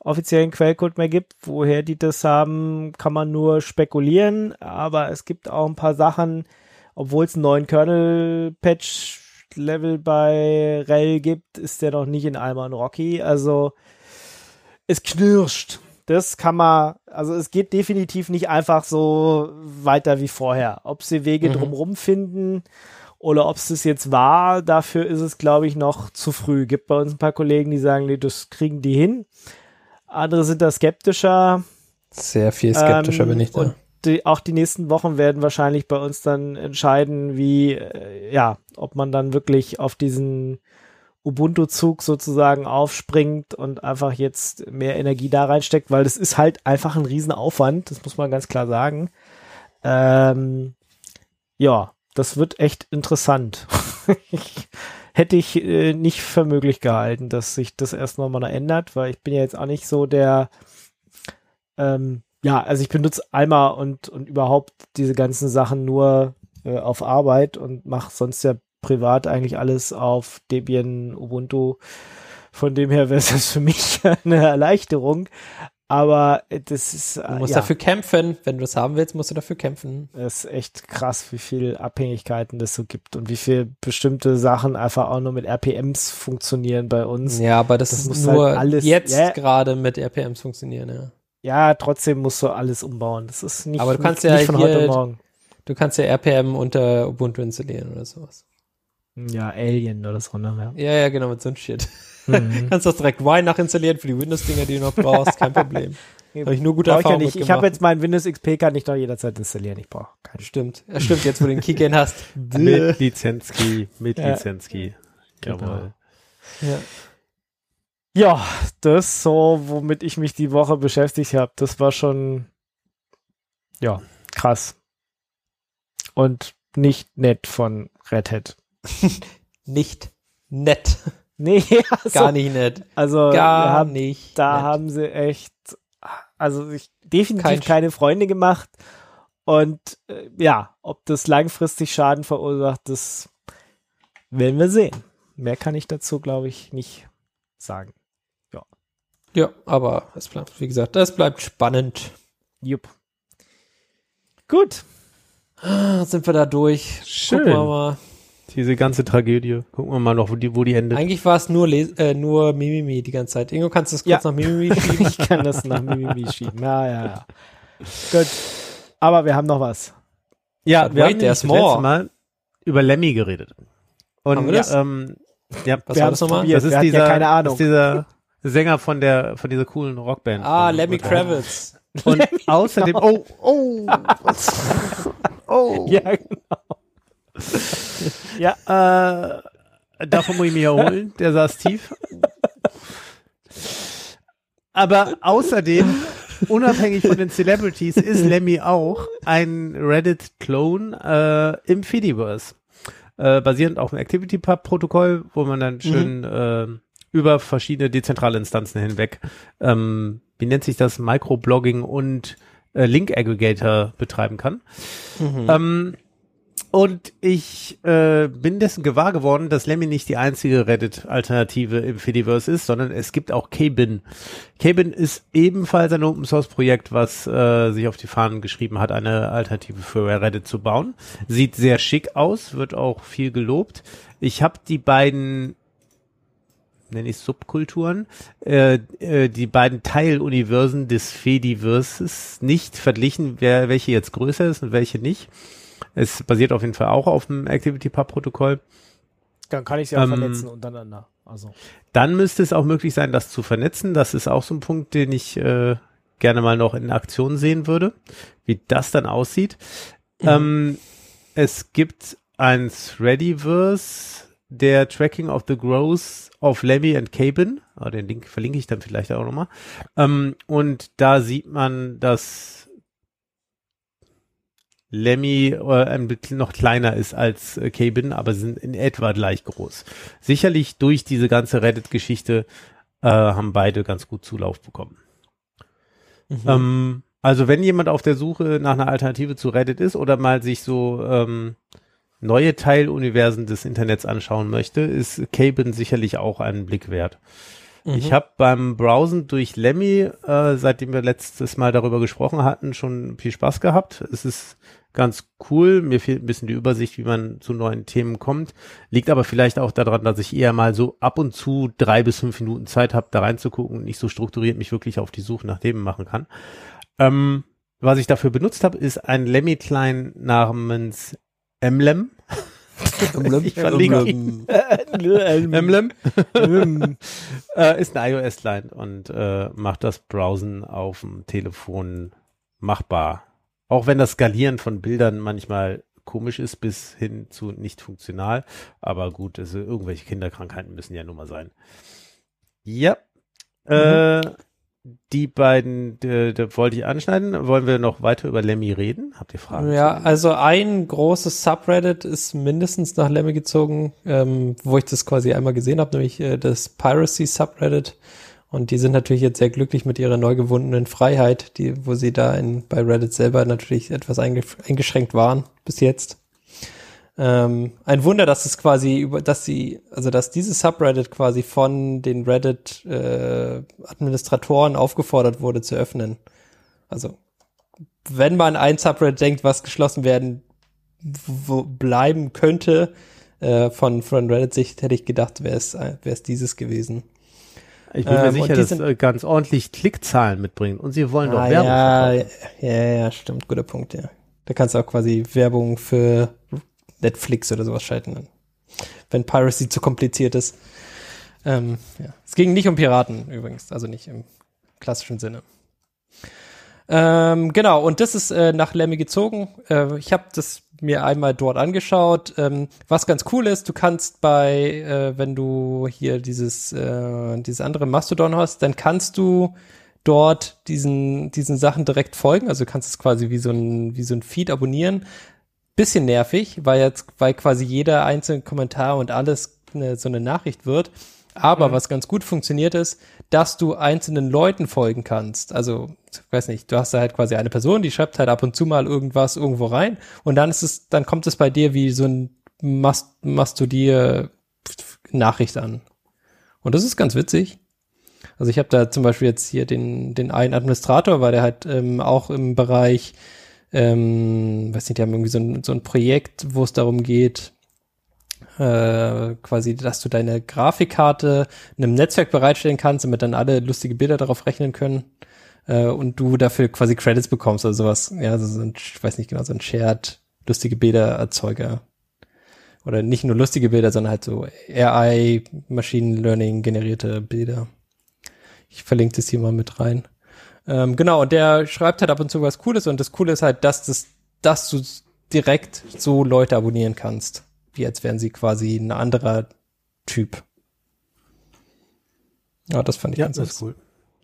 offiziellen Quellcode mehr gibt, woher die das haben, kann man nur spekulieren. Aber es gibt auch ein paar Sachen, obwohl es einen neuen Kernel-Patch-Level bei RHEL gibt, ist der noch nicht in Alma und Rocky. Also es knirscht. Das kann man, also es geht definitiv nicht einfach so weiter wie vorher. Ob sie Wege Mhm. drumherum finden oder ob es das jetzt war, dafür ist es, glaube ich, noch zu früh. Gibt bei uns ein paar Kollegen, die sagen, nee, das kriegen die hin. Andere sind da skeptischer. Sehr viel skeptischer Ähm, bin ich da. Und die, auch die nächsten Wochen werden wahrscheinlich bei uns dann entscheiden, wie, äh, ja, ob man dann wirklich auf diesen Ubuntu-Zug sozusagen aufspringt und einfach jetzt mehr Energie da reinsteckt, weil das ist halt einfach ein Riesenaufwand, das muss man ganz klar sagen. Ähm, ja, das wird echt interessant. [LAUGHS] Hätte ich äh, nicht für möglich gehalten, dass sich das erst noch mal ändert, weil ich bin ja jetzt auch nicht so der ähm, ja, also ich benutze Alma und, und überhaupt diese ganzen Sachen nur äh, auf Arbeit und mache sonst ja privat eigentlich alles auf Debian, Ubuntu. Von dem her wäre es für mich [LAUGHS] eine Erleichterung. Aber das ist, Du äh, musst ja, dafür kämpfen. Wenn du es haben willst, musst du dafür kämpfen. das ist echt krass, wie viel Abhängigkeiten das so gibt und wie viel bestimmte Sachen einfach auch nur mit RPMs funktionieren bei uns. Ja, aber das, Das ist muss nur halt alles- jetzt Ja. gerade mit RPMs funktionieren, ja. Ja, trotzdem musst du alles umbauen. Das ist nicht, Aber du kannst nicht, ja nicht von heute hier- auf morgen. Du kannst ja RPM unter Ubuntu installieren oder sowas. Ja, Alien oder so, ne? Ja, ja, genau, mit so einem Shit. Ja. Mhm. [LAUGHS] kannst das direkt Y nachinstallieren für die Windows-Dinger, die du noch brauchst, kein Problem. [LAUGHS] Habe ich nur gute ja Erfahrungen nicht. Ich habe jetzt meinen Windows XP, kann ich doch jederzeit installieren. Ich brauche keinen. Stimmt, ja, stimmt, jetzt wo du den Keygen hast. [LAUGHS] Mit Lizenzkey, mit Ja. Lizenzkey. Genau. Jawohl. Ja. Ja, das so, womit ich mich die Woche beschäftigt habe, das war schon, ja, krass. Und nicht nett von Red Hat. [LAUGHS] Nicht nett. Nee, [LAUGHS] also, Gar nicht nett. also Gar haben, nicht da nett. haben sie echt, also ich, definitiv Kein keine Freunde gemacht. Und äh, ja, ob das langfristig Schaden verursacht, das werden wir sehen. Mehr kann ich dazu, glaube ich, nicht sagen. Ja, aber es bleibt, wie gesagt, das bleibt spannend. Jupp. Gut. Ah, Sind wir da durch? Schön. Gucken wir mal. Diese ganze Tragödie. Gucken wir mal noch, wo die, wo die endet. Eigentlich war es nur, Les äh, nur Mimimi die ganze Zeit. Ingo, kannst du es kurz Ja. nach Mimimi schieben? [LAUGHS] Ich kann das nach Mimimi schieben. Ja, ja, ja. Gut. Aber wir haben noch was. Ja, But wir wait, haben das more. letzte Mal über Lemmy geredet. Und Haben wir das? ähm, ja, Was wir war haben das nochmal? probiert. das ist wir hatten ja dieser, keine Ahnung. Das ist dieser Sänger von der von dieser coolen Rockband. Ah, Lemmy Kravitz. Und außerdem, oh, oh, oh. [LAUGHS] Ja, genau. ja, Äh, davon muss ich mich erholen. Der saß tief. Aber außerdem, unabhängig von den Celebrities, ist Lemmy auch ein Reddit-Clone äh, im Fediverse. Äh, basierend auf dem ActivityPub-Protokoll, wo man dann schön mhm. Über verschiedene dezentrale Instanzen hinweg, ähm, wie nennt sich das, Microblogging und äh, Link Aggregator betreiben kann. Mhm. Ähm, und ich äh, bin dessen gewahr geworden, dass Lemmy nicht die einzige Reddit-Alternative im Fediverse ist, sondern es gibt auch Kbin. Kbin ist ebenfalls ein Open-Source-Projekt, was äh, sich auf die Fahnen geschrieben hat, eine Alternative für Reddit zu bauen. Sieht sehr schick aus, wird auch viel gelobt. Ich habe die beiden nenne ich Subkulturen, äh, äh, die beiden Teiluniversen des Fediverses nicht verglichen, wer welche jetzt größer ist und welche nicht. Es basiert auf jeden Fall auch auf dem ActivityPub-Protokoll. Dann kann ich sie auch ähm, vernetzen untereinander. Also. Dann müsste es auch möglich sein, das zu vernetzen. Das ist auch so ein Punkt, den ich äh, gerne mal noch in Aktion sehen würde, wie das dann aussieht. Mhm. Ähm, es gibt ein Threadiverse, der Tracking of the Growth of Lemmy and Cabin. Oh, den Link verlinke ich dann vielleicht auch nochmal. Ähm, und da sieht man, dass Lemmy äh, ein bisschen noch kleiner ist als äh, Cabin, aber sind in etwa gleich groß. Sicherlich durch diese ganze Reddit-Geschichte äh, haben beide ganz gut Zulauf bekommen. Mhm. Ähm, also wenn jemand auf der Suche nach einer Alternative zu Reddit ist oder mal sich so ähm, neue Teiluniversen des Internets anschauen möchte, ist Cabin sicherlich auch einen Blick wert. Mhm. Ich habe beim Browsen durch Lemmy, äh, seitdem wir letztes Mal darüber gesprochen hatten, schon viel Spaß gehabt. Es ist ganz cool. Mir fehlt ein bisschen die Übersicht, wie man zu neuen Themen kommt. Liegt aber vielleicht auch daran, dass ich eher mal so ab und zu drei bis fünf Minuten Zeit habe, da reinzugucken und nicht so strukturiert mich wirklich auf die Suche nach Themen machen kann. Ähm, was ich dafür benutzt habe, ist ein Lemmy-Klein namens Emblem. [LAUGHS] Ich verlinke ihn. [LAUGHS] Emblem. äh, ist ein iOS-Client und äh, macht das Browsen auf dem Telefon machbar. Auch wenn das Skalieren von Bildern manchmal komisch ist bis hin zu nicht funktional. Aber gut, also irgendwelche Kinderkrankheiten müssen ja nun mal sein. Ja. Mhm. Äh, die beiden, die, die wollte ich anschneiden. Wollen wir noch weiter über Lemmy reden? Habt ihr Fragen? Ja, also ein großes Subreddit ist mindestens nach Lemmy gezogen, ähm, wo ich das quasi einmal gesehen habe, nämlich äh, das Piracy Subreddit. Und die sind natürlich jetzt sehr glücklich mit ihrer neu gewonnenen Freiheit, die, wo sie da in, bei Reddit selber natürlich etwas eingeschränkt waren bis jetzt. Ähm, ein Wunder, dass es quasi über, dass sie, also dass dieses Subreddit quasi von den Reddit äh, Administratoren aufgefordert wurde zu öffnen. Also wenn man ein Subreddit denkt, was geschlossen werden wo bleiben könnte, äh, von, von Reddit-Sicht hätte ich gedacht, wäre es, wäre es dieses gewesen. Ich bin mir ähm, sicher, dass es ganz ordentlich Klickzahlen mitbringen. Und sie wollen ah, doch Werbung ja, Ja, ja, stimmt. Guter Punkt, ja. Da kannst du auch quasi Werbung für Netflix oder sowas schalten. Wenn Piracy zu kompliziert ist. Ähm, ja. Es ging nicht um Piraten übrigens, also nicht im klassischen Sinne. Ähm, genau, und das ist äh, nach Lemmy gezogen. Äh, ich habe das mir einmal dort angeschaut. Ähm, was ganz cool ist, du kannst bei, äh, wenn du hier dieses, äh, dieses andere Mastodon hast, dann kannst du dort diesen, diesen Sachen direkt folgen. Also du kannst es quasi wie so ein, wie so ein Feed abonnieren. Bisschen nervig, weil jetzt, weil quasi jeder einzelne Kommentar und alles eine, so eine Nachricht wird. Aber mhm. was ganz gut funktioniert ist, dass du einzelnen Leuten folgen kannst. Also, ich weiß nicht, du hast da halt quasi eine Person, die schreibt halt ab und zu mal irgendwas irgendwo rein und dann ist es, dann kommt es bei dir wie so ein Mast Mastodier Nachricht an. Und das ist ganz witzig. Also ich habe da zum Beispiel jetzt hier den, den einen Administrator, weil der halt ähm, auch im Bereich, ähm, weiß nicht, die haben irgendwie so ein, so ein Projekt, wo es darum geht, äh, quasi, dass du deine Grafikkarte in einem Netzwerk bereitstellen kannst, damit dann alle lustige Bilder darauf rechnen können äh, und du dafür quasi Credits bekommst oder sowas. Ja, so ein, ich weiß nicht genau, so ein Shared lustige Bildererzeuger. Oder nicht nur lustige Bilder, sondern halt so AI, Machine Learning generierte Bilder. Ich verlinke das hier mal mit rein. Ähm, genau, und der schreibt halt ab und zu was Cooles und das Coole ist halt, dass das, dass du direkt so Leute abonnieren kannst wie als wären sie quasi ein anderer Typ. Ja, das fand ich ja, ganz das ist cool.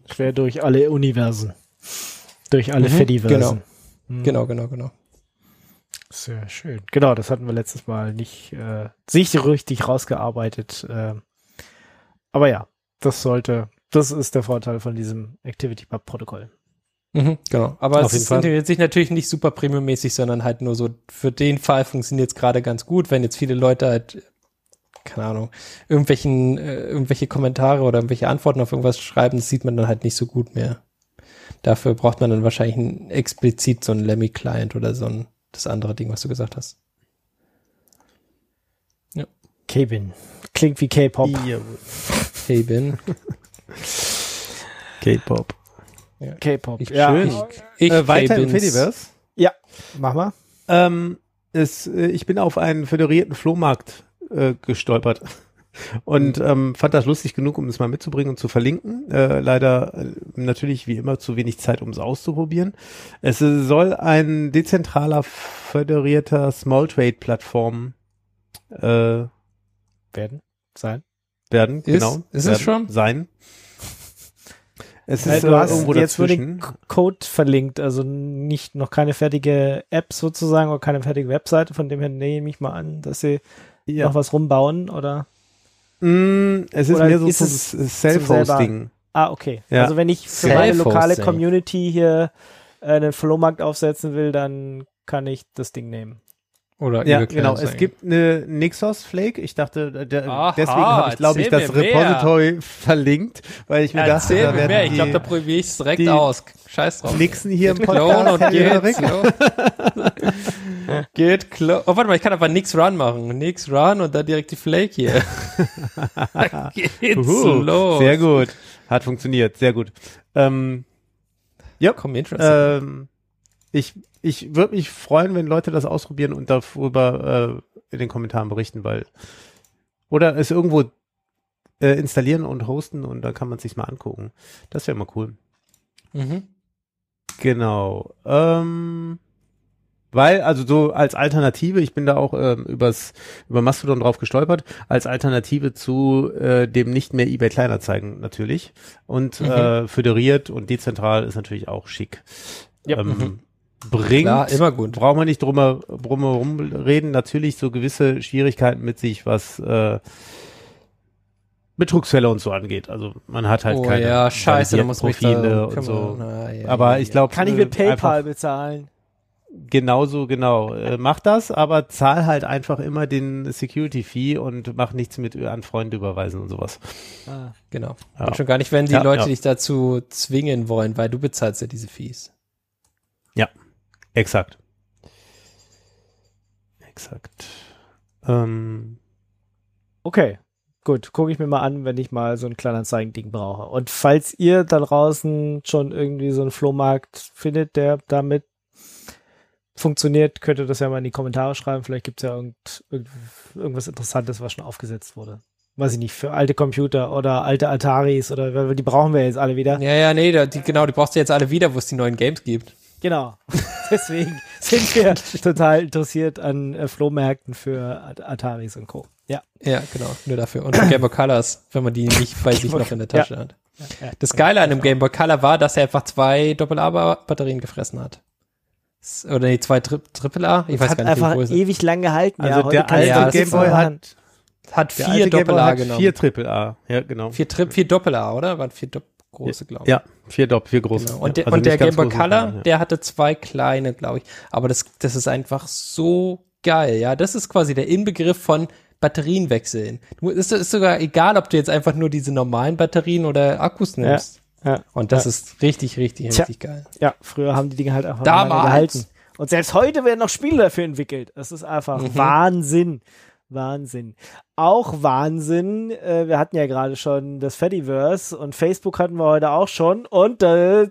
Quer durch alle Universen. Durch alle Mhm, Fediversen. genau. Mhm. Genau, genau, genau. Sehr schön. Genau, das hatten wir letztes Mal nicht äh, richtig rausgearbeitet. Äh, aber ja, das sollte, das ist der Vorteil von diesem ActivityPub-Protokoll. Mhm, genau. Aber Auf es integriert sich natürlich nicht super premiummäßig, sondern halt nur so, für den Fall funktioniert es gerade ganz gut, wenn jetzt viele Leute halt, keine Ahnung, irgendwelchen, äh, irgendwelche Kommentare oder irgendwelche Antworten auf irgendwas schreiben, das sieht man dann halt nicht so gut mehr. Dafür braucht man dann wahrscheinlich ein, explizit so einen Lemmy-Client oder so ein, das andere Ding, was du gesagt hast. K-Bin. Klingt wie K-Pop. Hey, [LAUGHS] K-Pop. K-Pop. Ich, Ja, ich, ich Äh, weiter im. Fediverse. mach mal. Ähm, es, äh, ich bin auf einen föderierten Flohmarkt äh, gestolpert [LAUGHS] und ähm, fand das lustig genug, um es mal mitzubringen und zu verlinken. Äh, leider äh, natürlich wie immer zu wenig Zeit, um es auszuprobieren. Es äh, soll ein dezentraler föderierter Small Trade Plattform äh, Werden. Sein. Werden. Ist- genau. ist es werden, schon? Sein. [LAUGHS] Es Äh, ist du äh, hast irgendwo jetzt dazwischen. K- Code verlinkt, also nicht noch keine fertige App sozusagen oder keine fertige Webseite, von dem her nehme ich mal an, dass sie Ja. noch was rumbauen oder Mm, es ist Oder mehr so ist zum Self-Hosting. Ah, okay. Ja. Also wenn ich für meine lokale. Community hier äh, einen Flohmarkt aufsetzen will, dann kann ich das Ding nehmen. Oder Ja, genau. Es gibt eine Nixos Flake. Ich dachte, der, Aha, deswegen habe ich, glaube ich, das mir mehr. Repository verlinkt, weil ich mir dachte, Erzähl da mir werden mehr. Ich glaube, da probiere ich es direkt die- aus. Scheiß drauf. Nixen hier im Clone Podcast. und Herr geht's. [LAUGHS] Geht clone. Oh, warte mal, ich kann aber nix Run machen. Nix Run und dann direkt die Flake hier. [LAUGHS] Geht's Uhu, los. Sehr gut. Hat funktioniert. Sehr gut. Ähm, ja, Komm, interesting. ähm, ich, ich würde mich freuen, wenn Leute das ausprobieren und darüber äh, in den Kommentaren berichten, weil oder es irgendwo äh, installieren und hosten und dann kann man sich mal angucken. Das wäre mal cool. mhm. Genau. Ähm, weil, also so als Alternative, ich bin da auch ähm, übers, über Mastodon drauf gestolpert, als Alternative zu äh, dem nicht mehr eBay Kleinanzeigen natürlich. Und Mhm. äh, föderiert und dezentral ist natürlich auch schick. Ja. Ähm, Mhm. Bringt, Klar, immer gut. braucht man nicht drum, drum reden, natürlich so gewisse Schwierigkeiten mit sich, was äh, Betrugsfälle und so angeht. Also man hat halt oh keine ja, scheiße, da muss Profile da und so. Na, ja, Aber ja, ich glaube, Kann ich mit PayPal bezahlen? Genauso, genau. Äh, mach das, aber zahl halt einfach immer den Security-Fee und mach nichts mit an Freunde überweisen und sowas. Ah. Genau. Ja. Und schon gar nicht, wenn die Ja, Leute ja. dich dazu zwingen wollen, weil du bezahlst ja diese Fees. Exakt. Exakt. Ähm, Okay, gut, gucke ich mir mal an, wenn ich mal so ein Kleinanzeigen-Ding brauche. Und falls ihr da draußen schon irgendwie so einen Flohmarkt findet, der damit funktioniert, könnt ihr das ja mal in die Kommentare schreiben. Vielleicht gibt es ja irgend, irgend, irgendwas Interessantes, was schon aufgesetzt wurde. Weiß ich nicht, für alte Computer oder alte Ataris oder die brauchen wir jetzt alle wieder. Ja, ja, nee, die, genau, die brauchst du jetzt alle wieder, wo es die neuen Games gibt. Genau. [LAUGHS] Deswegen sind wir total interessiert an äh, Flohmärkten für At Ataris und Co. Ja. Ja, genau, nur dafür. Und Game Boy Colors, wenn man die nicht bei sich noch in der Tasche hat. ja, ja. Das Geile an dem Game Boy Color war, dass er einfach zwei Doppel-A-Batterien gefressen hat. Oder nee, zwei Tri Triple-A? Ich weiß hat gar nicht, einfach wie groß ewig lang gehalten. also ja, der ja, alte Gameboy von der hat. Hat der vier Doppel-A hat genommen. vier Triple A. Ja, genau. Vier, Tri vier Doppel-A, oder? Waren vier Dopp große, glaube ich. Ja, vier Doppel, vier große. Genau. Und, ja, der, also und der Game Boy Color, ja. der hatte zwei kleine, glaube ich. Aber das, das ist einfach so geil, ja. Das ist quasi der Inbegriff von Batterien wechseln. Du, ist, ist sogar egal, ob du jetzt einfach nur diese normalen Batterien oder Akkus nimmst. Ja, Und das ja. ist richtig, richtig, Tja. richtig geil. ja, früher haben die Dinge halt einfach Damals. gehalten. Und selbst heute werden noch Spiele dafür entwickelt. Das ist einfach Mhm. Wahnsinn. Wahnsinn. Auch Wahnsinn. Äh, wir hatten ja gerade schon das Fediverse und Facebook hatten wir heute auch schon. Und äh,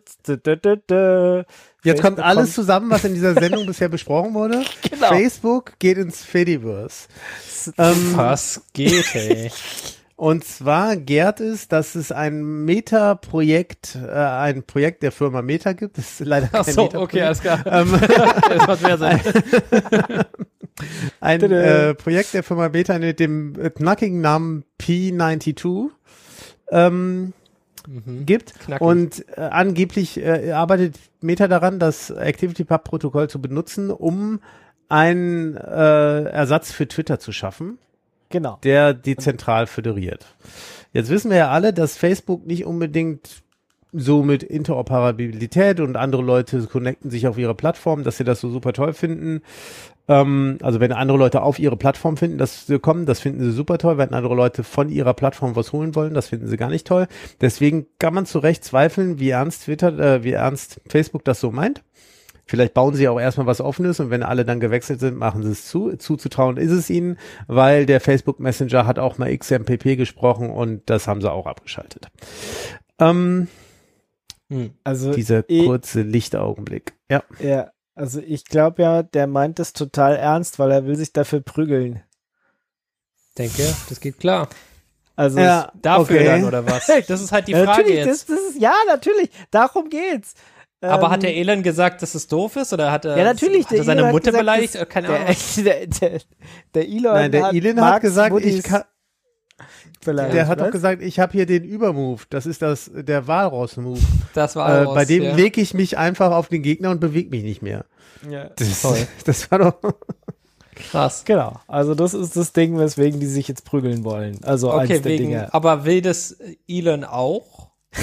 Jetzt kommt alles zusammen, was in dieser [LAUGHS] Sendung bisher besprochen wurde. Genau. Facebook geht ins Fediverse. Ähm, Was geht, ey? [LAUGHS] Und zwar gärt es, dass es ein Meta-Projekt, äh, ein Projekt der Firma Meta gibt. Das ist leider kein Ach so, Meta-Projekt. okay, alles klar. Ähm, [LAUGHS] das macht mehr Sinn. ein äh, Projekt der Firma Meta mit dem knackigen Namen P92. Ähm, gibt. Knackig. Und äh, angeblich äh, arbeitet Meta daran, das ActivityPub-Protokoll zu benutzen, um einen äh, Ersatz für Twitter zu schaffen, Genau. der dezentral föderiert. Jetzt wissen wir ja alle, dass Facebook nicht unbedingt so mit Interoperabilität und andere Leute connecten sich auf ihre Plattform, dass sie das so super toll finden. Ähm, also wenn andere Leute auf ihre Plattform finden, dass sie kommen, das finden sie super toll. Wenn andere Leute von ihrer Plattform was holen wollen, das finden sie gar nicht toll. Deswegen kann man zu Recht zweifeln, wie ernst Twitter, äh, wie ernst Facebook das so meint. Vielleicht bauen sie auch erstmal was Offenes und wenn alle dann gewechselt sind, machen sie es zu. Zuzutrauen ist es ihnen, weil der Facebook Messenger hat auch mal XMPP gesprochen und das haben sie auch abgeschaltet. Ähm, Hm. Also dieser eh- kurze Lichtaugenblick. Ja. Ja, also ich glaube ja, der meint es total ernst, weil er will sich dafür prügeln. Denke, das geht klar. Also Ja, Dafür okay. dann, oder was? [LAUGHS] Das ist halt die Ja, Frage natürlich, jetzt. Das, das ist, ja, natürlich, darum geht's. Aber Ähm, hat der Elon gesagt, dass es doof ist? Oder hat er, Ja, natürlich. hat er seine Elon hat Mutter gesagt, beleidigt? Äh, Keine der, [LAUGHS] Ahnung. der, der, der Elon Nein, der hat, Elon hat gesagt, Muttis ich kann, beleidigt, der hat doch gesagt, ich habe hier den Übermove. Das ist das der Walross-Move. Das war Äh, bei dem ja. lege ich mich einfach auf den Gegner und bewege mich nicht mehr. Ja. Das, Toll. [LAUGHS] das war doch. krass. Genau, also das ist das Ding, weswegen die sich jetzt prügeln wollen. Also eins Okay, der wegen, Dinge. aber will das Elon auch? [LAUGHS]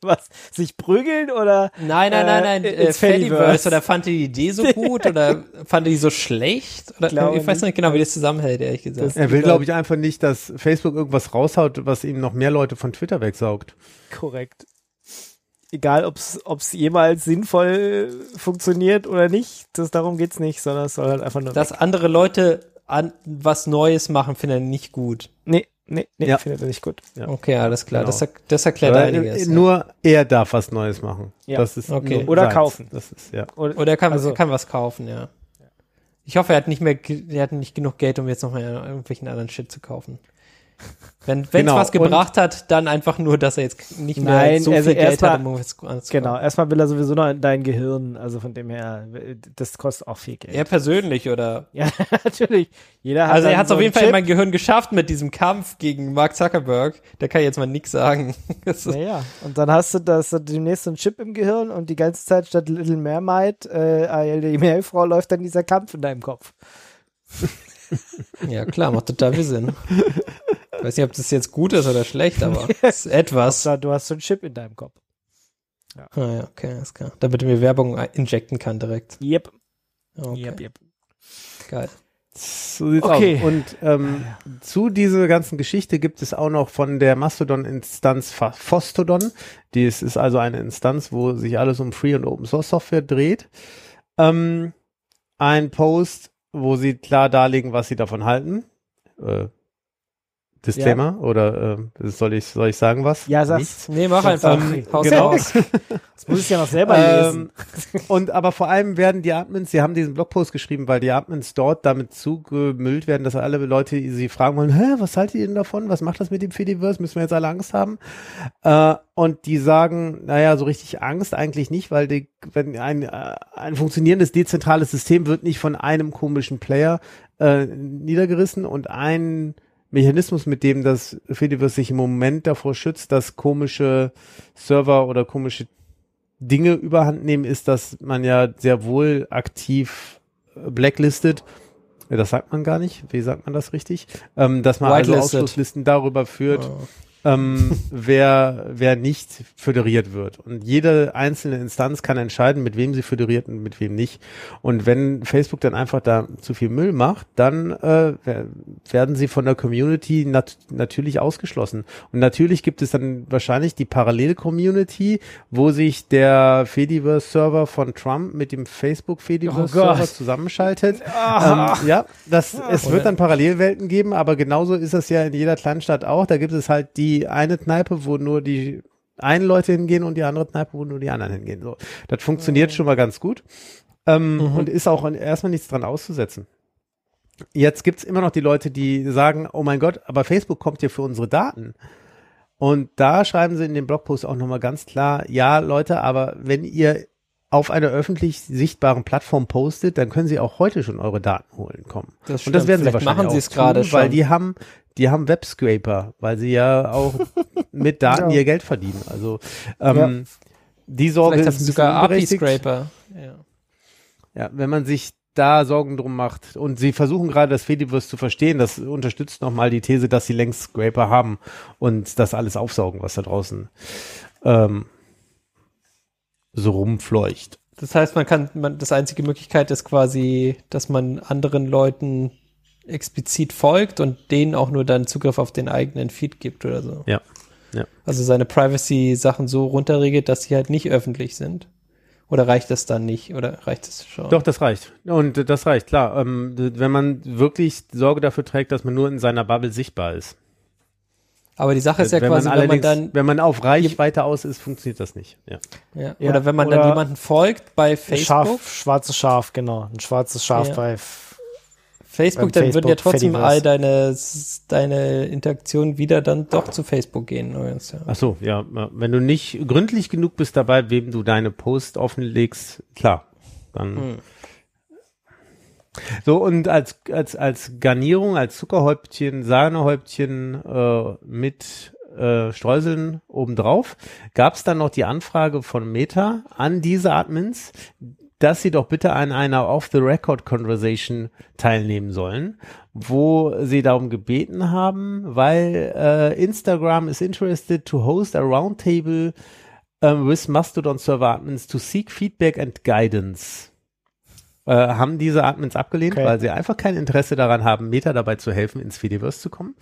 [LAUGHS] Was? Sich prügeln oder? Nein, nein, nein, nein, Äh, Fediverse. Oder fand er die Idee so [LAUGHS] gut? oder fand er die so schlecht? Oder, glaube ich weiß nicht. nicht genau, wie das zusammenhält, ehrlich gesagt. Das- Er will, Ich glaube ich, einfach nicht, dass Facebook irgendwas raushaut, was ihm noch mehr Leute von Twitter wegsaugt. Korrekt. Egal, ob es jemals sinnvoll funktioniert oder nicht, das, darum geht's nicht, sondern es soll halt einfach nur. Dass andere Leute an, was Neues machen, finde er nicht gut. nee, nee, nee, Ja. findet er nicht gut. Ja. Okay, alles klar. Genau. Das, das erklärt Aber, einiges. äh, ja. Nur er darf was Neues machen. Ja. Das ist Okay. nur Oder seins. kaufen. Das ist, ja. Oder, Oder er kann, Also- er kann was kaufen, ja. Ich hoffe, er hat nicht mehr, er hat nicht genug Geld, um jetzt noch mal irgendwelchen anderen Shit zu kaufen. Wenn es Genau, was gebracht hat, dann einfach nur, dass er jetzt nicht mehr Nein, so also viel Geld erstmal- hat, um anderes zu genau, erstmal will er sowieso noch in dein Gehirn, also von dem her, das kostet auch viel Geld. Er persönlich, oder? [LAUGHS] Ja, natürlich. Jeder hat Also er hat es so auf jeden Fall in mein Gehirn geschafft mit diesem Kampf gegen Mark Zuckerberg. Da kann jetzt mal nix sagen. [LAUGHS] Naja, und dann hast du das demnächst so einen Chip im Gehirn und die ganze Zeit statt Little Mermaid, äh, die Meerjungfrau läuft dann dieser Kampf in deinem Kopf. [LAUGHS] ja, klar, macht total viel Sinn. Ich weiß nicht, ob das jetzt gut ist oder schlecht, [LAUGHS] aber es ist etwas. Da, du hast so einen Chip in deinem Kopf. Ah, ja, okay, alles klar. Damit er mir Werbung injecten kann direkt. Yep. Okay, Yep, yep. geil. So sieht's Okay. aus. Und ähm, zu dieser ganzen Geschichte gibt es auch noch von der Mastodon-Instanz Fostodon. Dies ist also eine Instanz, wo sich alles um Free und Open Source Software dreht. Ähm, ein Post, wo sie klar darlegen, was sie davon halten. Äh, Disclaimer oder äh, soll ich soll ich sagen was? Ja. Nichts. Nee, mach einfach. Ähm, Haus genau. [LAUGHS] Das muss ich ja noch selber lesen. Ähm, und aber vor allem werden die Admins, sie haben diesen Blogpost geschrieben, weil die Admins dort damit zugemüllt werden, dass alle Leute sie fragen wollen, Hä, was haltet ihr denn davon? Was macht das mit dem Fediverse? Müssen wir jetzt alle Angst haben? Äh, und die sagen, naja, so richtig Angst eigentlich nicht, weil die, wenn ein, äh, ein funktionierendes dezentrales System wird nicht von einem komischen Player äh, niedergerissen und ein Mechanismus, mit dem das Fediverse sich im Moment davor schützt, dass komische Server oder komische Dinge überhand nehmen, ist, dass man ja sehr wohl aktiv äh, blacklistet. Das sagt man gar nicht. Wie sagt man das richtig? Ähm, dass man also. Ausschlusslisten darüber führt, Oh. Ähm, [LAUGHS] wer, wer nicht föderiert wird. Und jede einzelne Instanz kann entscheiden, mit wem sie föderiert und mit wem nicht. Und wenn Facebook dann einfach da zu viel Müll macht, dann äh, wer- werden sie von der Community nat natürlich ausgeschlossen. Und natürlich gibt es dann wahrscheinlich die Parallel-Community, wo sich der Fediverse-Server von Trump mit dem Oh Facebook-Fediverse-Server Gott. zusammenschaltet. [LAUGHS] ähm, ja, das, es wird dann Parallelwelten geben, aber genauso ist es ja in jeder Kleinstadt auch. Da gibt es halt die eine Kneipe, wo nur die einen Leute hingehen und die andere Kneipe, wo nur die anderen hingehen. So, das funktioniert schon mal ganz gut ähm, und ist auch erstmal nichts dran auszusetzen. Jetzt gibt's immer noch die Leute, die sagen, oh mein Gott, aber Facebook kommt hier für unsere Daten. Und da schreiben sie in dem Blogpost auch nochmal ganz klar, ja Leute, aber wenn ihr auf einer öffentlich sichtbaren Plattform postet, dann können sie auch heute schon eure Daten holen kommen. Das Und das stimmt. werden sie Vielleicht wahrscheinlich machen sie es gerade tun, weil schon. die haben, die haben Webscraper, weil sie ja auch [LAUGHS] mit Daten Ja. ihr Geld verdienen. Also ähm, die Sorge Vielleicht ist sie sogar. API-Scraper. Ja. Ja, wenn man sich da Sorgen drum macht und sie versuchen gerade das Fediverse zu verstehen, das unterstützt nochmal die These, dass sie längst Scraper haben und das alles aufsaugen, was da draußen ähm, so rumfleucht. Das heißt, man kann, man, das einzige Möglichkeit ist quasi, dass man anderen Leuten explizit folgt und denen auch nur dann Zugriff auf den eigenen Feed gibt oder so. Ja. Ja. Also seine Privacy-Sachen so runterregelt, dass sie halt nicht öffentlich sind. Oder reicht das dann nicht? Oder reicht es schon? Doch, das reicht. Und das reicht, klar. Ähm, wenn man wirklich Sorge dafür trägt, dass man nur in seiner Bubble sichtbar ist. Aber die Sache ist ja wenn, quasi, man wenn man dann, wenn man auf Reichweite aus ist, funktioniert das nicht. Ja. ja, Ja, oder wenn man oder dann jemanden folgt bei Facebook, Schaf, schwarzes Schaf, genau. Ein schwarzes Schaf Ja. bei Facebook, dann würden ja trotzdem Fediverse. all deine, deine Interaktionen wieder dann doch zu Facebook gehen. übrigens, Ja. Ach so, ja. Wenn du nicht gründlich genug bist dabei, wem du deine Post offenlegst, klar, dann. Hm. So, und als, als, als Garnierung, als Zuckerhäubchen, Sahnehäubchen äh, mit äh, Streuseln obendrauf, gab es dann noch die Anfrage von Meta an diese Admins, dass sie doch bitte an einer Off-the-Record-Conversation teilnehmen sollen, wo sie darum gebeten haben, weil äh, Instagram is interested to host a roundtable um, with Mastodon Server Admins to seek feedback and guidance. Äh, haben diese Admins abgelehnt, Okay. weil sie einfach kein Interesse daran haben, Meta dabei zu helfen, ins Fediverse zu kommen.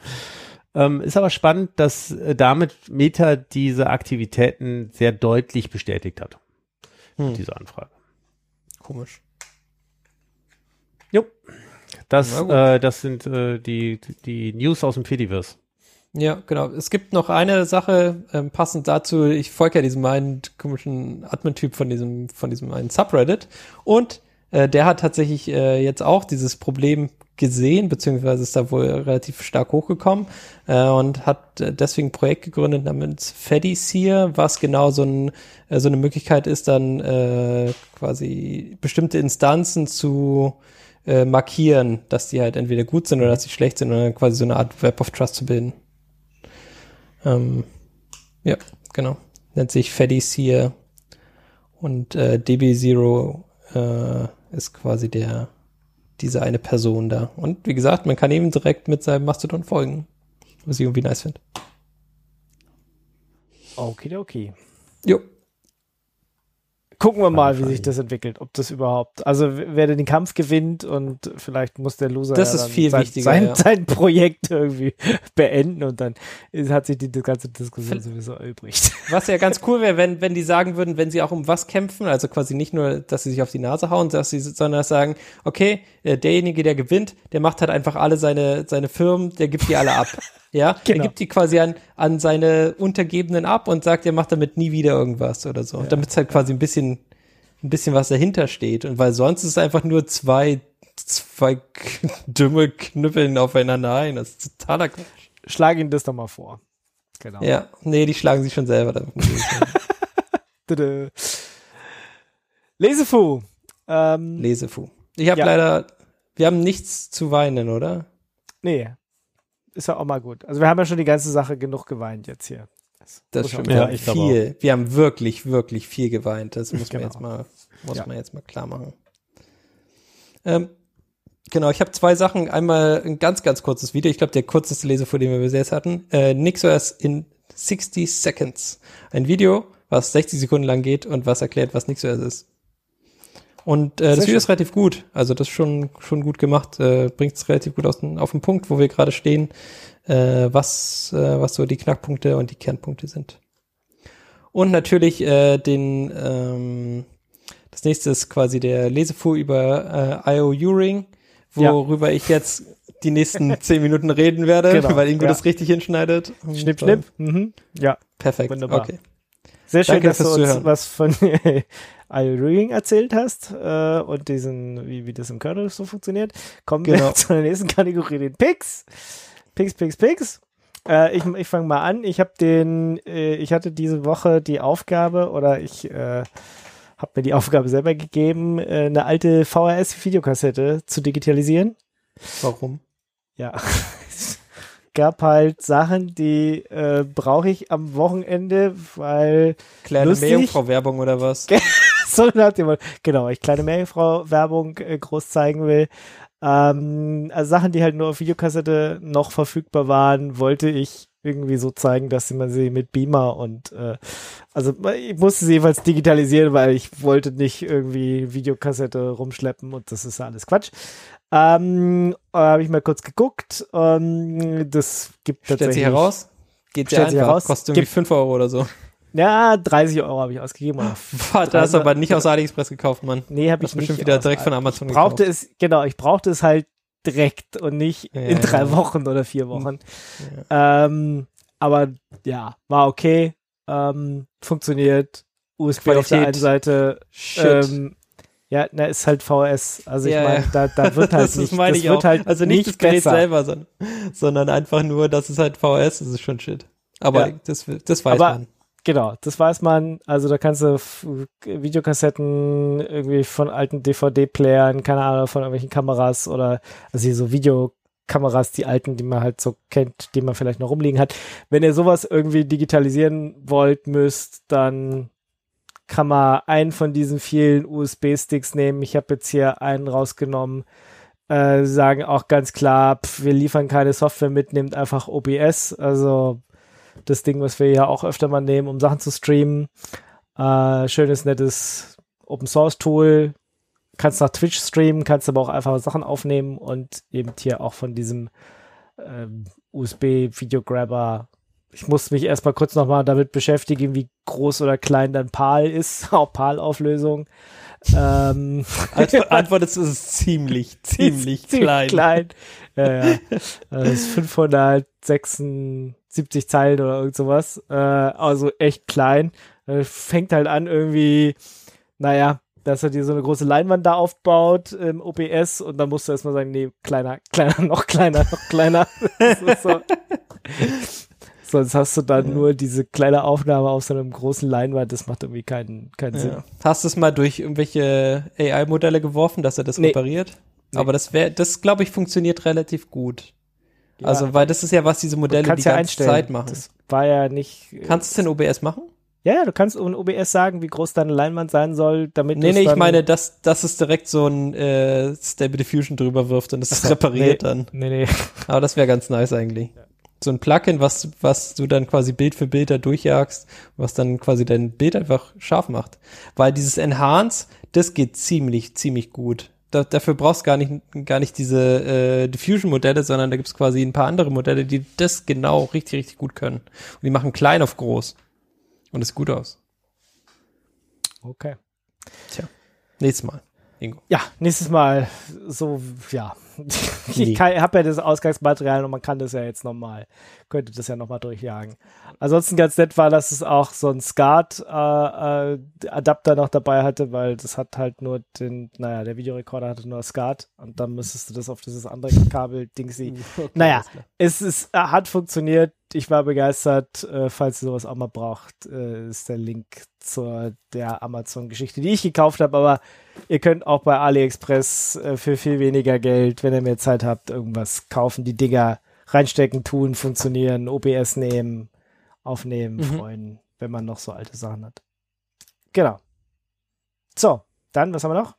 Ähm, ist aber spannend, dass äh, damit Meta diese Aktivitäten sehr deutlich bestätigt hat. Hm. Diese Anfrage. Komisch. Jo. Das, äh, das sind äh, die, die News aus dem Fediverse. Ja, genau. Es gibt noch eine Sache, ähm, passend dazu, ich folge ja diesem einen komischen Admin-Typ von diesem, von diesem einen Subreddit und äh, der hat tatsächlich äh, jetzt auch dieses Problem gesehen, beziehungsweise ist da wohl relativ stark hochgekommen äh, und hat äh, deswegen ein Projekt gegründet namens Fediseer, was genau so, ein, äh, so eine Möglichkeit ist, dann äh, quasi bestimmte Instanzen zu äh, markieren, dass die halt entweder gut sind oder dass sie schlecht sind dann quasi so eine Art Web of Trust zu bilden. Ähm, ja, genau. Nennt sich Fediseer und äh, DB0 äh, ist quasi der diese eine Person da. Und wie gesagt, man kann eben direkt mit seinem Mastodon folgen. Was ich irgendwie nice finde. Okidoki. Jo. Gucken wir mal, wie sich das entwickelt, ob das überhaupt, also wer den Kampf gewinnt und vielleicht muss der Loser Das ja ist dann viel sein, wichtiger, sein, ja. sein Projekt irgendwie [LAUGHS] beenden und dann ist, hat sich die, die ganze Diskussion sowieso erübrigt. [LAUGHS] Was ja ganz cool wäre, wenn, wenn die sagen würden, wenn sie auch um was kämpfen, also quasi nicht nur, dass sie sich auf die Nase hauen, dass sie, sondern sagen, okay, äh, derjenige, der gewinnt, der macht halt einfach alle seine, seine Firmen, der gibt die alle ab. [LAUGHS] Ja, Genau. er gibt die quasi an, an seine Untergebenen ab und sagt, er macht damit nie wieder irgendwas oder so. Damit es halt quasi ein bisschen, ein bisschen was dahinter steht. Und weil sonst ist es einfach nur zwei, zwei [LAUGHS] dumme Knüppeln aufeinander ein. Das ist totaler Quatsch. Schlag ihnen das doch mal vor. Genau. Ja, nee, die schlagen sich schon selber. da. [LAUGHS] Tada. Lesefu. Ähm, Lesefu. Ich habe Ja. leider, wir haben nichts zu weinen, oder? nee. Ist ja auch mal gut. Also wir haben ja schon die ganze Sache genug geweint jetzt hier. Das Muss stimmt. man- Wir Ja, haben ich viel. Wir haben wirklich, wirklich viel geweint. Das muss man Genau. jetzt mal, muss Ja. man jetzt mal klar machen. Ähm, genau, ich habe zwei Sachen. Einmal ein ganz, ganz kurzes Video. Ich glaube, der kürzeste Lesefu, den wir bis jetzt hatten. Äh, NixOS in 60 Seconds. Ein Video, was 60 Sekunden lang geht und was erklärt, was NixOS ist. Und äh, das Video ist relativ gut. Also das ist schon, schon gut gemacht. Äh, Bringt es relativ gut aus, den- auf den Punkt, wo wir gerade stehen, äh, was, äh, was so die Knackpunkte und die Kernpunkte sind. Und natürlich äh, den, ähm, das nächste ist quasi der Lesefu über äh, IOU-Ring, Ja. worüber ich jetzt die nächsten [LAUGHS] zehn Minuten reden werde, Genau, weil Ingo ja. das richtig hinschneidet. Und, Schnipp, äh, schnipp. Mhm. Ja, Perfekt. Wunderbar. Okay. Sehr schön, Danke dass du uns was von [LAUGHS] IO-Rigging erzählt hast äh, und diesen, wie, wie das im Kernel so funktioniert. Kommen Genau. wir zu der nächsten Kategorie, den Picks. Picks, Picks, Picks. Äh, ich ich fange mal an. Ich habe den, äh, ich hatte diese Woche die Aufgabe oder ich äh, habe mir die Aufgabe selber gegeben, äh, eine alte VHS-Videokassette zu digitalisieren. Warum? Ja, [LAUGHS] gab halt Sachen, die äh, brauche ich am Wochenende, weil Kleine. Meerjungfrau-Werbung oder was? [LAUGHS] so nach dem Motto, genau, ich kleine Meerjungfrau-Werbung äh, groß zeigen will. Ähm, also Sachen, die halt nur auf Videokassette noch verfügbar waren, wollte ich irgendwie so zeigen, dass man sie mit Beamer und äh, also ich musste sie jedenfalls digitalisieren, weil ich wollte nicht irgendwie Videokassette rumschleppen und das ist alles Quatsch. Ähm, habe ich mal kurz geguckt. Ähm, das gibt Stellt tatsächlich sich heraus? Geht Stellt sehr einfach. heraus. Kostet irgendwie Gibt- 5 Euro oder so. Ja, 30 Euro habe ich ausgegeben. Oder Warte, hast du aber nicht aus AliExpress gekauft, Mann. Nee, habe ich nicht. bestimmt wieder aus- direkt von Amazon ich brauchte gekauft. es, genau, ich brauchte es halt direkt und nicht Ja, in drei ja. Wochen oder vier Wochen. Ähm, aber ja, war okay. Ähm, funktioniert. USB auf der Qualität. einen Seite. Ähm, ja, na, ist halt VS. Also ich Ja, meine, ja. da, da wird halt [LAUGHS] das nicht, meine das ich wird auch. halt also nicht, das Gerät selber, sondern, sondern einfach nur, dass es halt VS ist, ist schon shit. Aber Ja. das, das weiß Aber- man. Genau, das weiß man. Also da kannst du Videokassetten irgendwie von alten DVD-Playern, keine Ahnung, von irgendwelchen Kameras oder also hier so Videokameras, die alten, die man halt so kennt, die man vielleicht noch rumliegen hat. Wenn ihr sowas irgendwie digitalisieren wollt, müsst, dann kann man einen von diesen vielen USB-Sticks nehmen. Ich habe jetzt hier einen rausgenommen. Äh, sagen auch ganz klar, pf, wir liefern keine Software mit, nehmt einfach OBS. Also das Ding, was wir ja auch öfter mal nehmen, um Sachen zu streamen. Äh, schönes, nettes Open Source Tool. Kannst nach Twitch streamen, kannst aber auch einfach Sachen aufnehmen und eben hier auch von diesem ähm, USB-Video-Grabber. Ich muss mich erstmal kurz nochmal damit beschäftigen, wie groß oder klein dann PAL ist, [LAUGHS] auch PAL-Auflösung. Ähm, Antwort, Antwort ist, es ist ziemlich, ziemlich ist klein. klein. Ja, ja. [LAUGHS] Das ist 576 Zeilen oder irgend sowas. Äh, also echt klein. Äh, fängt halt an irgendwie, naja, dass er dir so eine große Leinwand da aufbaut im OBS und dann musst du erstmal sagen, nee, kleiner, [LAUGHS] kleiner, noch kleiner, noch kleiner. Das ist so. Sonst hast du dann nur diese kleine Aufnahme auf so einem großen Leinwand, das macht irgendwie keinen, keinen Sinn. Ja. Hast du es mal durch irgendwelche AI-Modelle geworfen, dass er das Nee. repariert? Nee. Aber das wäre, das glaube ich, funktioniert relativ gut. Ja. Also, weil das ist ja, was diese Modelle die kannst ganze ja einstellen. Zeit machen. Das war ja nicht. äh, Kannst du es in OBS machen? Ja, ja, du kannst in OBS sagen, wie groß deine Leinwand sein soll, damit Nee, du's nee, ich meine, dass, dass es direkt so ein äh, Stable Diffusion drüber wirft und es repariert nee. dann. Nee, nee. Aber das wäre ganz nice eigentlich. So ein Plugin, was, was du dann quasi Bild für Bild da durchjagst, was dann quasi dein Bild einfach scharf macht. Weil dieses Enhance, das geht ziemlich, ziemlich gut. Da, dafür brauchst du gar nicht, gar nicht diese äh, Diffusion-Modelle, sondern da gibt's quasi ein paar andere Modelle, die das genau richtig, richtig gut können. Und die machen klein auf groß. Und es sieht gut aus. Okay. Nächstes Mal. Ingo. Ja, nächstes Mal so, ja. [LAUGHS] Ich habe ja das Ausgangsmaterial und man kann das ja jetzt nochmal, könnte das ja nochmal durchjagen. Ansonsten ganz nett war, dass es auch so ein SCART-Adapter noch dabei hatte, weil das hat halt nur den, naja, der Videorekorder hatte nur SCART und dann müsstest du das auf dieses andere Kabel-Dingsy. [LAUGHS] Naja, alles klar. es ist, äh, hat funktioniert. Ich war begeistert. Äh, falls ihr sowas auch mal braucht, äh, ist der Link zur der Amazon-Geschichte, die ich gekauft habe. Aber ihr könnt auch bei AliExpress äh, für viel weniger Geld, wenn ihr mehr Zeit habt, irgendwas kaufen. Die Dinger reinstecken, tun, funktionieren, OBS nehmen, aufnehmen, Mhm. freuen, wenn man noch so alte Sachen hat. Genau. So, dann, was haben wir noch?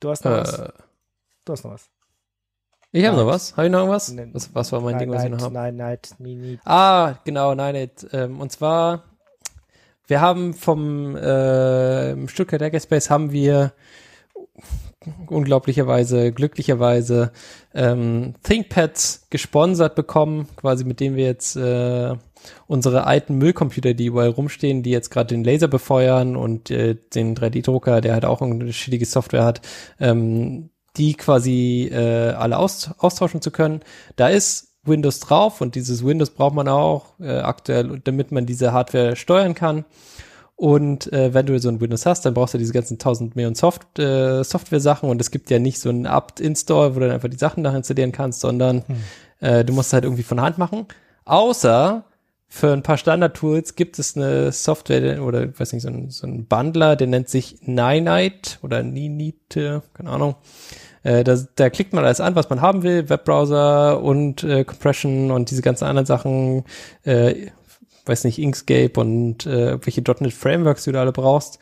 Du hast noch was? Äh, Du hast noch was. Ich habe noch Nein. was. Habe ich noch was? Nein. was? Was war mein nein, Ding, was ich nein, noch habe? nein, nein, nie, nie. Ah, genau, nein, nicht. Ähm, und zwar, wir haben vom äh, Stuttgart Hackerspace haben wir unglaublicherweise, glücklicherweise ähm, ThinkPads gesponsert bekommen, quasi mit denen wir jetzt äh, unsere alten Müllcomputer, die überall rumstehen, die jetzt gerade den Laser befeuern und äh, den 3D-Drucker, der halt auch eine schädige Software hat, ähm, die quasi äh, alle aus, austauschen zu können. Da ist Windows drauf und dieses Windows braucht man auch äh, aktuell, damit man diese Hardware steuern kann. Und äh, wenn du so ein Windows hast, dann brauchst du diese ganzen 1000 Millionen Soft, äh, Software-Sachen und es gibt ja nicht so ein apt-install, wo du dann einfach die Sachen nachinstallieren kannst, sondern äh, du musst es halt irgendwie von Hand machen. Außer für ein paar Standard-Tools gibt es eine Software oder ich weiß nicht, so ein, so ein Bundler, der nennt sich Ninite oder Ninite, keine Ahnung. Äh, da, da klickt man alles an, was man haben will, Webbrowser und äh, Compression und diese ganzen anderen Sachen, äh, weiß nicht, Inkscape und äh, welche .NET Frameworks du da alle brauchst.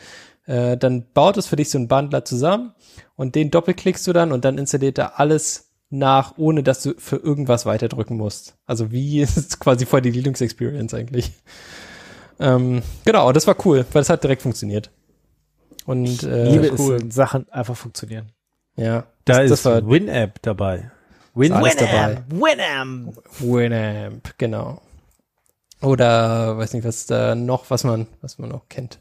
Äh, dann baut es für dich so ein Bundler zusammen und den doppelklickst du dann und dann installiert er alles nach, ohne dass du für irgendwas weiterdrücken musst. Also wie [LAUGHS] ist quasi voll die Linux-Experience eigentlich. Ähm, genau, das war cool, weil es hat direkt funktioniert. Und äh, Liebe cool. es, wenn Sachen einfach funktionieren. Ja, Da das, ist das war Winamp dabei. Win dabei. Winamp! Winamp, genau. Oder weiß nicht, was da noch, was man, was man noch kennt.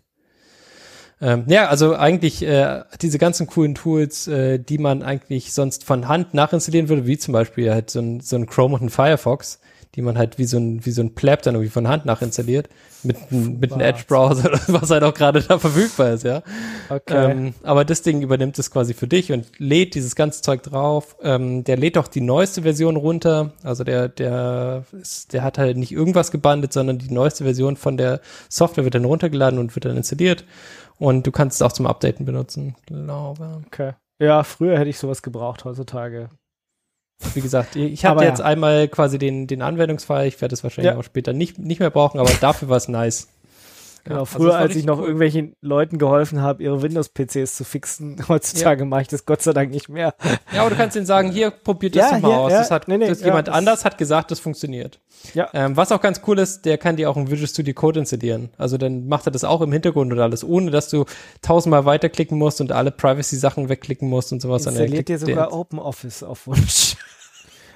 Ähm, ja, also eigentlich äh, diese ganzen coolen Tools, äh, die man eigentlich sonst von Hand nachinstallieren würde, wie zum Beispiel halt so ein, so ein Chrome und ein Firefox, die man halt wie so ein, wie so ein Plab dann irgendwie von Hand nachinstalliert, mit, mit einem Edge-Browser [LAUGHS] was halt auch gerade da verfügbar ist, ja. Okay. Ähm, aber das Ding übernimmt es quasi für dich und lädt dieses ganze Zeug drauf. Ähm, der lädt auch die neueste Version runter. Also der, der, ist, der hat halt nicht irgendwas gebandet, sondern die neueste Version von der Software wird dann runtergeladen und wird dann installiert. Und du kannst es auch zum Updaten benutzen, glaube. okay. Ja, früher hätte ich sowas gebraucht, heutzutage. Wie gesagt, ich hatte Aber ja. jetzt einmal quasi den, den Anwendungsfall. Ich werde es wahrscheinlich Ja. auch später nicht, nicht mehr brauchen, aber dafür war es nice. Genau, Ja, also früher, war als ich noch cool. irgendwelchen Leuten geholfen habe, ihre Windows-PCs zu fixen, [LAUGHS] heutzutage mache ich das Gott sei Dank nicht mehr. Ja, aber du kannst ihnen sagen, hier, probiert das Ja, doch mal hier, aus. ja, das hat, nee, nee, das ja, jemand das- anders hat gesagt, das funktioniert. Ja. Ähm, was auch ganz cool ist, der kann dir auch ein Visual Studio Code installieren. Also dann macht er das auch im Hintergrund oder alles, ohne dass du tausendmal weiterklicken musst und alle Privacy-Sachen wegklicken musst und sowas. er Installiert dir sogar OpenOffice auf Wunsch.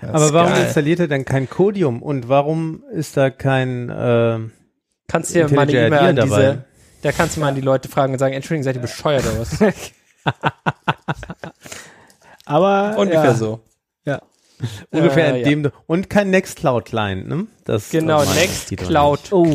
Aber warum geil. installiert er denn kein Codium und warum ist da kein äh, Kannst dir mal eine E-Mail an dabei? diese, da kannst du mal an die Leute fragen und sagen, Entschuldigung, seid ihr bescheuert oder was? [LAUGHS] Aber Ungefähr ja, so. ungefähr Äh, in dem und kein Nextcloud Client, ne? Das Genau, äh, meinen die doch Nextcloud Oh.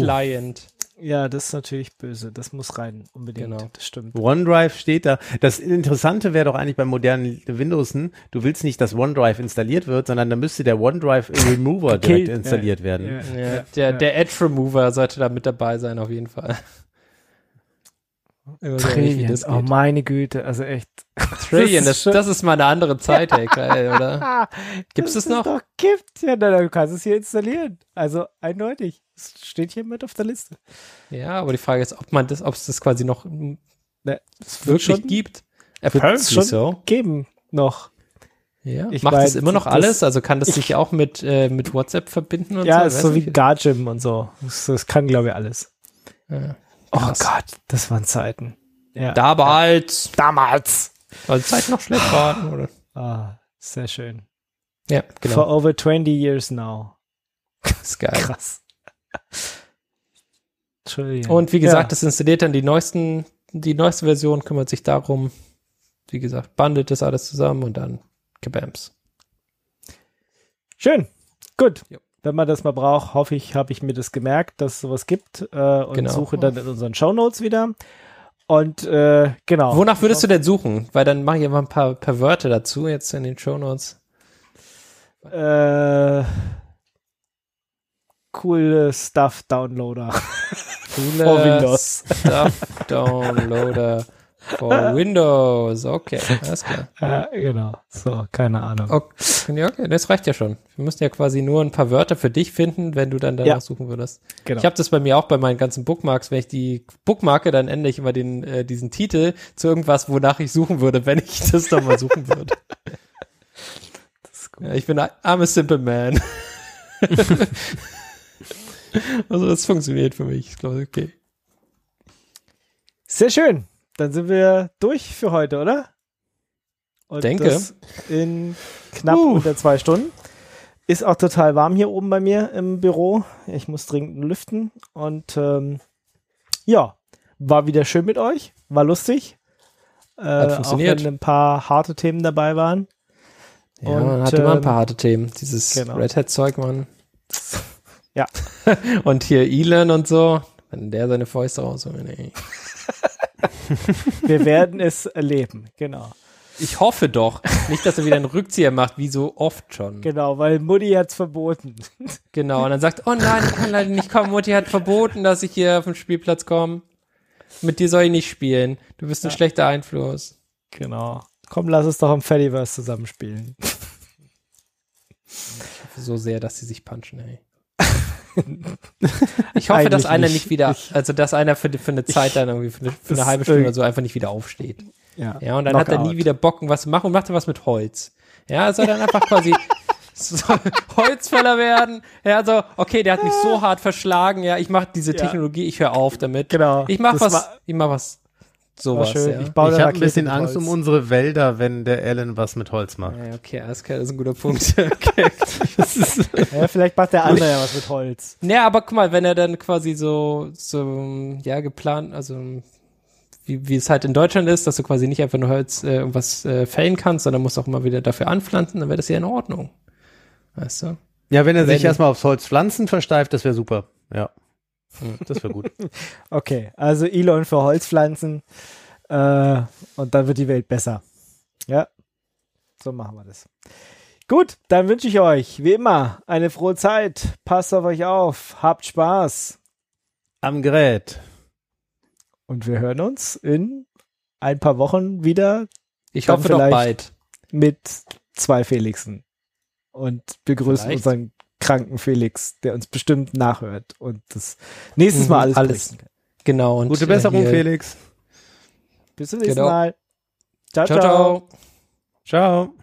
Ja, das ist natürlich böse. Das muss rein, unbedingt. Genau. Das stimmt. OneDrive steht da. Das Interessante wäre doch eigentlich beim modernen Windowsen, du willst nicht, dass OneDrive installiert wird, sondern da müsste der OneDrive Remover direkt installiert ja. werden. Ja, Ja, der, der Edge Remover sollte da mit dabei sein, auf jeden Fall. Trillion. das Oh, meine Güte. Also echt. Trillion, Das ist das, das ist mal eine andere Zeit, ey, [LAUGHS] geil, oder? Ah, [LAUGHS] Gibt's das es noch? doch gibt. Ja, na, du kannst es hier installieren. Also eindeutig. Es steht hier mit auf der Liste. Ja, aber die Frage ist, ob man das, ob es das quasi noch Ne, es wirklich schon gibt. Apparently schon so. geben noch. Ja. Ich Macht mein, das immer noch das- alles? Also kann das sich auch mit, äh, mit WhatsApp verbinden und Ja, so? Weiß so wie. Gargym und so. Das, das kann, glaube ich, alles. Ja. Oh. Gott, das waren Zeiten. Ja. Damals, Damals. weil die Zeit noch schlecht waren, oder? Ah, sehr schön. Ja, For genau. over 20 years now. ist geil. Krass. Und wie gesagt, ja. das installiert dann die neuesten, die neueste Version kümmert sich darum, wie gesagt, bandelt das alles zusammen und dann Kabams. Schön. Gut. Jo. Wenn man das mal braucht, hoffe ich, habe ich mir das gemerkt, dass es sowas gibt äh, und Genau. suche dann in unseren Shownotes wieder. Und äh, genau. Wonach würdest du denn suchen? Weil dann mache ich einfach ein paar, paar Wörter dazu jetzt in den Shownotes. Äh, coole Stuff Downloader. Coole [LAUGHS] For Windows. Stuff Downloader for [LAUGHS] Windows. Okay, alles klar. [LAUGHS] ja, genau. So, keine Ahnung. Okay, okay, das reicht ja schon. Wir müssen ja quasi nur ein paar Wörter für dich finden, wenn du dann danach Ja. suchen würdest. genau. Ich habe das bei mir auch bei meinen ganzen Bookmarks. Wenn ich die bookmarke, dann ändere ich immer den, äh, diesen Titel zu irgendwas, wonach ich suchen würde, wenn ich das dann mal suchen würde. Ja, ich bin ein- I'm a simple man. [LAUGHS] also das funktioniert für mich. Ich glaube, okay. Sehr schön. Dann sind wir durch für heute, oder? Und Denke. In knapp Uh. unter zwei Stunden. Ist auch total warm hier oben bei mir im Büro. Ich muss dringend lüften. Und ähm, ja, war wieder schön mit euch. War lustig. Äh, Hat funktioniert. Auch wenn ein paar harte Themen dabei waren. Ja, Und, man hatte immer ein ähm, paar harte Themen. Dieses genau. Red Hat-Zeug, Mann. [LAUGHS] Ja. [LAUGHS] und hier Elon und so. Wenn der seine Fäuste raus. Nee. Wir werden es erleben. Genau. Ich hoffe doch. Nicht, dass er wieder einen Rückzieher macht, wie so oft schon. Genau, weil Mutti hat's verboten. Genau. Und dann sagt, oh nein, ich kann leider nicht kommen. Mutti hat verboten, dass ich hier auf den Spielplatz komme. Mit dir soll ich nicht spielen. Du bist ein schlechter Einfluss. Genau. Komm, lass uns doch am Fediverse zusammenspielen. Ich hoffe so sehr, dass sie sich punchen, ey. Ich hoffe, dass einer nicht. nicht wieder, Ich- also dass einer für, für eine Zeit dann irgendwie, für eine, für eine halbe Stunde oder so einfach nicht wieder aufsteht. Ja, Ja, und dann hat er nie Knockout. wieder Bock, was zu machen und macht er was mit Holz. Ja, er soll dann einfach quasi [LAUGHS] Holzfäller werden. Ja, so, okay, der hat mich so hart verschlagen, ja, ich mache diese Ja. Technologie, ich höre auf damit. Genau. Ich mach Das was, ich mach was, sowas, schön. ja. Ich baue Ich habe ein bisschen Angst um unsere Wälder, wenn der Alan was mit Holz macht. Ja, okay, alles klar, das ist ein guter Punkt. [LAUGHS] Okay. [LAUGHS] [LAUGHS] Ja, vielleicht macht der andere ja was mit Holz. Ja, aber guck mal, wenn er dann quasi so, so, ja, geplant, also, wie, wie es halt in Deutschland ist, dass du quasi nicht einfach nur Holz, äh, irgendwas äh, fällen kannst, sondern musst auch immer wieder dafür anpflanzen, dann wäre das ja in Ordnung. Weißt du? Ja, wenn er sich Wenn- erstmal aufs Holz pflanzen versteift, das wäre super. Ja. Das wäre gut. [LAUGHS] Okay, also Elon für Holzpflanzen äh, und dann wird die Welt besser. Ja, so machen wir das. Gut, dann wünsche ich euch, wie immer, eine frohe Zeit. Passt auf euch auf, habt Spaß Am Gerät. und wir hören uns in ein paar Wochen wieder Ich hoffe doch vielleicht- bald. mit zwei Felixen und begrüßen Vielleicht. unseren kranken Felix, der uns bestimmt nachhört und das nächstes Mhm, Mal alles, alles. kann. Genau. Und, Gute äh, Besserung, hier- Felix. Bis zum nächsten Genau. Mal. ciao. Ciao, ciao. Ciao.